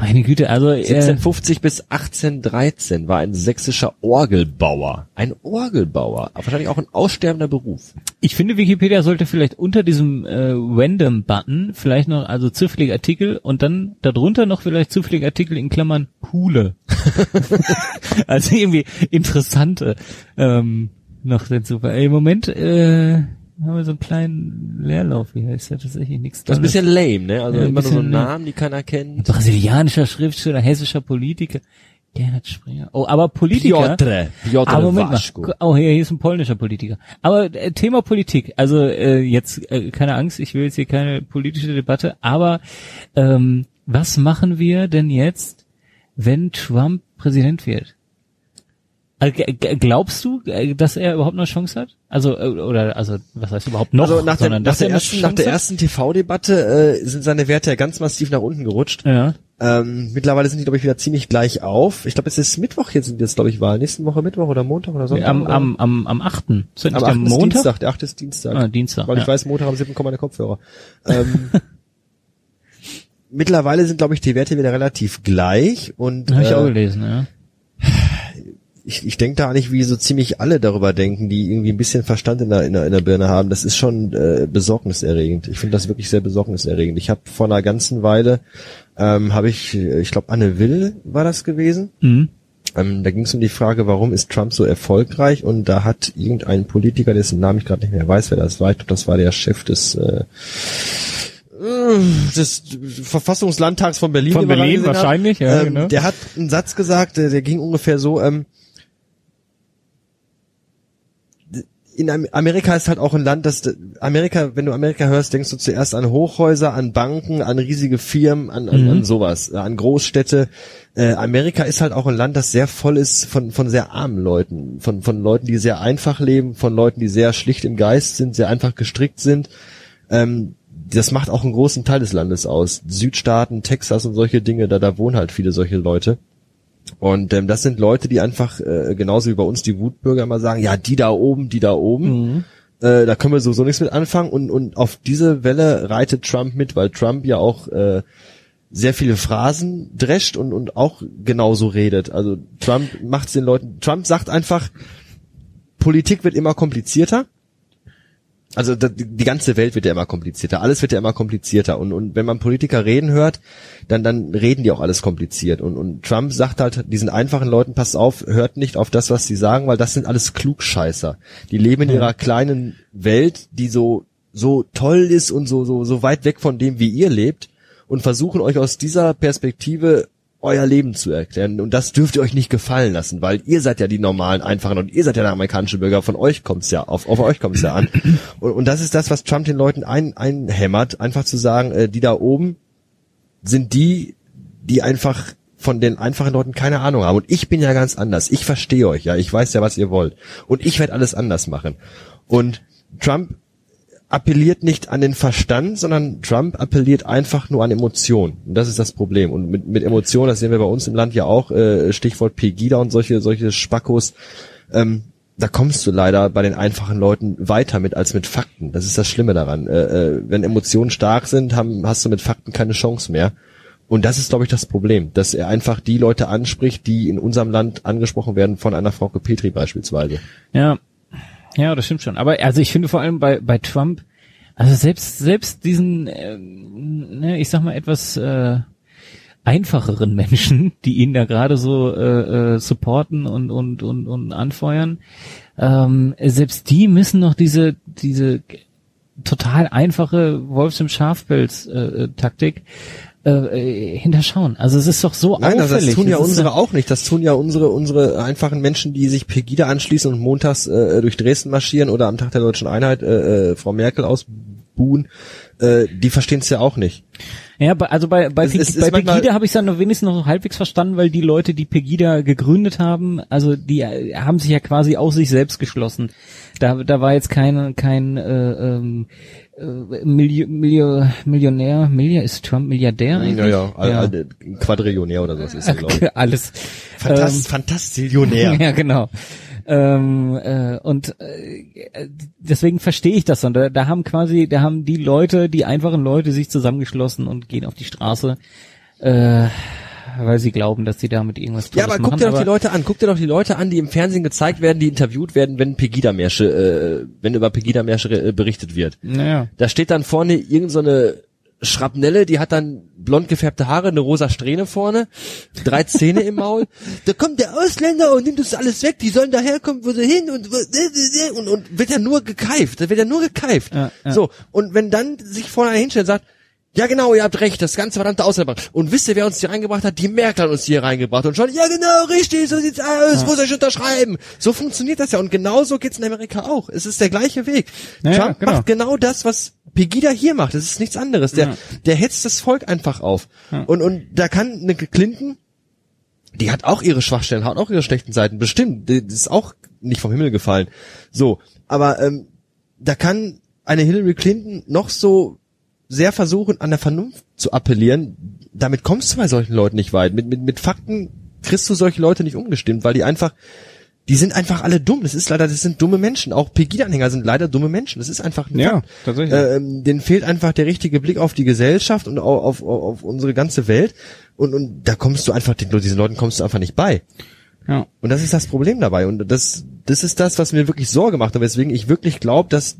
Meine Güte, also, äh, 1750 bis 1813 war ein sächsischer Orgelbauer. Ein Orgelbauer. Aber wahrscheinlich auch ein aussterbender Beruf. Ich finde, Wikipedia sollte vielleicht unter diesem äh, Random-Button vielleicht noch, also zufällige Artikel und dann darunter noch vielleicht zufällige Artikel in Klammern Hule. also irgendwie interessante ähm, noch dazu. Ey, Im Moment äh, haben wir so einen kleinen Leerlauf hier. Ist ja tatsächlich nichts Das ist ein bisschen lame, ne? Also Ja, immer nur so. Namen, die keiner kennt. Brasilianischer Schriftsteller, hessischer Politiker. Gerhard Springer. Oh, aber Politiker. Piotr. Piotr Aber Moment Waschko. mal. Oh, hier, hier ist ein polnischer Politiker. Aber äh, Thema Politik. Also äh, jetzt äh, keine Angst, ich will jetzt hier keine politische Debatte. Aber ähm, was machen wir denn jetzt, wenn Trump Präsident wird? Also, glaubst du, äh, dass er überhaupt noch eine Chance hat? Also äh, oder also was heißt überhaupt noch? Also nach, der, nach, der er ersten, nach der ersten TV-Debatte äh, sind seine Werte ja ganz massiv nach unten gerutscht. Ja. Ähm, mittlerweile sind die, glaube ich, wieder ziemlich gleich auf. Ich glaube, es ist Mittwoch jetzt, sind jetzt, glaube ich, Wahl. Nächsten Woche Mittwoch oder Montag oder Sonntag? Am, oder? am, am, am 8. Ist das nicht Am der 8. ist Montag? Dienstag, der 8. ist Dienstag. Ah, Dienstag, Weil ich ja. weiß, Montag am 7. kommen meine Kopfhörer. Ähm, mittlerweile sind, glaube ich, die Werte wieder relativ gleich und Habe ich auch äh, gelesen, ja. Ich, ich denke da eigentlich, wie so ziemlich alle darüber denken, die irgendwie ein bisschen Verstand in der, in der, in der Birne haben. Das ist schon äh, besorgniserregend. Ich finde das wirklich sehr besorgniserregend. Ich habe vor einer ganzen Weile, ähm, habe ich, äh, ich glaube, Anne Will war das gewesen. Mhm. Ähm, da ging es um die Frage, warum ist Trump so erfolgreich? Und da hat irgendein Politiker, dessen Namen ich gerade nicht mehr weiß, wer das war, ich glaube, das war der Chef des äh, des Verfassungslandtags von Berlin. Von Berlin wahrscheinlich, ja, ähm, genau. Der hat einen Satz gesagt, der, der ging ungefähr so, ähm, in Am- Amerika ist halt auch ein Land, das Amerika, wenn du Amerika hörst, denkst du zuerst an Hochhäuser, an Banken, an riesige Firmen, an, an, Mhm. an sowas, äh, an Großstädte. Äh, Amerika ist halt auch ein Land, das sehr voll ist von, von sehr armen Leuten, von, von Leuten, die sehr einfach leben, von Leuten, die sehr schlicht im Geist sind, sehr einfach gestrickt sind. Ähm, das macht auch einen großen Teil des Landes aus. Südstaaten, Texas und solche Dinge, da, da wohnen halt viele solche Leute. Und ähm, das sind Leute, die einfach, äh, genauso wie bei uns die Wutbürger immer sagen, ja, die da oben, die da oben, äh, da können wir sowieso nichts mit anfangen. Und, und auf diese Welle reitet Trump mit, weil Trump ja auch äh, sehr viele Phrasen drescht und, und auch genauso redet. Also Trump macht den Leuten, Trump sagt einfach, Politik wird immer komplizierter. Also die ganze Welt wird ja immer komplizierter, alles wird ja immer komplizierter. Und, und wenn man Politiker reden hört, dann dann reden die auch alles kompliziert. Und, und Trump sagt halt diesen einfachen Leuten, passt auf, hört nicht auf das, was sie sagen, weil das sind alles Klugscheißer. Die leben in ihrer kleinen Welt, die so so toll ist und so so so weit weg von dem, wie ihr lebt und versuchen euch aus dieser Perspektive euer Leben zu erklären. Und das dürft ihr euch nicht gefallen lassen, weil ihr seid ja die normalen, einfachen und ihr seid ja der amerikanische Bürger. Von euch kommt's ja, auf, auf euch kommt's ja an. Und, und das ist das, was Trump den Leuten ein, einhämmert, einfach zu sagen, äh, die da oben sind die, die einfach von den einfachen Leuten keine Ahnung haben. Und ich bin ja ganz anders. Ich verstehe euch, ja. Ich weiß ja, was ihr wollt. Und ich werde alles anders machen. Und Trump appelliert nicht an den Verstand, sondern Trump appelliert einfach nur an Emotionen. Und das ist das Problem. Und mit, mit Emotionen, das sehen wir bei uns im Land ja auch, äh, Stichwort Pegida und solche, solche Spackos, ähm, da kommst du leider bei den einfachen Leuten weiter mit als mit Fakten. Das ist das Schlimme daran. Äh, äh, wenn Emotionen stark sind, haben, hast du mit Fakten keine Chance mehr. Und das ist, glaube ich, das Problem, dass er einfach die Leute anspricht, die in unserem Land angesprochen werden von einer Frau Petri beispielsweise. Ja, ja, das stimmt schon. Aber also ich finde vor allem bei bei Trump, also selbst selbst diesen, ähm, ne, ich sag mal etwas äh, einfacheren Menschen, die ihn da gerade so äh, äh, supporten und und und und anfeuern, ähm, selbst die müssen noch diese diese total einfache Wolfs im Schafpelz äh, äh, hinterschauen. Also es ist doch so Nein, also auffällig. das tun ja Es ist unsere auch nicht. Das tun ja unsere unsere einfachen Menschen, die sich Pegida anschließen und montags äh, durch Dresden marschieren oder am Tag der deutschen Einheit äh, äh, Frau Merkel ausbuhen. Äh, die verstehen es ja auch nicht. Ja, bei- also bei, bei, Es Pe- ist bei Pegida habe ich es dann noch wenigstens noch halbwegs verstanden, weil die Leute, die Pegida gegründet haben, also die äh, haben sich ja quasi aus sich selbst geschlossen. Da, da war jetzt kein, kein äh, ähm, äh, Milli Milli Millionär, Milliard ist Trump Milliardär eigentlich? Ja, ja, al- Quadrillionär oder sowas ist er, glaube ich. Alles. Fantast, Ähm, Fantastillionär. Ja, genau. Ähm, äh, und äh, deswegen verstehe ich das. Und da, da haben quasi, da haben die Leute, die einfachen Leute sich zusammengeschlossen und gehen auf die Straße, äh, weil sie glauben, dass sie damit irgendwas Ja, Tolles aber machen. guck dir doch aber- die Leute an, guck dir doch die Leute an, die im Fernsehen gezeigt werden, die interviewt werden, wenn Pegida-Märsche, äh, wenn über Pegida-Märsche äh, berichtet wird. Naja. Da steht dann vorne irgend so eine Schrapnelle, die hat dann blond gefärbte Haare, eine rosa Strähne vorne, drei Zähne im Maul. Da kommt der Ausländer und nimmt uns alles weg, die sollen daherkommen, wo sie hin und, und, und wird ja nur gekeift, da wird ja nur gekeift. Ja, ja. So, und wenn dann sich vorne einer hinstellt und sagt, ja genau, ihr habt recht, das ganze verdammte Ausländer. Und wisst ihr, wer uns hier reingebracht hat? Die Merkel hat uns hier reingebracht. Und schon, ja genau, richtig, so sieht's aus, wo soll ich unterschreiben? So funktioniert das ja. Und genauso geht's in Amerika auch. Es ist der gleiche Weg. Ja, ja, Trump genau. macht genau das, was Pegida hier macht. Das ist nichts anderes. Der, Ja. der hetzt das Volk einfach auf. Ja. Und, und da kann eine Clinton, die hat auch ihre Schwachstellen, hat auch ihre schlechten Seiten, bestimmt. Die ist auch nicht vom Himmel gefallen. So, aber ähm, da kann eine Hillary Clinton noch so sehr versuchen, an der Vernunft zu appellieren. Damit kommst du bei solchen Leuten nicht weit. Mit, mit, mit Fakten kriegst du solche Leute nicht umgestimmt, weil die einfach, die sind einfach alle dumm. Das ist leider, das sind dumme Menschen. Auch Pegida-Anhänger sind leider dumme Menschen. Das ist einfach ein Ja, Fakt. tatsächlich. Ähm, denen fehlt einfach der richtige Blick auf die Gesellschaft und auf, auf, auf unsere ganze Welt. Und, und da kommst du einfach, den, diesen Leuten kommst du einfach nicht bei. Ja. Und das ist das Problem dabei. Und das, das ist das, was mir wirklich Sorge macht und weswegen ich wirklich glaube, dass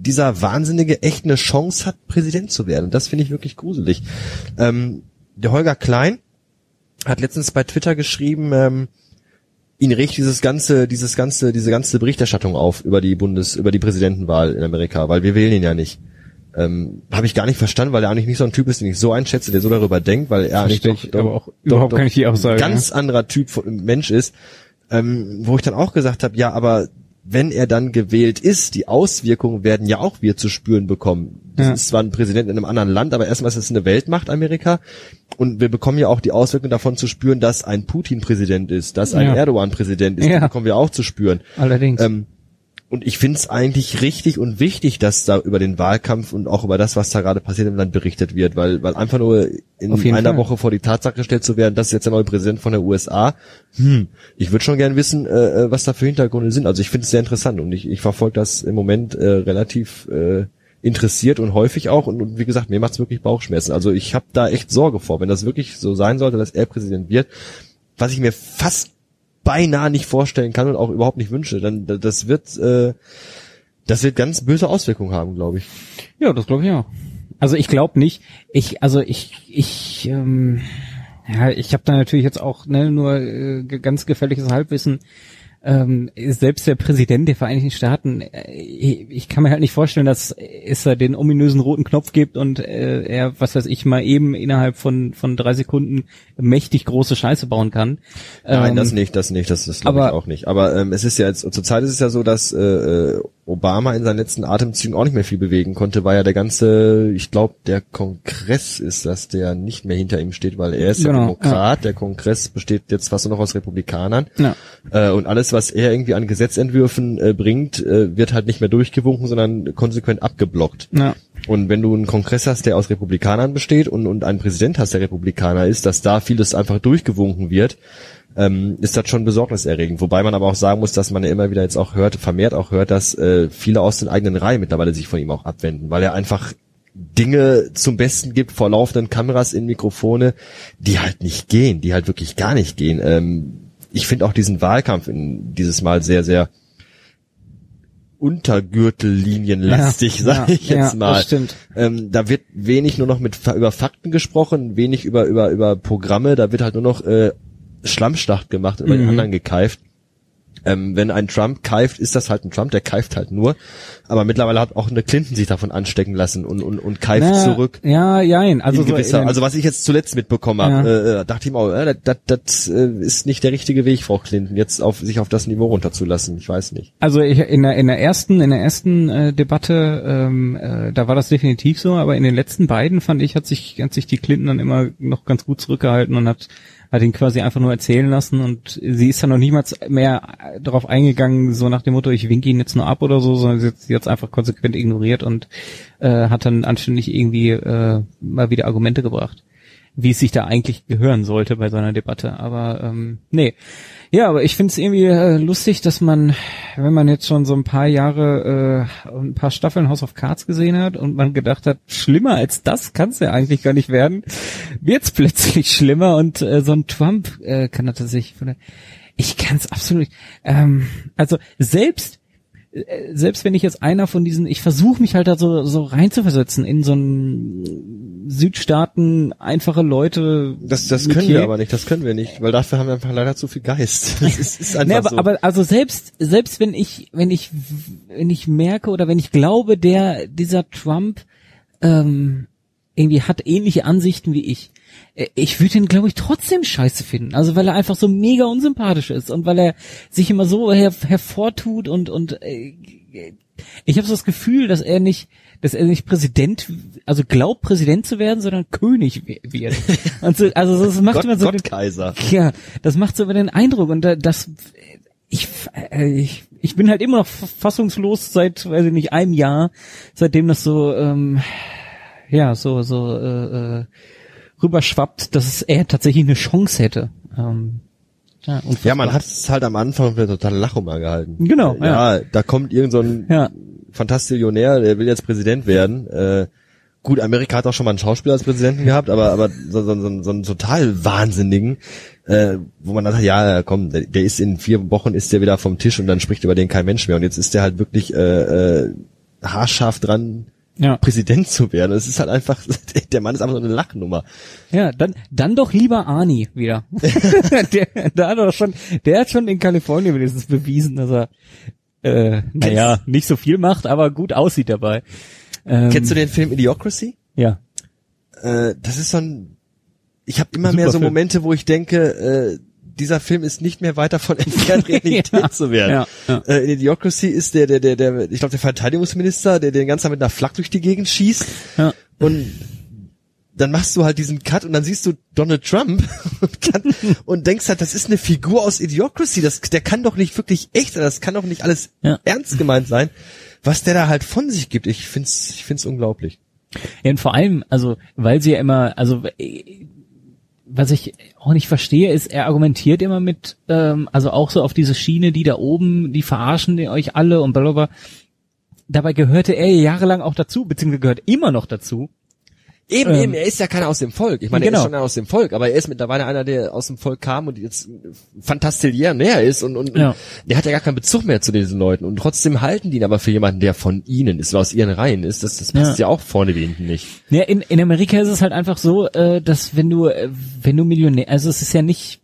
dieser Wahnsinnige echt eine Chance hat, Präsident zu werden. Das finde ich wirklich gruselig. Ähm, der Holger Klein hat letztens bei Twitter geschrieben, ähm, ihn regt dieses ganze, dieses ganze, diese ganze Berichterstattung auf über die Bundes, über die Präsidentenwahl in Amerika, weil wir wählen ihn ja nicht. Ähm, Habe ich gar nicht verstanden, weil er eigentlich nicht so ein Typ ist, den ich so einschätze, der so darüber denkt, weil er eigentlich Verstehe ich aber auch überhaupt gar nicht die Aussage, ganz anderer Typ von Mensch ist, ähm, wo ich dann auch gesagt habe, ja, aber wenn er dann gewählt ist, die Auswirkungen werden ja auch wir zu spüren bekommen. Das Ja. ist zwar ein Präsident in einem anderen Land, aber erstmal ist es eine Weltmacht, Amerika. Und wir bekommen ja auch die Auswirkungen davon zu spüren, dass ein Putin Präsident ist, dass ein Ja. Erdogan Präsident ist. Ja. Bekommen wir auch zu spüren. Allerdings. Ähm, und ich finde es eigentlich richtig und wichtig, dass da über den Wahlkampf und auch über das, was da gerade passiert im Land berichtet wird, weil, weil einfach nur in einer Fall. Woche vor die Tatsache gestellt zu werden, das ist jetzt der neue Präsident von der USA. Hm, ich würde schon gern wissen, äh, äh, was da für Hintergründe sind. Also ich finde es sehr interessant und ich, ich verfolge das im Moment äh, relativ äh, interessiert und häufig auch und, und wie gesagt, mir macht's wirklich Bauchschmerzen. Also ich habe da echt Sorge vor, wenn das wirklich so sein sollte, dass er Präsident wird, was ich mir fast beinahe nicht vorstellen kann und auch überhaupt nicht wünsche, dann da- das wird äh, das wird ganz böse Auswirkungen haben, glaube ich. Ja, das glaube ich auch. Also ich glaube nicht. Ich, also ich, ich, ähm, ja, ich habe da natürlich jetzt auch ne, nur äh, ganz gefährliches Halbwissen. Ähm, selbst der Präsident der Vereinigten Staaten, äh, ich, kann mir halt nicht vorstellen, dass es da den ominösen roten Knopf gibt und äh, er, was weiß ich, mal eben innerhalb von von drei Sekunden mächtig große Scheiße bauen kann. Nein, Ähm, das nicht, das nicht, das, das glaube ich auch nicht. Aber ähm, es ist ja jetzt, zurzeit ist es ja so, dass äh, äh, Obama in seinen letzten Atemzügen auch nicht mehr viel bewegen konnte, weil ja der ganze, ich glaube, der Kongress ist das, der nicht mehr hinter ihm steht, weil er ist Genau, Demokrat, der Kongress besteht jetzt fast nur noch aus Republikanern. Ja. Äh, und alles, was er irgendwie an Gesetzentwürfen äh, bringt, äh, wird halt nicht mehr durchgewunken, sondern konsequent abgeblockt. Ja. Und wenn du einen Kongress hast, der aus Republikanern besteht und, und einen Präsident hast, der Republikaner ist, dass da vieles einfach durchgewunken wird, ähm, ist das schon besorgniserregend. Wobei man aber auch sagen muss, dass man ja immer wieder jetzt auch hört, vermehrt auch hört, dass äh, viele aus den eigenen Reihen mittlerweile sich von ihm auch abwenden, weil er einfach Dinge zum Besten gibt vor laufenden Kameras in Mikrofone, die halt nicht gehen, die halt wirklich gar nicht gehen. Ähm, ich finde auch diesen Wahlkampf in dieses Mal sehr, sehr untergürtellinienlastig, Ja, sag ja, ich jetzt ja, mal. das stimmt. Ähm, da wird wenig nur noch mit über Fakten gesprochen, wenig über über über Programme, da wird halt nur noch äh, Schlammschlacht gemacht und über den Mhm. anderen gekeift. Ähm, wenn ein Trump keift, ist das halt ein Trump, der keift halt nur. Aber mittlerweile hat auch eine Clinton sich davon anstecken lassen und und, und keift Na, zurück. Ja, jein. Also so gewisser, also was ich jetzt zuletzt mitbekommen habe, äh, äh, dachte ich mir auch, äh, das, das, das äh, ist nicht der richtige Weg, Frau Clinton, jetzt auf sich auf das Niveau runterzulassen. Ich weiß nicht. Also ich, in der in der ersten in der ersten äh, Debatte ähm, äh, da war das definitiv so, aber in den letzten beiden fand ich hat sich hat sich die Clinton dann immer noch ganz gut zurückgehalten und hat hat ihn quasi einfach nur erzählen lassen und sie ist dann noch niemals mehr darauf eingegangen, so nach dem Motto, ich winke ihn jetzt nur ab oder so, sondern sie hat hat's einfach konsequent ignoriert und äh, hat dann anständig irgendwie äh, mal wieder Argumente gebracht wie es sich da eigentlich gehören sollte bei so einer Debatte. Aber ähm, nee. Ja, aber ich finde es irgendwie äh, lustig, dass man, wenn man jetzt schon so ein paar Jahre, äh, ein paar Staffeln House of Cards gesehen hat und man gedacht hat, schlimmer als das kann es ja eigentlich gar nicht werden, wird's plötzlich schlimmer und äh, so ein Trump äh, kann er tatsächlich. Ich kann es absolut. Ähm, also selbst selbst wenn ich jetzt einer von diesen, ich versuche mich halt da so, so reinzuversetzen in so einen Südstaaten, einfache Leute. Das, das können wir aber nicht, das können wir nicht, weil dafür haben wir einfach leider zu viel Geist. Das ist, ist einfach Nee, aber, so. aber also selbst selbst wenn ich wenn ich wenn ich merke oder wenn ich glaube, der dieser Trump ähm, irgendwie hat ähnliche Ansichten wie ich, äh, ich würde ihn glaube ich trotzdem scheiße finden. Also weil er einfach so mega unsympathisch ist und weil er sich immer so her hervortut und und äh, ich habe so das Gefühl, dass er nicht dass er nicht Präsident, also glaubt Präsident zu werden, sondern König wird. Und so, also das macht Gott, immer so den- Gottkaiser. ja, das macht so über den Eindruck und da- das ich, äh, ich ich bin halt immer noch fassungslos seit weiß ich nicht einem Jahr, seitdem das so ähm, ja so so äh, äh, rüberschwappt, dass er tatsächlich eine Chance hätte. Ähm, ja. Ja, man hat es halt am Anfang für total Lachummer gehalten. Genau, Ja, da kommt irgend so ein Ja. Fantastillionär, der will jetzt Präsident werden. Äh, gut, Amerika hat auch schon mal einen Schauspieler als Präsidenten gehabt, aber aber so, so, so, so einen total Wahnsinnigen, äh, wo man dann sagt, ja, komm, der, der ist in vier Wochen ist der wieder vom Tisch und dann spricht über den kein Mensch mehr. Und jetzt ist der halt wirklich äh, äh, haarscharf dran, Ja. Präsident zu werden. Es ist halt einfach, der Mann ist einfach so eine Lachnummer. Ja, dann, dann doch lieber Arnie wieder. der, der hat doch schon, der hat schon in Kalifornien wenigstens bewiesen, dass er, äh, naja, nicht so viel macht, aber gut aussieht dabei. Ähm, Kennst du den Film Idiocracy? Ja. äh, das ist so ein, ich habe immer Super mehr so Film. Momente, wo ich denke, äh, dieser Film ist nicht mehr weit davon entfernt, Realität Ja, zu werden. ja, ja. Äh, in Idiocracy ist der, der, der, der, ich glaube, der Verteidigungsminister, der den ganzen Tag mit einer Flak durch die Gegend schießt Ja. und dann machst du halt diesen Cut und dann siehst du Donald Trump und, kann, und denkst halt, das ist eine Figur aus Idiocracy, das, der kann doch nicht wirklich echt sein, das kann doch nicht alles Ja. ernst gemeint sein, was der da halt von sich gibt. Ich find's, ich find's unglaublich. Ja, und vor allem, also, weil sie ja immer, also, was ich auch nicht verstehe, ist, er argumentiert immer mit, ähm, also auch so auf diese Schiene, die da oben, die verarschen euch alle und blablabla. Dabei gehörte er jahrelang auch dazu, beziehungsweise gehört immer noch dazu. Eben, Ähm, eben, er ist ja keiner aus dem Volk. Ich meine, er genau. ist schon einer aus dem Volk, aber er ist mittlerweile einer, der aus dem Volk kam und jetzt fantastiliär näher ist und, und, Ja. und der hat ja gar keinen Bezug mehr zu diesen Leuten und trotzdem halten die ihn aber für jemanden, der von ihnen ist, aus ihren Reihen ist. Das, das passt ja. auch vorne wie hinten nicht. Ja, in, in Amerika ist es halt einfach so, äh, dass wenn du, äh, wenn du Millionär, also es ist ja nicht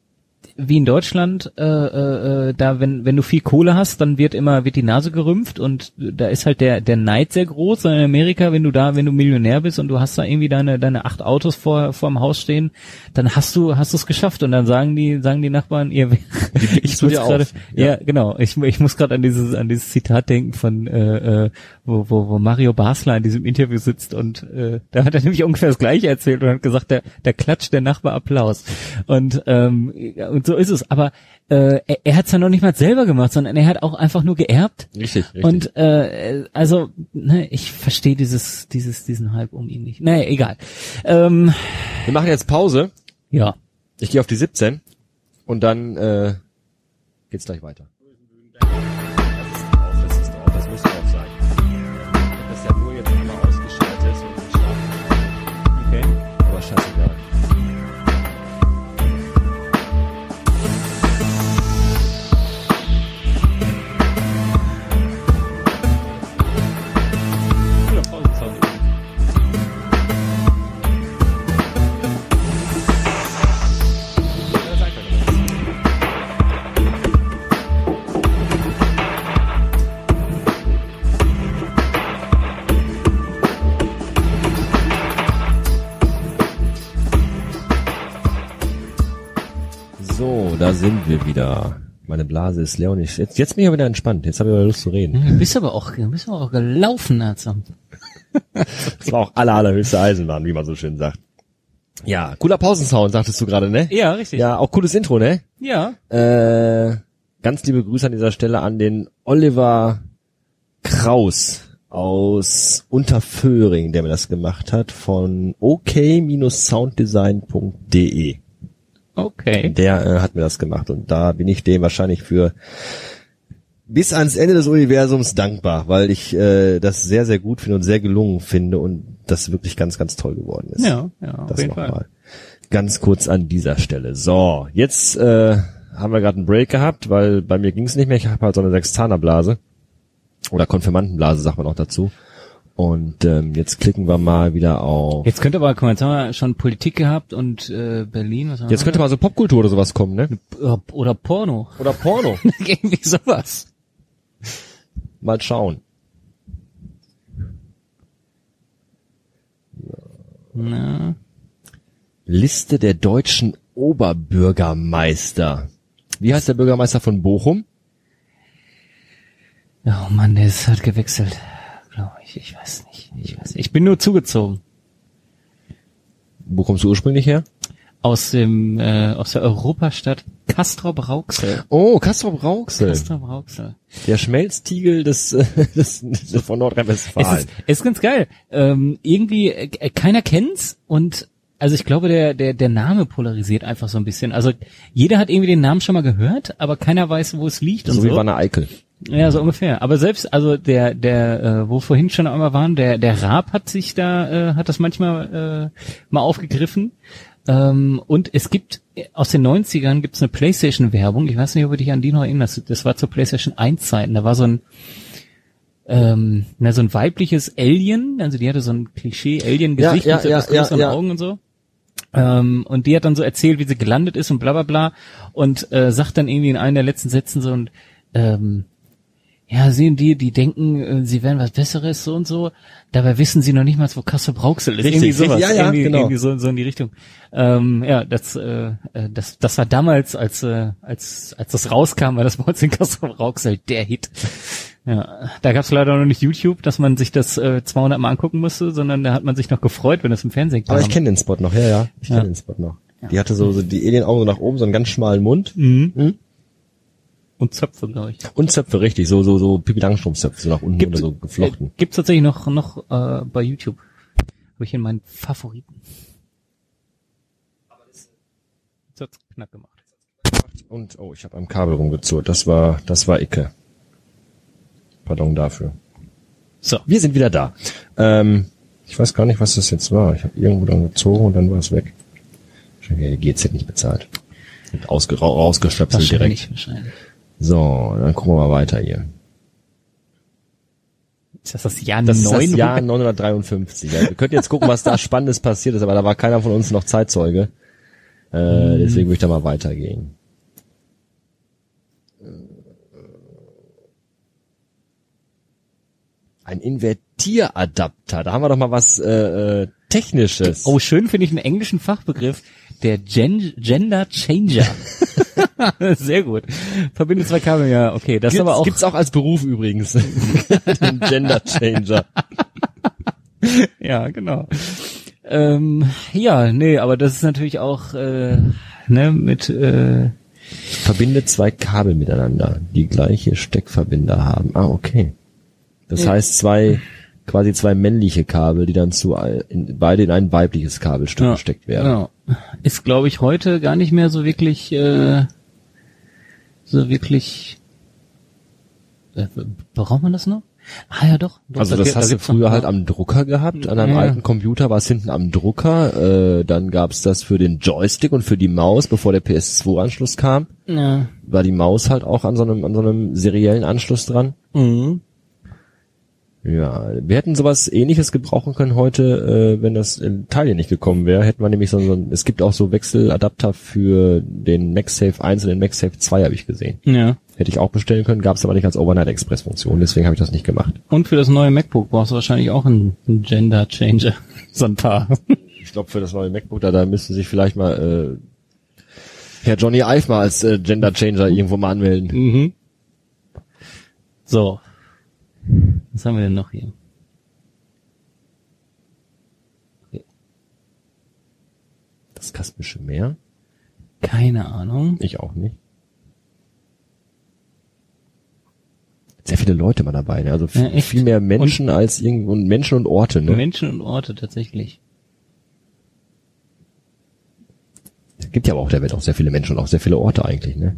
wie in Deutschland, äh, äh, äh, da wenn wenn du viel Kohle hast, dann wird immer wird die Nase gerümpft und da ist halt der der Neid sehr groß. Und in Amerika, wenn du da, wenn du Millionär bist und du hast da irgendwie deine deine acht Autos vor vor dem Haus stehen, dann hast du hast du es geschafft und dann sagen die sagen die Nachbarn, ihr ich zu muss gerade Ja. ja. genau ich ich muss gerade an dieses an dieses Zitat denken von äh, äh, wo, wo wo Mario Basler in diesem Interview sitzt und äh, da hat er nämlich ungefähr das gleiche erzählt und hat gesagt, der der klatscht der Nachbar Applaus und ähm, und so ist es. Aber äh, er, er hat es ja noch nicht mal selber gemacht, sondern er hat auch einfach nur geerbt. Richtig, richtig. Und äh, also ne, ich verstehe dieses dieses diesen Hype um ihn nicht. Naja, egal. Ähm, Wir machen jetzt Pause. ja. Ich gehe auf die 17 und dann äh, geht's gleich weiter. Da sind wir wieder. Meine Blase ist leer und ich, jetzt, jetzt bin ich aber wieder entspannt. Jetzt habe ich wieder Lust zu reden. Du bist aber auch, du bist aber auch gelaufen, also. Das war auch aller, allerhöchste Eisenbahn, wie man so schön sagt. Ja, cooler Pausensound, sagtest du gerade, ne? Ja, richtig. Ja, auch cooles Intro, ne? ja. Äh, ganz liebe Grüße an dieser Stelle an den Oliver Kraus aus Unterföhring, der mir das gemacht hat, von ok-sounddesign.de. Okay. Der äh, hat mir das gemacht und da bin ich dem wahrscheinlich für bis ans Ende des Universums dankbar, weil ich äh, das sehr, sehr gut finde und sehr gelungen finde und das wirklich ganz, ganz toll geworden ist. Ja, ja, auf das nochmal. Ganz kurz an dieser Stelle. So, jetzt äh, haben wir gerade einen Break gehabt, weil bei mir ging es nicht mehr. Ich habe halt so eine Sextanerblase oder Konfirmandenblase, sagt man auch dazu. Und ähm, jetzt klicken wir mal wieder auf. Jetzt könnte aber, guck mal, jetzt haben wir schon Politik gehabt und äh, Berlin, was haben Jetzt wir könnte mal so Popkultur oder sowas kommen, ne? oder Porno. Oder Porno. Irgendwie sowas. mal schauen. Na, Liste der deutschen Oberbürgermeister. Wie heißt der Bürgermeister von Bochum? oh Mann, der ist halt gewechselt. Glaube ich, ich weiß nicht. Ich weiß nicht. Ich bin nur zugezogen. Wo kommst du ursprünglich her? Aus dem, äh, aus der Europastadt Castrop-Rauxel. Oh, Castrop Rauxel. Castrop-Rauxel. Der Schmelztiegel des, äh, des, des von Es Nordrhein-Westfalen. ist, es ist ganz geil. Ähm, irgendwie, äh, keiner kennt's und also ich glaube, der, der, der Name polarisiert einfach so ein bisschen. Also jeder hat irgendwie den Namen schon mal gehört, aber keiner weiß, wo es liegt und So so. wie Wanne Eickel. Ja, so ungefähr. Aber selbst, also der, der, äh, wo vorhin schon einmal waren, der, der Raab hat sich da, äh, hat das manchmal äh, mal aufgegriffen. Ähm, und es gibt äh, aus den 90ern gibt's eine Playstation-Werbung. Ich weiß nicht, ob du dich an die noch erinnerst. Das war zur Playstation 1-Zeiten. Da war so ein ähm, na, so ein weibliches Alien, also die hatte so ein Klischee-Alien-Gesicht Ja, ja, mit so ja, etwas größeren ja, ja. Augen und so. Ähm, und die hat dann so erzählt, wie sie gelandet ist und bla bla bla und äh, sagt dann irgendwie in einem der letzten Sätzen so und ähm, ja, sehen die, die denken, äh, sie wären was Besseres so und so. Dabei wissen sie noch nicht mal, wo Kassel Brauxel ist. Richtig, irgendwie sowas. richtig, ja, ja, irgendwie, genau. irgendwie so, so in die Richtung. Ähm, ja, das, äh, äh, das, das war damals, als, äh, als, als das rauskam, war das bei uns in Kassel Brauxel der Hit. Ja, da gab's leider noch nicht YouTube, dass man sich das äh, 200 Mal angucken musste, sondern da hat man sich noch gefreut, wenn es im Fernsehen kam. Aber ich kenne den Spot noch, ja, ja. Ich Ja. kenne den Spot noch. Die hatte so, so die Alienaugen so nach oben, so einen ganz schmalen Mund. mhm. Mhm. Und Zöpfe, glaube ich. Und Zöpfe, richtig, so, so, so Pipi Langstrumpf-Zöpfe, so nach unten oder so geflochten. Äh, gibt's tatsächlich noch noch äh, bei YouTube. Habe ich in meinen Favoriten. Jetzt hat's knack gemacht. Und, oh, ich habe am Kabel rumgezurrt. Das war, das war Icke. Pardon dafür. So. Wir sind wieder da. Ähm, ich weiß gar nicht, was das jetzt war. Ich habe irgendwo dann gezogen und dann war es weg. Wahrscheinlich die GZ nicht bezahlt. Und ausge, ra- rausgestöpselt direkt. Wahrscheinlich. So, dann gucken wir mal weiter hier. Ist das das Jahr Das ist 9? das Jahr 953. Ja, wir könnten jetzt gucken, was da Spannendes passiert ist, aber da war keiner von uns noch Zeitzeuge. Äh, deswegen würde ich da mal weitergehen. Ein Invertieradapter. Da haben wir doch mal was äh, äh, Technisches. Oh, schön finde ich einen englischen Fachbegriff. Der Gen Gender Changer. Sehr gut. Verbinde zwei Kabel, ja, okay. Das ist aber auch. gibt's auch als Beruf übrigens. Den Gender Changer. Ja, genau. Ähm, ja, nee, aber das ist natürlich auch äh, ne, mit äh, Verbinde zwei Kabel miteinander, die gleiche Steckverbinder haben. Ah, okay. Das Ja. heißt zwei, quasi zwei männliche Kabel, die dann zu ein- in, beide in ein weibliches Kabelstück ja, gesteckt werden. Genau. Ist, glaube ich, heute gar nicht mehr so wirklich, äh, so wirklich. Äh, braucht man das noch? Ah ja, doch. doch Also da das da hast du gibt's noch- früher halt am Drucker gehabt, an einem Ja. alten Computer war es hinten am Drucker, äh, dann gab's das für den Joystick und für die Maus, bevor der PS2-Anschluss kam, Ja. war die Maus halt auch an so einem, an so einem seriellen Anschluss dran. Mhm. Ja, wir hätten sowas ähnliches gebrauchen können heute, äh, wenn das in Italien nicht gekommen wäre. Hätten wir nämlich so, so ein, es gibt auch so Wechseladapter für den MagSafe 1 und den MagSafe 2 habe ich gesehen. Ja. Hätte ich auch bestellen können, gab es aber nicht als Overnight Express Funktion, deswegen habe ich das nicht gemacht. Und für das neue MacBook brauchst du wahrscheinlich auch einen, einen Gender Changer. So ein paar. Ich glaube für das neue MacBook, da, da müsste sich vielleicht mal äh, Herr Johnny Ive mal als äh, Gender Changer irgendwo mal anmelden. Mhm. So. Was haben wir denn noch hier? Das Kaspische Meer? Keine Ahnung. Ich auch nicht. Sehr viele Leute mal dabei, ne? also viel, Ja, viel mehr Menschen als irgendwo und Menschen und Orte, ne? Menschen und Orte tatsächlich. Es gibt ja aber auch der Welt auch sehr viele Menschen und auch sehr viele Orte eigentlich, ne?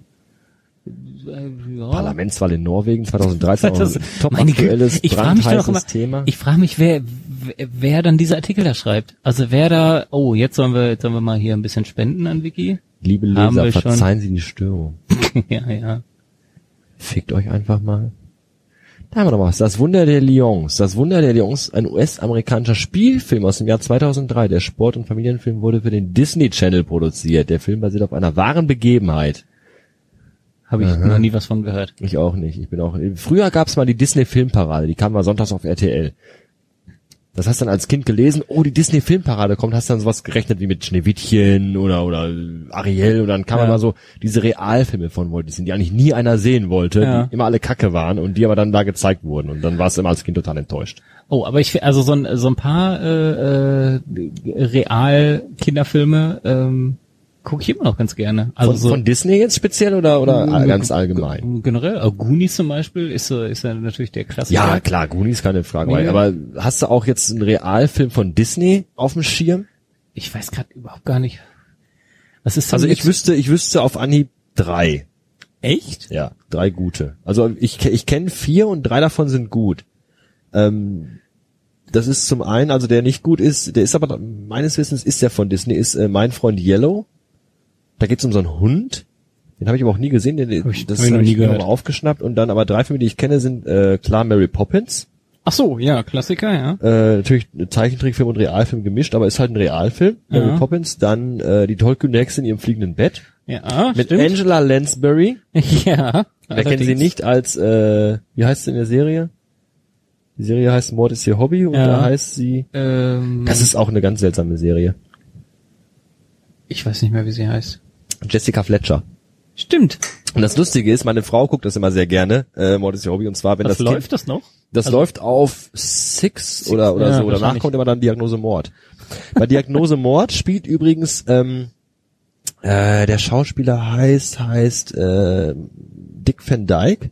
Ja. Parlamentswahl in Norwegen 2013, auch Das, ein top meine aktuelles, ich frage mich doch immer, Thema. ich frage mich, wer, wer, wer dann diese Artikel da schreibt. Also wer da, oh, jetzt sollen wir, jetzt sollen wir mal hier ein bisschen spenden an Wiki. Liebe Leser, verzeihen Sie die Störung. ja, ja. Fickt euch einfach mal. Da haben wir noch was. Das Wunder der Lions. Das Wunder der Lions, ein US-amerikanischer Spielfilm aus dem Jahr 2003. Der Sport- und Familienfilm wurde für den Disney Channel produziert. Der Film basiert auf einer wahren Begebenheit. Habe ich Aha. noch nie was von gehört. Ich auch nicht. Ich bin auch. Früher gab's mal die Disney Filmparade. Die kam mal sonntags auf RTL. Das hast dann als Kind gelesen, oh, die Disney Filmparade kommt, hast dann sowas gerechnet wie mit Schneewittchen oder, oder Ariel und dann kam Ja. immer so diese Realfilme von Walt Disney, die eigentlich nie einer sehen wollte, Ja. die immer alle kacke waren und die aber dann da gezeigt wurden und dann warst du immer als Kind total enttäuscht. Oh, aber ich also so ein so ein paar äh, äh, real Kinderfilme ähm, gucke ich immer noch ganz gerne. Also Von, so von Disney jetzt speziell oder, oder Mm, ganz allgemein? Generell, äh, Goonies zum Beispiel ist so ist ja natürlich der Klassiker. Ja, klar, Goonies keine Frage. Nee. Aber hast du auch jetzt einen Realfilm von Disney auf dem Schirm? Ich weiß gerade überhaupt gar nicht. Was ist Also ich wüsste, ich wüsste auf Anhieb drei. echt? Ja, drei gute. Also ich, ich kenne vier und drei davon sind gut. Ähm, das ist zum einen, also der nicht gut ist, der ist aber meines Wissens ist der von Disney, ist äh, mein Freund Yellow. Da geht's um so einen Hund. Den habe ich aber auch nie gesehen, den, Hab ich- das hab ich noch hab nie ich mir aufgeschnappt. Und dann aber drei Filme, die ich kenne, sind äh, klar Mary Poppins. Ach so, ja, Klassiker, ja. Äh, natürlich Zeichentrickfilm und Realfilm gemischt, aber ist halt ein Realfilm. Ja. Mary Poppins, dann äh, die tollkühne Hexe in ihrem fliegenden Bett. Ja, Mit stimmt. Angela Lansbury. ja. Wer kennt sie nicht als, äh, wie heißt sie in der Serie? Die Serie heißt Mord ist ihr Hobby und Ja. da heißt sie, Ähm, das ist auch eine ganz seltsame Serie. ich weiß nicht mehr, wie sie heißt. Jessica Fletcher. Stimmt. Und das Lustige ist, meine Frau guckt das immer sehr gerne, äh, Mord ist ihr Hobby, und zwar, wenn Was das läuft Kind, das noch? das Also- läuft auf Six oder, oder ja, so. Danach kommt immer dann Diagnose Mord. Bei Diagnose Mord spielt übrigens, ähm, äh, der Schauspieler heißt, heißt, äh, Dick Van Dyke.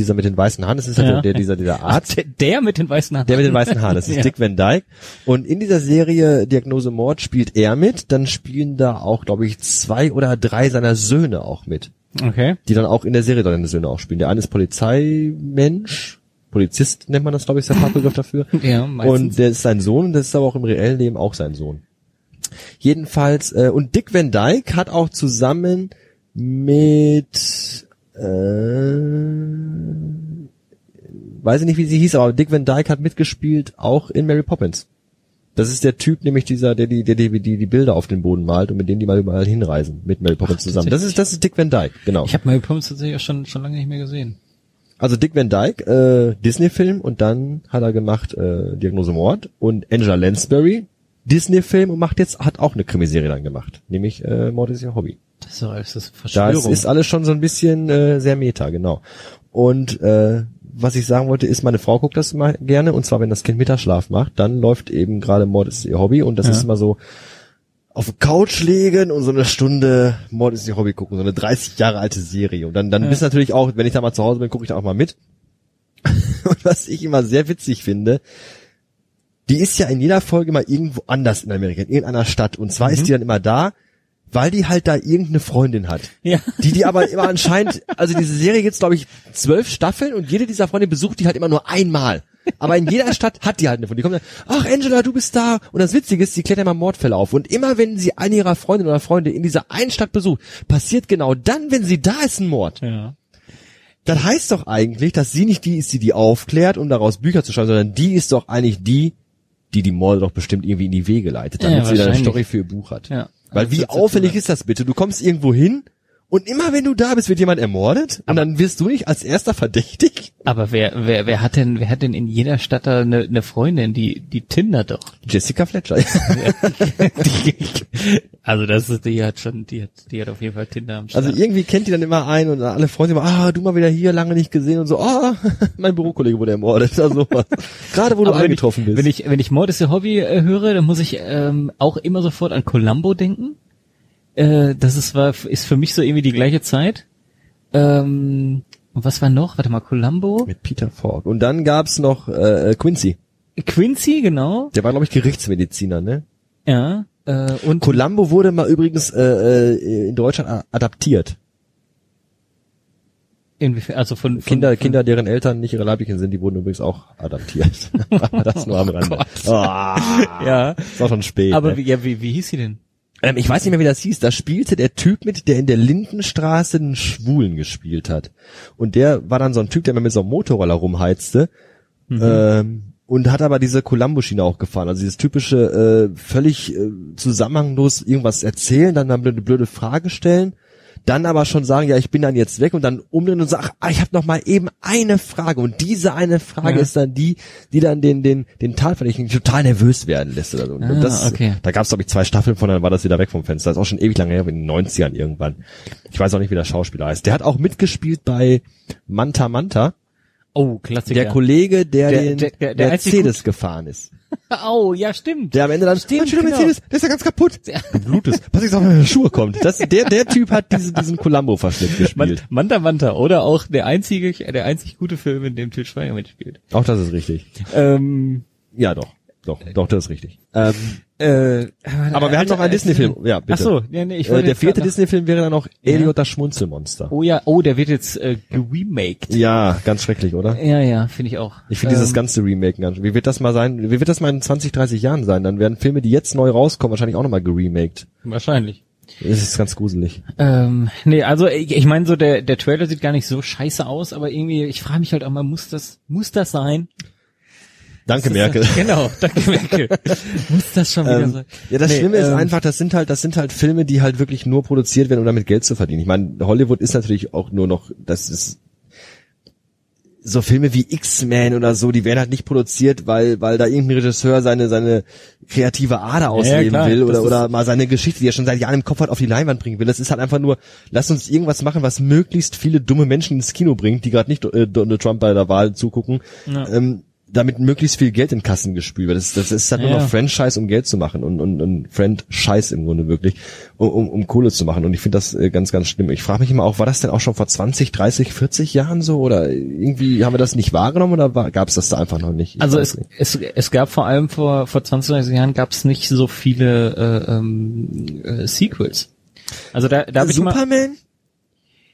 Dieser mit den weißen Haaren, das ist ja, Ja. der, dieser, dieser Arzt. Der, der mit den weißen Haaren. Der mit den weißen Haaren, das ist Ja. Dick Van Dyke. Und in dieser Serie Diagnose Mord spielt er mit. Dann spielen da auch, glaube ich, zwei oder drei seiner Söhne auch mit. Okay. Die dann auch in der Serie seine Söhne auch spielen. Der eine ist Polizeimensch. Polizist nennt man das, glaube ich, ist der Fachbegriff dafür. Ja, meistens. Und der ist sein Sohn, das ist aber auch im reellen Leben auch sein Sohn. Jedenfalls, äh, und Dick Van Dyke hat auch zusammen mit, äh, weiß ich nicht, wie sie hieß, aber Dick Van Dyke hat mitgespielt, auch in Mary Poppins. Das ist der Typ, nämlich dieser, der die, der die, die, die Bilder auf den Boden malt und mit denen die mal überall hinreisen, mit Mary Poppins zusammen. Das ist, das ist Dick Van Dyke, genau. Ich habe Mary Poppins tatsächlich auch schon, schon lange nicht mehr gesehen. Also Dick Van Dyke, äh, Disney-Film und dann hat er gemacht äh, Diagnose Mord und Angela Lansbury, Disney-Film und macht jetzt, hat auch eine Krimiserie dann gemacht, nämlich äh, Mord ist ihr Hobby. Das ist das Das Verschwörung. ist alles schon so ein bisschen äh, sehr meta, genau. Und äh, was ich sagen wollte, ist, meine Frau guckt das immer gerne und zwar, wenn das Kind Mittagsschlaf macht, dann läuft eben gerade Mord ist ihr Hobby und das Ja. ist immer so auf der Couch legen und so eine Stunde Mord ist ihr Hobby gucken, so eine 30 Jahre alte Serie. Und dann, dann Ja. bist natürlich auch, wenn ich da mal zu Hause bin, gucke ich da auch mal mit. Und was ich immer sehr witzig finde, die ist ja in jeder Folge immer irgendwo anders in Amerika, in irgendeiner Stadt. Und zwar ist die dann immer da, weil die halt da irgendeine Freundin hat. Ja. Die, die aber immer anscheinend, also diese Serie gibt's glaube ich zwölf Staffeln und jede dieser Freunde besucht die halt immer nur einmal. Aber in jeder Stadt hat die halt eine von. Die kommen dann, ach Angela, du bist da. Und das Witzige ist, sie klärt immer Mordfälle auf. Und immer wenn sie eine ihrer Freundinnen oder Freunde in dieser einen Stadt besucht, passiert genau dann, wenn sie da ist, ein Mord. ja. Das heißt doch eigentlich, dass sie nicht die ist, die die aufklärt, um daraus Bücher zu schreiben, sondern die ist doch eigentlich die, die die Morde doch bestimmt irgendwie in die Wege leitet, damit Ja, sie dann eine. Story für ihr Buch hat. Ja. Weil wie dazu- ist das bitte? Du kommst irgendwo hin und immer wenn du da bist, wird jemand ermordet und dann wirst du nicht als erster verdächtig? Aber wer, wer, wer hat denn, wer hat denn in jeder Stadt da eine, eine Freundin, die, die Tinder doch? Jessica Fletcher. die, also das ist, die hat schon, die hat, die hat auf jeden Fall Tinder am Start. Also irgendwie kennt die dann immer einen und alle freuen sich immer, ah, du mal wieder hier, lange nicht gesehen und so, ah, mein Bürokollege wurde ermordet. Also, Gerade wo du Aber wenn eingetroffen ich, bist. Wenn ich, wenn ich Mord ist ihr Hobby äh, höre, dann muss ich ähm, auch immer sofort an Columbo denken. Äh, das ist, war, ist für mich so irgendwie die gleiche Zeit. Ähm, und was war noch? Warte mal, Columbo? Mit Peter Falk. Und dann gab's noch äh, Quincy. Quincy, genau. Der war, glaube ich, Gerichtsmediziner, ne? Ja. Äh, und Columbo wurde mal übrigens äh, äh, in Deutschland adaptiert. inwiefern, also von, von Kinder, von, Kinder, deren Eltern nicht ihre Leiblichen sind, die wurden übrigens auch adaptiert. Das nur am Rande. Ah, Ja. Ist auch schon spät. Aber ne? wie, ja, wie, wie hieß sie denn? Ähm, ich weiß nicht mehr, wie das hieß. Da spielte der Typ mit, der in der Lindenstraße einen Schwulen gespielt hat. Und der war dann so ein Typ, der immer mit so einem Motorroller rumheizte. Ähm, und hat aber diese Columbo-Schiene auch gefahren. Also dieses typische, äh, völlig äh, zusammenhanglos irgendwas erzählen, dann eine blöde Frage stellen, dann aber schon sagen, ja, ich bin dann jetzt weg und dann umdrehen und sagen, ah, ich habe noch mal eben eine Frage und diese eine Frage Ja. ist dann die, die dann den den den Tatverdächtigen total nervös werden lässt oder so. Und Ah, das, okay. Da gab es glaube ich zwei Staffeln von, dann war das wieder weg vom Fenster. Das ist auch schon ewig lange her, in den 90ern irgendwann. Ich weiß auch nicht, wie der Schauspieler heißt. Der hat auch mitgespielt bei Manta Manta, Oh, Klassiker. der Kollege, der, Der- den der- der- der Mercedes gefahren ist. Oh, ja, stimmt. Der am Ende dann, Stimmt, mein schöner genau. Mercedes, der ist ja ganz kaputt. Du blutest. Pass jetzt auf, wenn meine Schuhe kommt. Das, der, der Typ hat diese, diesen Columbo-Verschnitt Man, gespielt. Manta Manta oder auch der einzige, der einzig gute Film, in dem Til Schweiger mitspielt. Auch das ist richtig. Ähm, Ja, doch. Doch, doch, das ist richtig. Ähm, äh, aber wir haben noch einen Disney-Film. Ja, bitte. Ach so, ja, nee, ich äh, der vierte Disney-Film wäre dann noch Elliot das Schmunzelmonster. Oh ja, oh, der wird jetzt äh, geremaked. Ja, ganz schrecklich, oder? Ja, ja, finde ich auch. Ich finde Ähm, dieses ganze Remake ganz, wie wird das mal sein, wie wird das mal in 20, 30 Jahren sein? Dann werden Filme, die jetzt neu rauskommen, wahrscheinlich auch nochmal geremaked. Wahrscheinlich. Das ist ganz gruselig. Ähm, nee, also ich, ich meine so, der, der Trailer sieht gar nicht so scheiße aus, aber irgendwie, ich frage mich halt auch mal, muss das, muss das sein? Danke, Merkel. Ist, genau, danke Merkel. muss das schon wieder Ähm, sein? ja, das Nee, Schlimme ist ähm, einfach, das sind halt, das sind halt Filme, die halt wirklich nur produziert werden, um damit Geld zu verdienen. Ich meine, Hollywood ist natürlich auch nur noch, das ist, so Filme wie X-Men oder so, die werden halt nicht produziert, weil weil da irgendein Regisseur seine seine kreative Ader ausleben klar, will oder ist- oder mal seine Geschichte, die er schon seit Jahren im Kopf hat, auf die Leinwand bringen will. Das ist halt einfach nur, lass uns irgendwas machen, was möglichst viele dumme Menschen ins Kino bringt, die gerade nicht äh, Donald Trump bei der Wahl zugucken. Ja. Ähm, damit möglichst viel Geld in Kassen gespült wird. Das, das ist halt nur Ja. noch Franchise, um Geld zu machen und, und, und Friend-Scheiß im Grunde wirklich, um, um, um Kohle zu machen. Und ich finde das äh, ganz, ganz schlimm. Ich frage mich immer auch, war das denn auch schon vor 20, 30, 40 Jahren so? Oder irgendwie haben wir das nicht wahrgenommen oder gab es das da einfach noch nicht? Ich Also es, nicht. es, es gab vor allem vor, vor 20, 30 Jahren gab es nicht so viele äh, ähm, äh, Sequels. Also da, da hab ich Superman?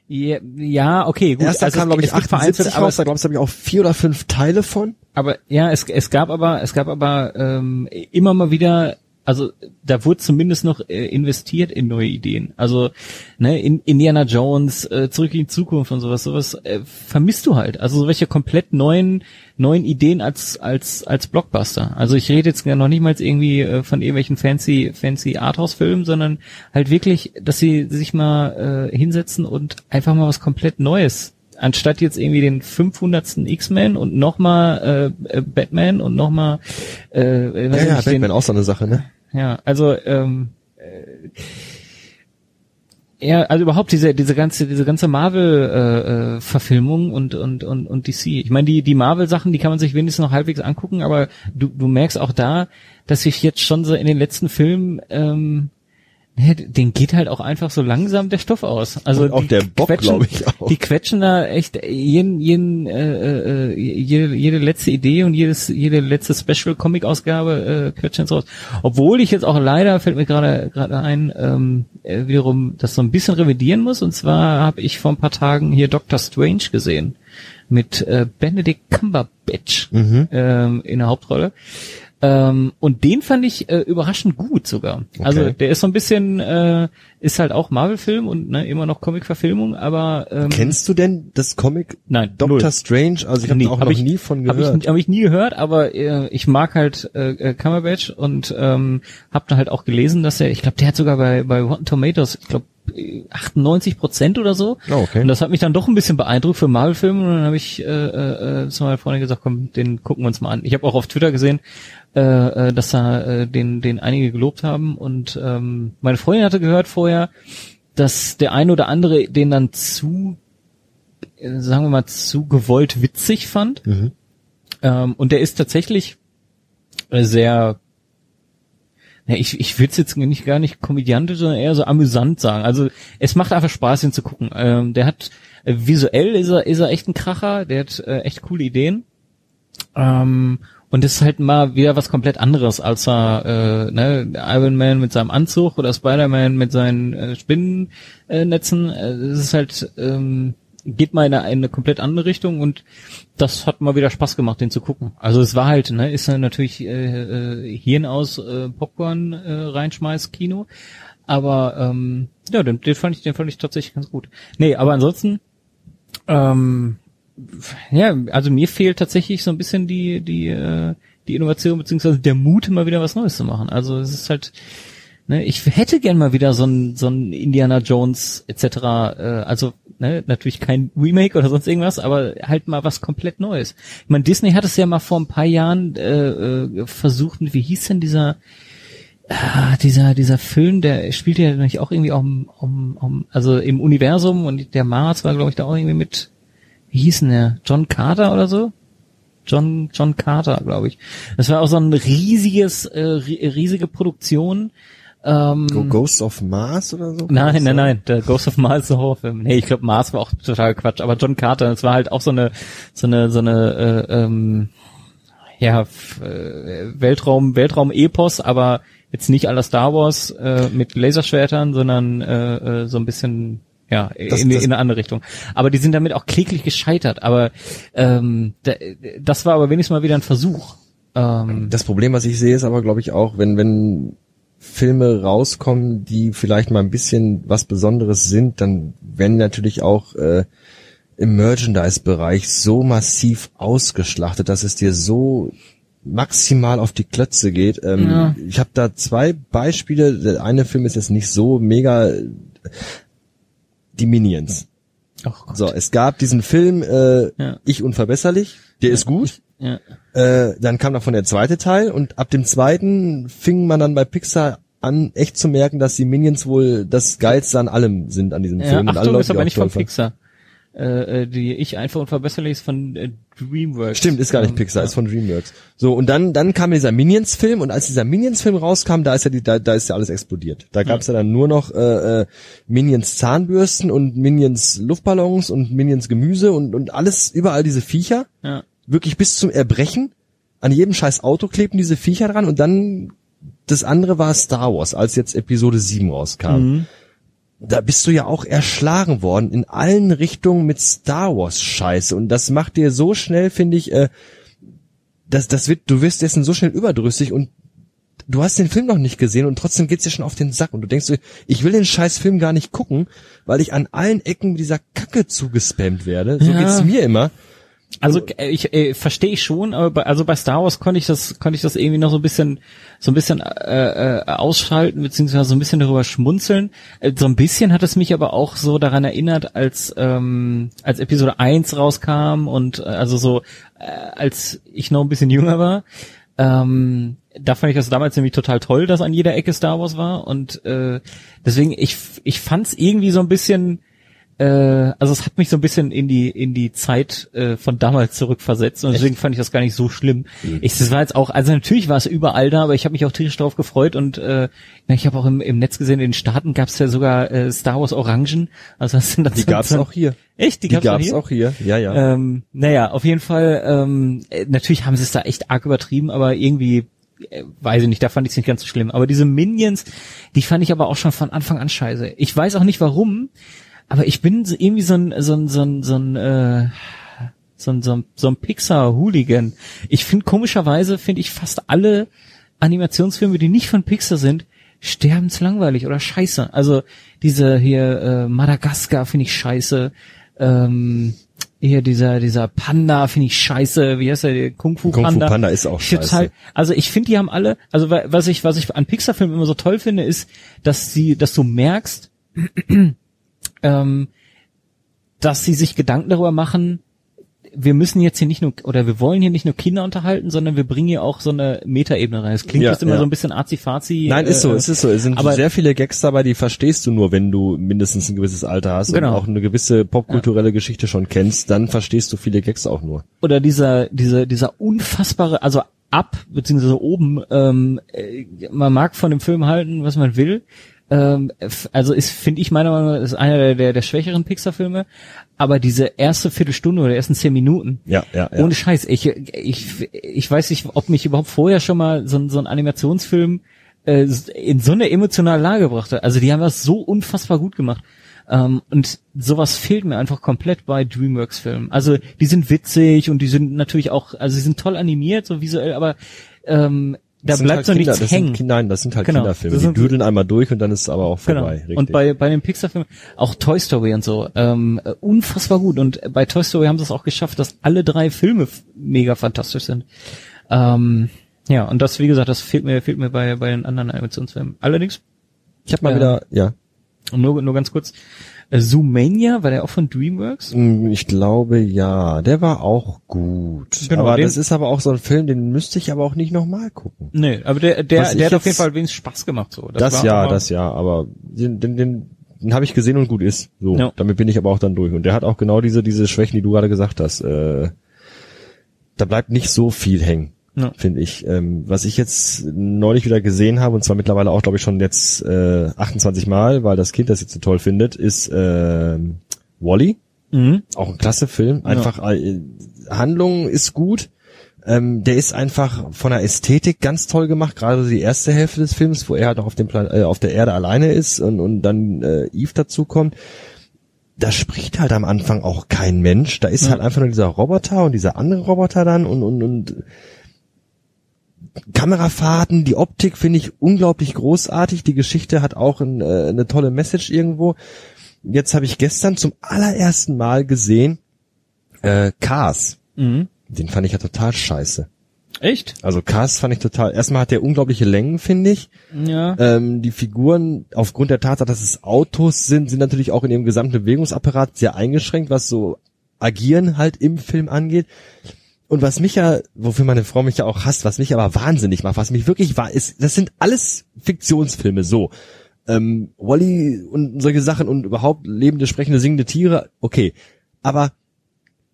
ja, ja, okay, gut. Erster also kam, glaube ich, es gibt vereinzelt, 78 aber, raus, da glaube habe ich auch vier oder fünf Teile von. Aber ja, es, es gab aber, es gab aber ähm, immer mal wieder, also da wurde zumindest noch äh, investiert in neue Ideen. Also ne, in Indiana Jones, äh, zurück in die Zukunft und sowas, sowas äh, vermisst du halt. Also so welche komplett neuen neuen Ideen als als als Blockbuster. Also ich rede jetzt noch nicht mal irgendwie äh, von irgendwelchen fancy fancy Arthouse-Filmen, sondern halt wirklich, dass sie sich mal äh, hinsetzen und einfach mal was komplett Neues anstatt jetzt irgendwie den 500. X-Men und nochmal äh, äh, Batman und nochmal äh, weiß Ja, ja, nicht, Batman den, auch so eine Sache, ne? ja, also ähm, äh, ja, also überhaupt diese diese ganze diese ganze Marvel äh, äh, Verfilmung und und und und DC. Ich meine, die die Marvel Sachen, die kann man sich wenigstens noch halbwegs angucken, aber du du merkst auch da, dass sich jetzt schon so in den letzten Filmen ähm, ne, den geht halt auch einfach so langsam der Stoff aus. Also Und auch der Bock, quetschen- glaub ich, auch. Die quetschen da echt jeden, jeden, äh, äh, jede, jede letzte Idee und jedes, jede letzte Special-Comic-Ausgabe äh, quetschen raus. Obwohl ich jetzt auch leider, fällt mir gerade gerade ein, ähm, äh, wiederum das so ein bisschen revidieren muss. Und zwar habe ich vor ein paar Tagen hier Doctor Strange gesehen mit äh, Benedict Cumberbatch ähm, in der Hauptrolle. Ähm, und den fand ich äh, überraschend gut sogar. Also Okay. der ist so ein bisschen, äh, ist halt auch Marvel-Film und ne, immer noch Comic-Verfilmung, aber ähm, Kennst du denn das Comic Nein, Doctor null. Strange? Also ich habe Nee, auch hab noch ich- nie von Habe gehört. ich, hab ich nie gehört, aber äh, ich mag halt äh, äh, Cumberbatch und ähm, habe da halt auch gelesen, dass er, ich glaube, der hat sogar bei bei Rotten Tomatoes, ich glaube 98 Prozent oder so. Oh, okay. Und das hat mich dann doch ein bisschen beeindruckt für Marvel-Filme und dann habe ich äh, äh, äh, zu meiner Freundin gesagt, komm, den gucken wir uns mal an. Ich habe auch auf Twitter gesehen, äh, äh, dass da äh, den den einige gelobt haben und ähm, meine Freundin hatte gehört vorher, dass der eine oder andere den dann zu äh, sagen wir mal, zu gewollt witzig fand. Mhm. Ähm, und der ist tatsächlich äh, sehr, ja, ich, ich würde jetzt nicht gar nicht komödiantisch, sondern eher so amüsant sagen. Also es macht einfach Spaß, ihn zu gucken. Ähm, der hat äh, visuell ist er, ist er echt ein Kracher, der hat äh, echt coole Ideen. Ähm, und das ist halt mal wieder was komplett anderes, als er äh, ne, Iron Man mit seinem Anzug oder Spider-Man mit seinen äh, Spinnennetzen. Äh, es ist halt ähm, geht mal in eine, in eine komplett andere Richtung und das hat mal wieder Spaß gemacht, den zu gucken. Also es war halt, ne, ist natürlich äh, äh, Hirn aus äh, Popcorn äh, reinschmeiß Kino, aber ähm, ja, den, den fand ich, den fand ich tatsächlich ganz gut. Nee, aber ansonsten ähm, ja, also mir fehlt tatsächlich so ein bisschen die die äh, die Innovation beziehungsweise der Mut, mal wieder was Neues zu machen. Also es ist halt, ne, ich hätte gern mal wieder so ein so ein Indiana Jones etc. Äh, also ne, natürlich kein Remake oder sonst irgendwas, aber halt mal was komplett Neues. Ich meine, Disney hat es ja mal vor ein paar Jahren äh, äh, versucht, wie hieß denn dieser Ah, dieser dieser Film, der spielt ja natürlich auch irgendwie um, um, um also im Universum und der Mars war glaube ich da auch irgendwie mit wie hieß denn der? John Carter oder so? John John Carter, glaube ich. Das war auch so ein riesiges äh, ri- riesige Produktion. Ähm, Go Ghost of Mars oder so? Nein, nein, nein, der Ghost of Mars ist ein Horrorfilm. Nee, ich glaube Mars war auch total Quatsch, aber John Carter, das war halt auch so eine so eine so eine äh, ähm, ja äh, Weltraum Weltraum Epos, aber jetzt nicht aller Star Wars äh, mit Laserschwertern, sondern äh, äh, so ein bisschen ja Das- in, das- in eine andere Richtung. Aber die sind damit auch kläglich gescheitert. Aber ähm, da, das war aber wenigstens mal wieder ein Versuch. Ähm, Das Problem, was ich sehe, ist aber, glaube ich, auch, wenn, wenn Filme rauskommen, die vielleicht mal ein bisschen was Besonderes sind, dann werden natürlich auch äh, im Merchandise-Bereich so massiv ausgeschlachtet, dass es dir so maximal auf die Klötze geht. Ähm, Ja. Ich habe da zwei Beispiele. Der eine Film ist jetzt nicht so mega. Die Minions. Gott. So, es gab diesen Film äh, Ja. Ich unverbesserlich, der ist gut. Ja. Äh, dann kam davon der zweite Teil und ab dem zweiten fing man dann bei Pixar an, echt zu merken, dass die Minions wohl das geilste an allem sind an diesem Ja, Film. und alle Achtung, Leute, ist aber nicht von. Pixar. Äh, äh, die ich einfach unverbesserlich ist von äh, DreamWorks. Stimmt, ist gar nicht Ähm, Pixar, ja. ist von DreamWorks. So, und dann, dann kam dieser Minions-Film und als dieser Minions-Film rauskam, da ist ja die, da, da ist ja alles explodiert. Da gab's ja dann nur noch äh, äh, Minions Zahnbürsten und Minions Luftballons und Minions Gemüse und, und alles, überall diese Viecher. Ja. Wirklich bis zum Erbrechen. An jedem scheiß Auto klebten diese Viecher dran und dann das andere war Star Wars, als jetzt Episode 7 rauskam. Mhm. Da bist du ja auch erschlagen worden in allen Richtungen mit Star Wars Scheiße und das macht dir so schnell, finde ich, äh, das, das wird, du wirst dessen so schnell überdrüssig und du hast den Film noch nicht gesehen und trotzdem geht's dir schon auf den Sack und du denkst, so, ich will den scheiß Film gar nicht gucken, weil ich an allen Ecken mit dieser Kacke zugespammt werde. So Ja. geht's mir immer. Also äh, ich äh, verstehe ich schon, aber bei, also bei Star Wars konnte ich das konnte ich das irgendwie noch so ein bisschen so ein bisschen äh, äh, ausschalten beziehungsweise so ein bisschen darüber schmunzeln. Äh, so ein bisschen hat es mich aber auch so daran erinnert, als ähm, als Episode 1 rauskam und äh, also so äh, als ich noch ein bisschen jünger war. Ähm, da fand ich das damals nämlich total toll, dass an jeder Ecke Star Wars war und äh, deswegen ich ich fand es irgendwie so ein bisschen also es hat mich so ein bisschen in die in die Zeit äh, von damals zurückversetzt und deswegen fand ich das gar nicht so schlimm. Ich das war jetzt auch also natürlich war es überall da, aber ich habe mich auch tierisch drauf gefreut und äh, ich habe auch im, im Netz gesehen, in den Staaten gab es ja sogar äh, Star Wars Orangen. Also das sind dann Die gab's so- auch hier. Echt? Die Die gab's auch auch hier. Ja, ja. ähm, naja, auf jeden Fall, ähm, äh, natürlich haben sie es da echt arg übertrieben, aber irgendwie, äh, weiß ich nicht, da fand ich es nicht ganz so schlimm. Aber diese Minions, die fand ich aber auch schon von Anfang an scheiße. Ich weiß auch nicht warum, aber ich bin irgendwie so ein, so ein, so ein, so ein, äh, so ein, so ein, so ein Pixar-Hooligan. Ich finde komischerweise, finde ich fast alle Animationsfilme, die nicht von Pixar sind, sterbenslangweilig oder scheiße. Also diese hier äh, Madagaskar finde ich scheiße. Ähm, hier dieser dieser Panda finde ich scheiße. Wie heißt der? Kung Fu Kung Fu Panda. Panda ist auch Ich scheiße. Halt, also ich finde, die haben alle. Also wa- was ich was ich an Pixar-Filmen immer so toll finde, ist, dass sie, dass du merkst, ähm, dass sie sich Gedanken darüber machen, wir müssen jetzt hier nicht nur, oder wir wollen hier nicht nur Kinder unterhalten, sondern wir bringen hier auch so eine Metaebene rein. Es klingt Ja, jetzt immer ja. so ein bisschen arzi-fazi. Nein, ist so, äh, es ist so. Es sind aber- sehr viele Gags dabei, die verstehst du nur, wenn du mindestens ein gewisses Alter hast Genau. und auch eine gewisse popkulturelle Geschichte schon kennst, dann verstehst du viele Gags auch nur. oder dieser, dieser, dieser unfassbare, also ab, beziehungsweise oben, ähm, äh, man mag von dem Film halten, was man will. Ähm, also ist, finde ich meiner Meinung nach, ist einer der, der, der schwächeren Pixar-Filme. Aber diese erste Viertelstunde oder ersten zehn Minuten, Ja, ja, ja. ohne Scheiß, ich, ich, ich weiß nicht, ob mich überhaupt vorher schon mal so, ein- so ein Animationsfilm äh, in so eine emotionale Lage brachte. Also die haben das so unfassbar gut gemacht. Ähm, und sowas fehlt mir einfach komplett bei DreamWorks-Filmen. Also die sind witzig und die sind natürlich auch, also sie sind toll animiert, so visuell, aber ähm, da Das sind bleibt halt so Kinder, nichts das hängen. Sind, nein, das sind halt Genau. Kinderfilme. Das Die sind- düdeln einmal durch und dann ist es aber auch Genau. vorbei. Richtig. Und bei, bei den Pixar-Filmen, auch Toy Story und so, ähm, äh, unfassbar gut. Und bei Toy Story haben sie es auch geschafft, dass alle drei Filme mega fantastisch sind. Ähm, ja, und das, wie gesagt, das fehlt mir, fehlt mir bei, bei den anderen Animationsfilmen. Allerdings, ich habe mal Ja. wieder, ja, nur, nur ganz kurz, äh, Zoomania, war der auch von DreamWorks? Mm, Ich glaube ja, der war auch gut. Genau, aber das ist aber auch so ein Film, den müsste ich aber auch nicht nochmal gucken. Nee, aber der, der, der hat auf jeden Fall wenigstens Spaß gemacht, so. Das, war ja, das ja, aber den, den, den, den habe ich gesehen und gut ist. So, Ja. damit bin ich aber auch dann durch. Und der hat auch genau diese diese Schwächen, die du gerade gesagt hast. Äh, da bleibt nicht so viel hängen, Ja. finde ich. Ähm, was ich jetzt neulich wieder gesehen habe und zwar mittlerweile auch, glaube ich, schon jetzt äh, 28 Mal, weil das Kind das jetzt so toll findet, ist äh, Wally. Mhm. Auch ein klasse Film. Einfach äh, Handlung ist gut. Ähm, der ist einfach von der Ästhetik ganz toll gemacht, gerade so die erste Hälfte des Films, wo er halt noch auf dem Plan äh, auf der Erde alleine ist und, und dann äh, Eve dazukommt. Da spricht halt am Anfang auch kein Mensch. Da ist Ja. halt einfach nur dieser Roboter und dieser andere Roboter dann und und und Kamerafahrten, die Optik finde ich unglaublich großartig. Die Geschichte hat auch ein, äh, eine tolle Message irgendwo. Jetzt habe ich gestern zum allerersten Mal gesehen äh, Cars. Mhm. Den fand ich ja total scheiße. Echt? Also Cast fand ich total. Erstmal hat der unglaubliche Längen, finde ich. Ja. Ähm, die Figuren, aufgrund der Tatsache, dass es Autos sind, sind natürlich auch in ihrem gesamten Bewegungsapparat sehr eingeschränkt, was so Agieren halt im Film angeht. Und was mich ja, wofür meine Frau mich ja auch hasst, was mich aber wahnsinnig macht, was mich wirklich war, ist, das sind alles Fiktionsfilme, so. Ähm, Wally und solche Sachen und überhaupt lebende, sprechende, singende Tiere, okay. Aber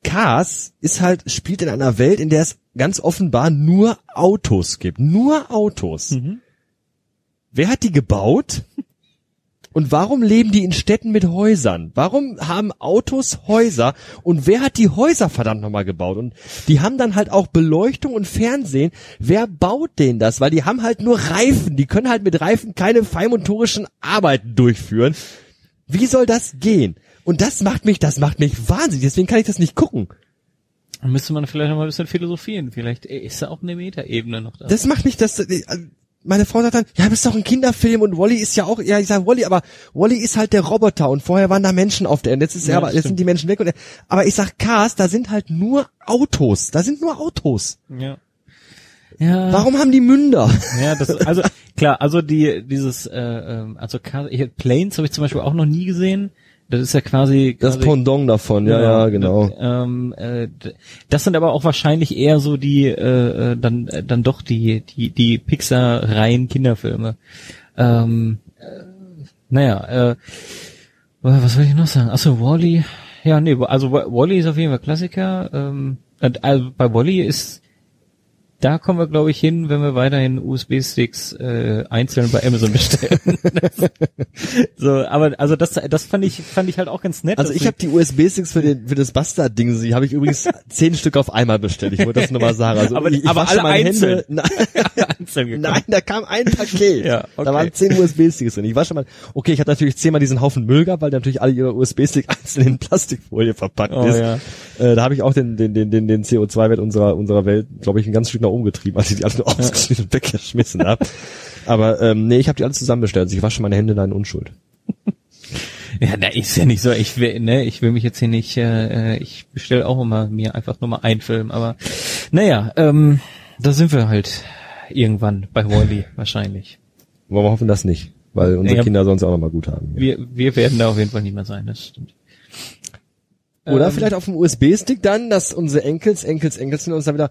Cars ist halt, spielt in einer Welt, in der es ganz offenbar nur Autos gibt. Nur Autos. Wer hat die gebaut? Und warum leben die in Städten mit Häusern? Warum haben Autos Häuser? Und wer hat die Häuser verdammt nochmal gebaut? Und die haben dann halt auch Beleuchtung und Fernsehen. Wer baut denen das? Weil die haben halt nur Reifen. Die können halt mit Reifen keine feinmotorischen Arbeiten durchführen. Wie soll das gehen? Und das macht mich, das macht mich wahnsinnig. Deswegen kann ich das nicht gucken. Dann müsste man vielleicht noch mal ein bisschen philosophieren. Vielleicht ist da auch eine Metaebene noch da. Das macht mich, das, äh, meine Frau sagt dann, ja, das ist doch ein Kinderfilm und Wally ist ja auch, ja, ich sag Wally, aber Wally ist halt der Roboter und vorher waren da Menschen auf der Erde. Jetzt ist Ja, er, aber jetzt sind die Menschen weg und er, aber ich sag Cars, da sind halt nur Autos. Da sind nur Autos. ja. Ja. Warum haben die Münder? Ja, das also klar, also die dieses äh, ähm, also Car- hier, Planes habe ich zum Beispiel auch noch nie gesehen. Das ist ja quasi, Das quasi Pendant davon, ja, ja, genau. Ähm, äh, das sind aber auch wahrscheinlich eher so die äh, äh, dann äh, dann doch die die die Pixar Reihen Kinderfilme. Ähm, äh, naja, äh, was soll ich noch sagen? Achso, Wally. Ja, nee, also Wally ist auf jeden Fall Klassiker. Ähm, und, also bei Wally ist da kommen wir, glaube ich, hin, wenn wir weiterhin USB-Sticks äh, einzeln bei Amazon bestellen. so, aber also das, das fand ich, fand ich halt auch ganz nett. Also ich habe die USB-Sticks für, den, für das Bastard-Ding, die habe ich übrigens zehn Stück auf einmal bestellt. Ich wollte das nur mal sagen. Also Aber- ich, ich aber wasche alle einzeln. Hände. Nein, einzeln nein, da kam ein Paket. Ja, okay. Da waren zehn USB-Sticks drin. Ich wasche mal. Okay, ich hatte natürlich zehnmal diesen Haufen Müll gehabt, weil natürlich alle ihre USB-Stick einzeln in Plastikfolie verpackt Oh, ist. ja. Äh, da habe ich auch den, den, den, den, den CO2-Wert unserer, unserer Welt, glaube ich, ein ganz Stück nach oben getrieben, als ich die alle nur ausgeschnitten und weggeschmissen habe. Aber ähm, nee, ich habe die alle zusammen bestellt. Also ich wasche meine Hände da in Unschuld. Ja, na, ist ja nicht so. Ich will, ne, ich will mich jetzt hier nicht, äh, ich bestelle auch immer mir einfach nur mal einen Film, aber naja, ähm, da sind wir halt irgendwann bei Wally wahrscheinlich. Wollen wir hoffen, dass nicht. Weil unsere Ja. Kinder es auch nochmal gut haben. Wir, wir werden da auf jeden Fall nicht mehr sein, das stimmt. Oder Ähm, vielleicht auf dem USB-Stick dann, dass unsere Enkels, Enkels, Enkels sind uns dann wieder,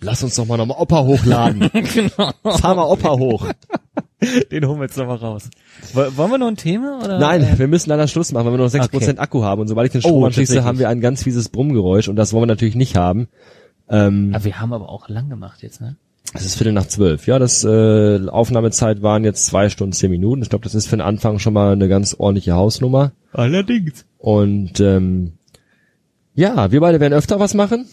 lass uns doch mal nochmal Opa hochladen. genau. Fahr mal Opa hoch. Den holen wir jetzt nochmal raus. Woll- Wollen wir noch ein Thema? Oder? Nein, wir müssen leider Schluss machen, weil wir nur noch 6% Okay. Akku haben. Und sobald ich den Oh, Strom anschließe, tatsächlich. haben wir ein ganz fieses Brummgeräusch und das wollen wir natürlich nicht haben. Ähm, Aber wir haben aber auch lang gemacht jetzt, ne? es ist Viertel nach zwölf. Ja, das äh, Aufnahmezeit waren jetzt zwei Stunden, zehn Minuten. Ich glaube, das ist für den Anfang schon mal eine ganz ordentliche Hausnummer. Allerdings. Und ähm, ja, wir beide werden öfter was machen.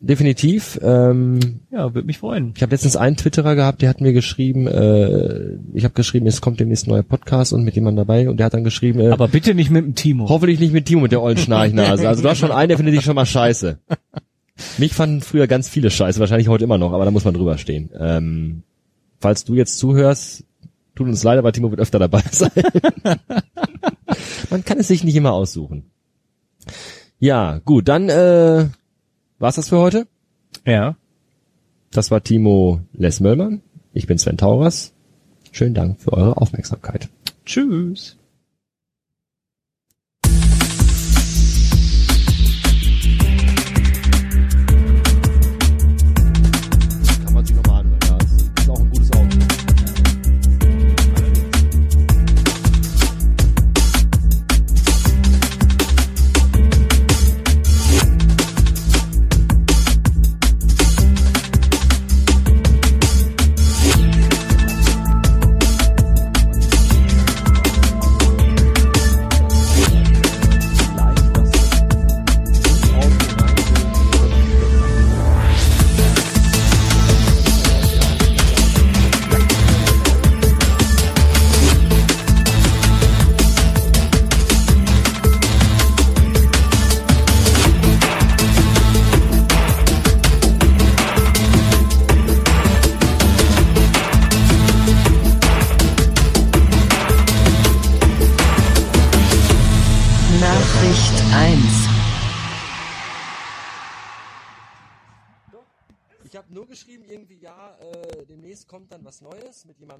Definitiv. Ähm, Ja, würde mich freuen. Ich habe letztens einen Twitterer gehabt, der hat mir geschrieben, äh, ich habe geschrieben, es kommt demnächst ein neuer Podcast und mit jemandem dabei und der hat dann geschrieben, äh, Aber bitte nicht mit dem Timo. hoffentlich nicht mit Timo mit der ollen Schnarchnase. Also du hast schon einen, der findet dich schon mal scheiße. Mich fanden früher ganz viele scheiße, wahrscheinlich heute immer noch, aber da muss man drüber stehen. Ähm, falls du jetzt zuhörst, tut uns leid, aber Timo wird öfter dabei sein. man kann es sich nicht immer aussuchen. Ja, gut, dann äh, war's das für heute. Ja. Das war Timo Lesmöllmann. Ich bin Sven Tauras. Schönen Dank für eure Aufmerksamkeit. Tschüss.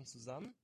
Zusammen.